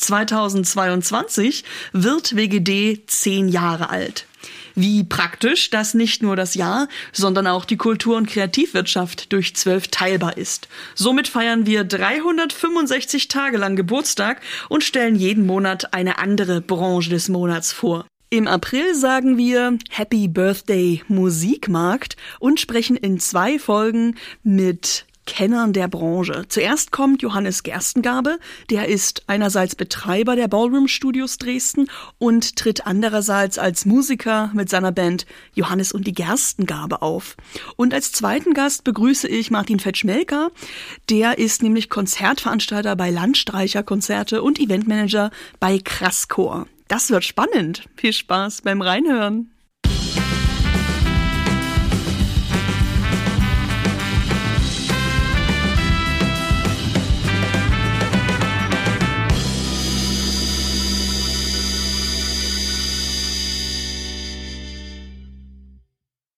2022 wird WGD zehn Jahre alt. Wie praktisch, dass nicht nur das Jahr, sondern auch die Kultur- und Kreativwirtschaft durch zwölf teilbar ist. Somit feiern wir 365 Tage lang Geburtstag und stellen jeden Monat eine andere Branche des Monats vor. Im April sagen wir Happy Birthday Musikmarkt und sprechen in zwei Folgen mit Kennern der Branche. Zuerst kommt Johannes Gerstengabe, der ist einerseits Betreiber der Ballroom Studios Dresden und tritt andererseits als Musiker mit seiner Band Johannes und die Gerstengabe auf. Und als zweiten Gast begrüße ich Martin Fetschmelker, der ist nämlich Konzertveranstalter bei Landstreicherkonzerte und Eventmanager bei Krasskor. Das wird spannend. Viel Spaß beim Reinhören.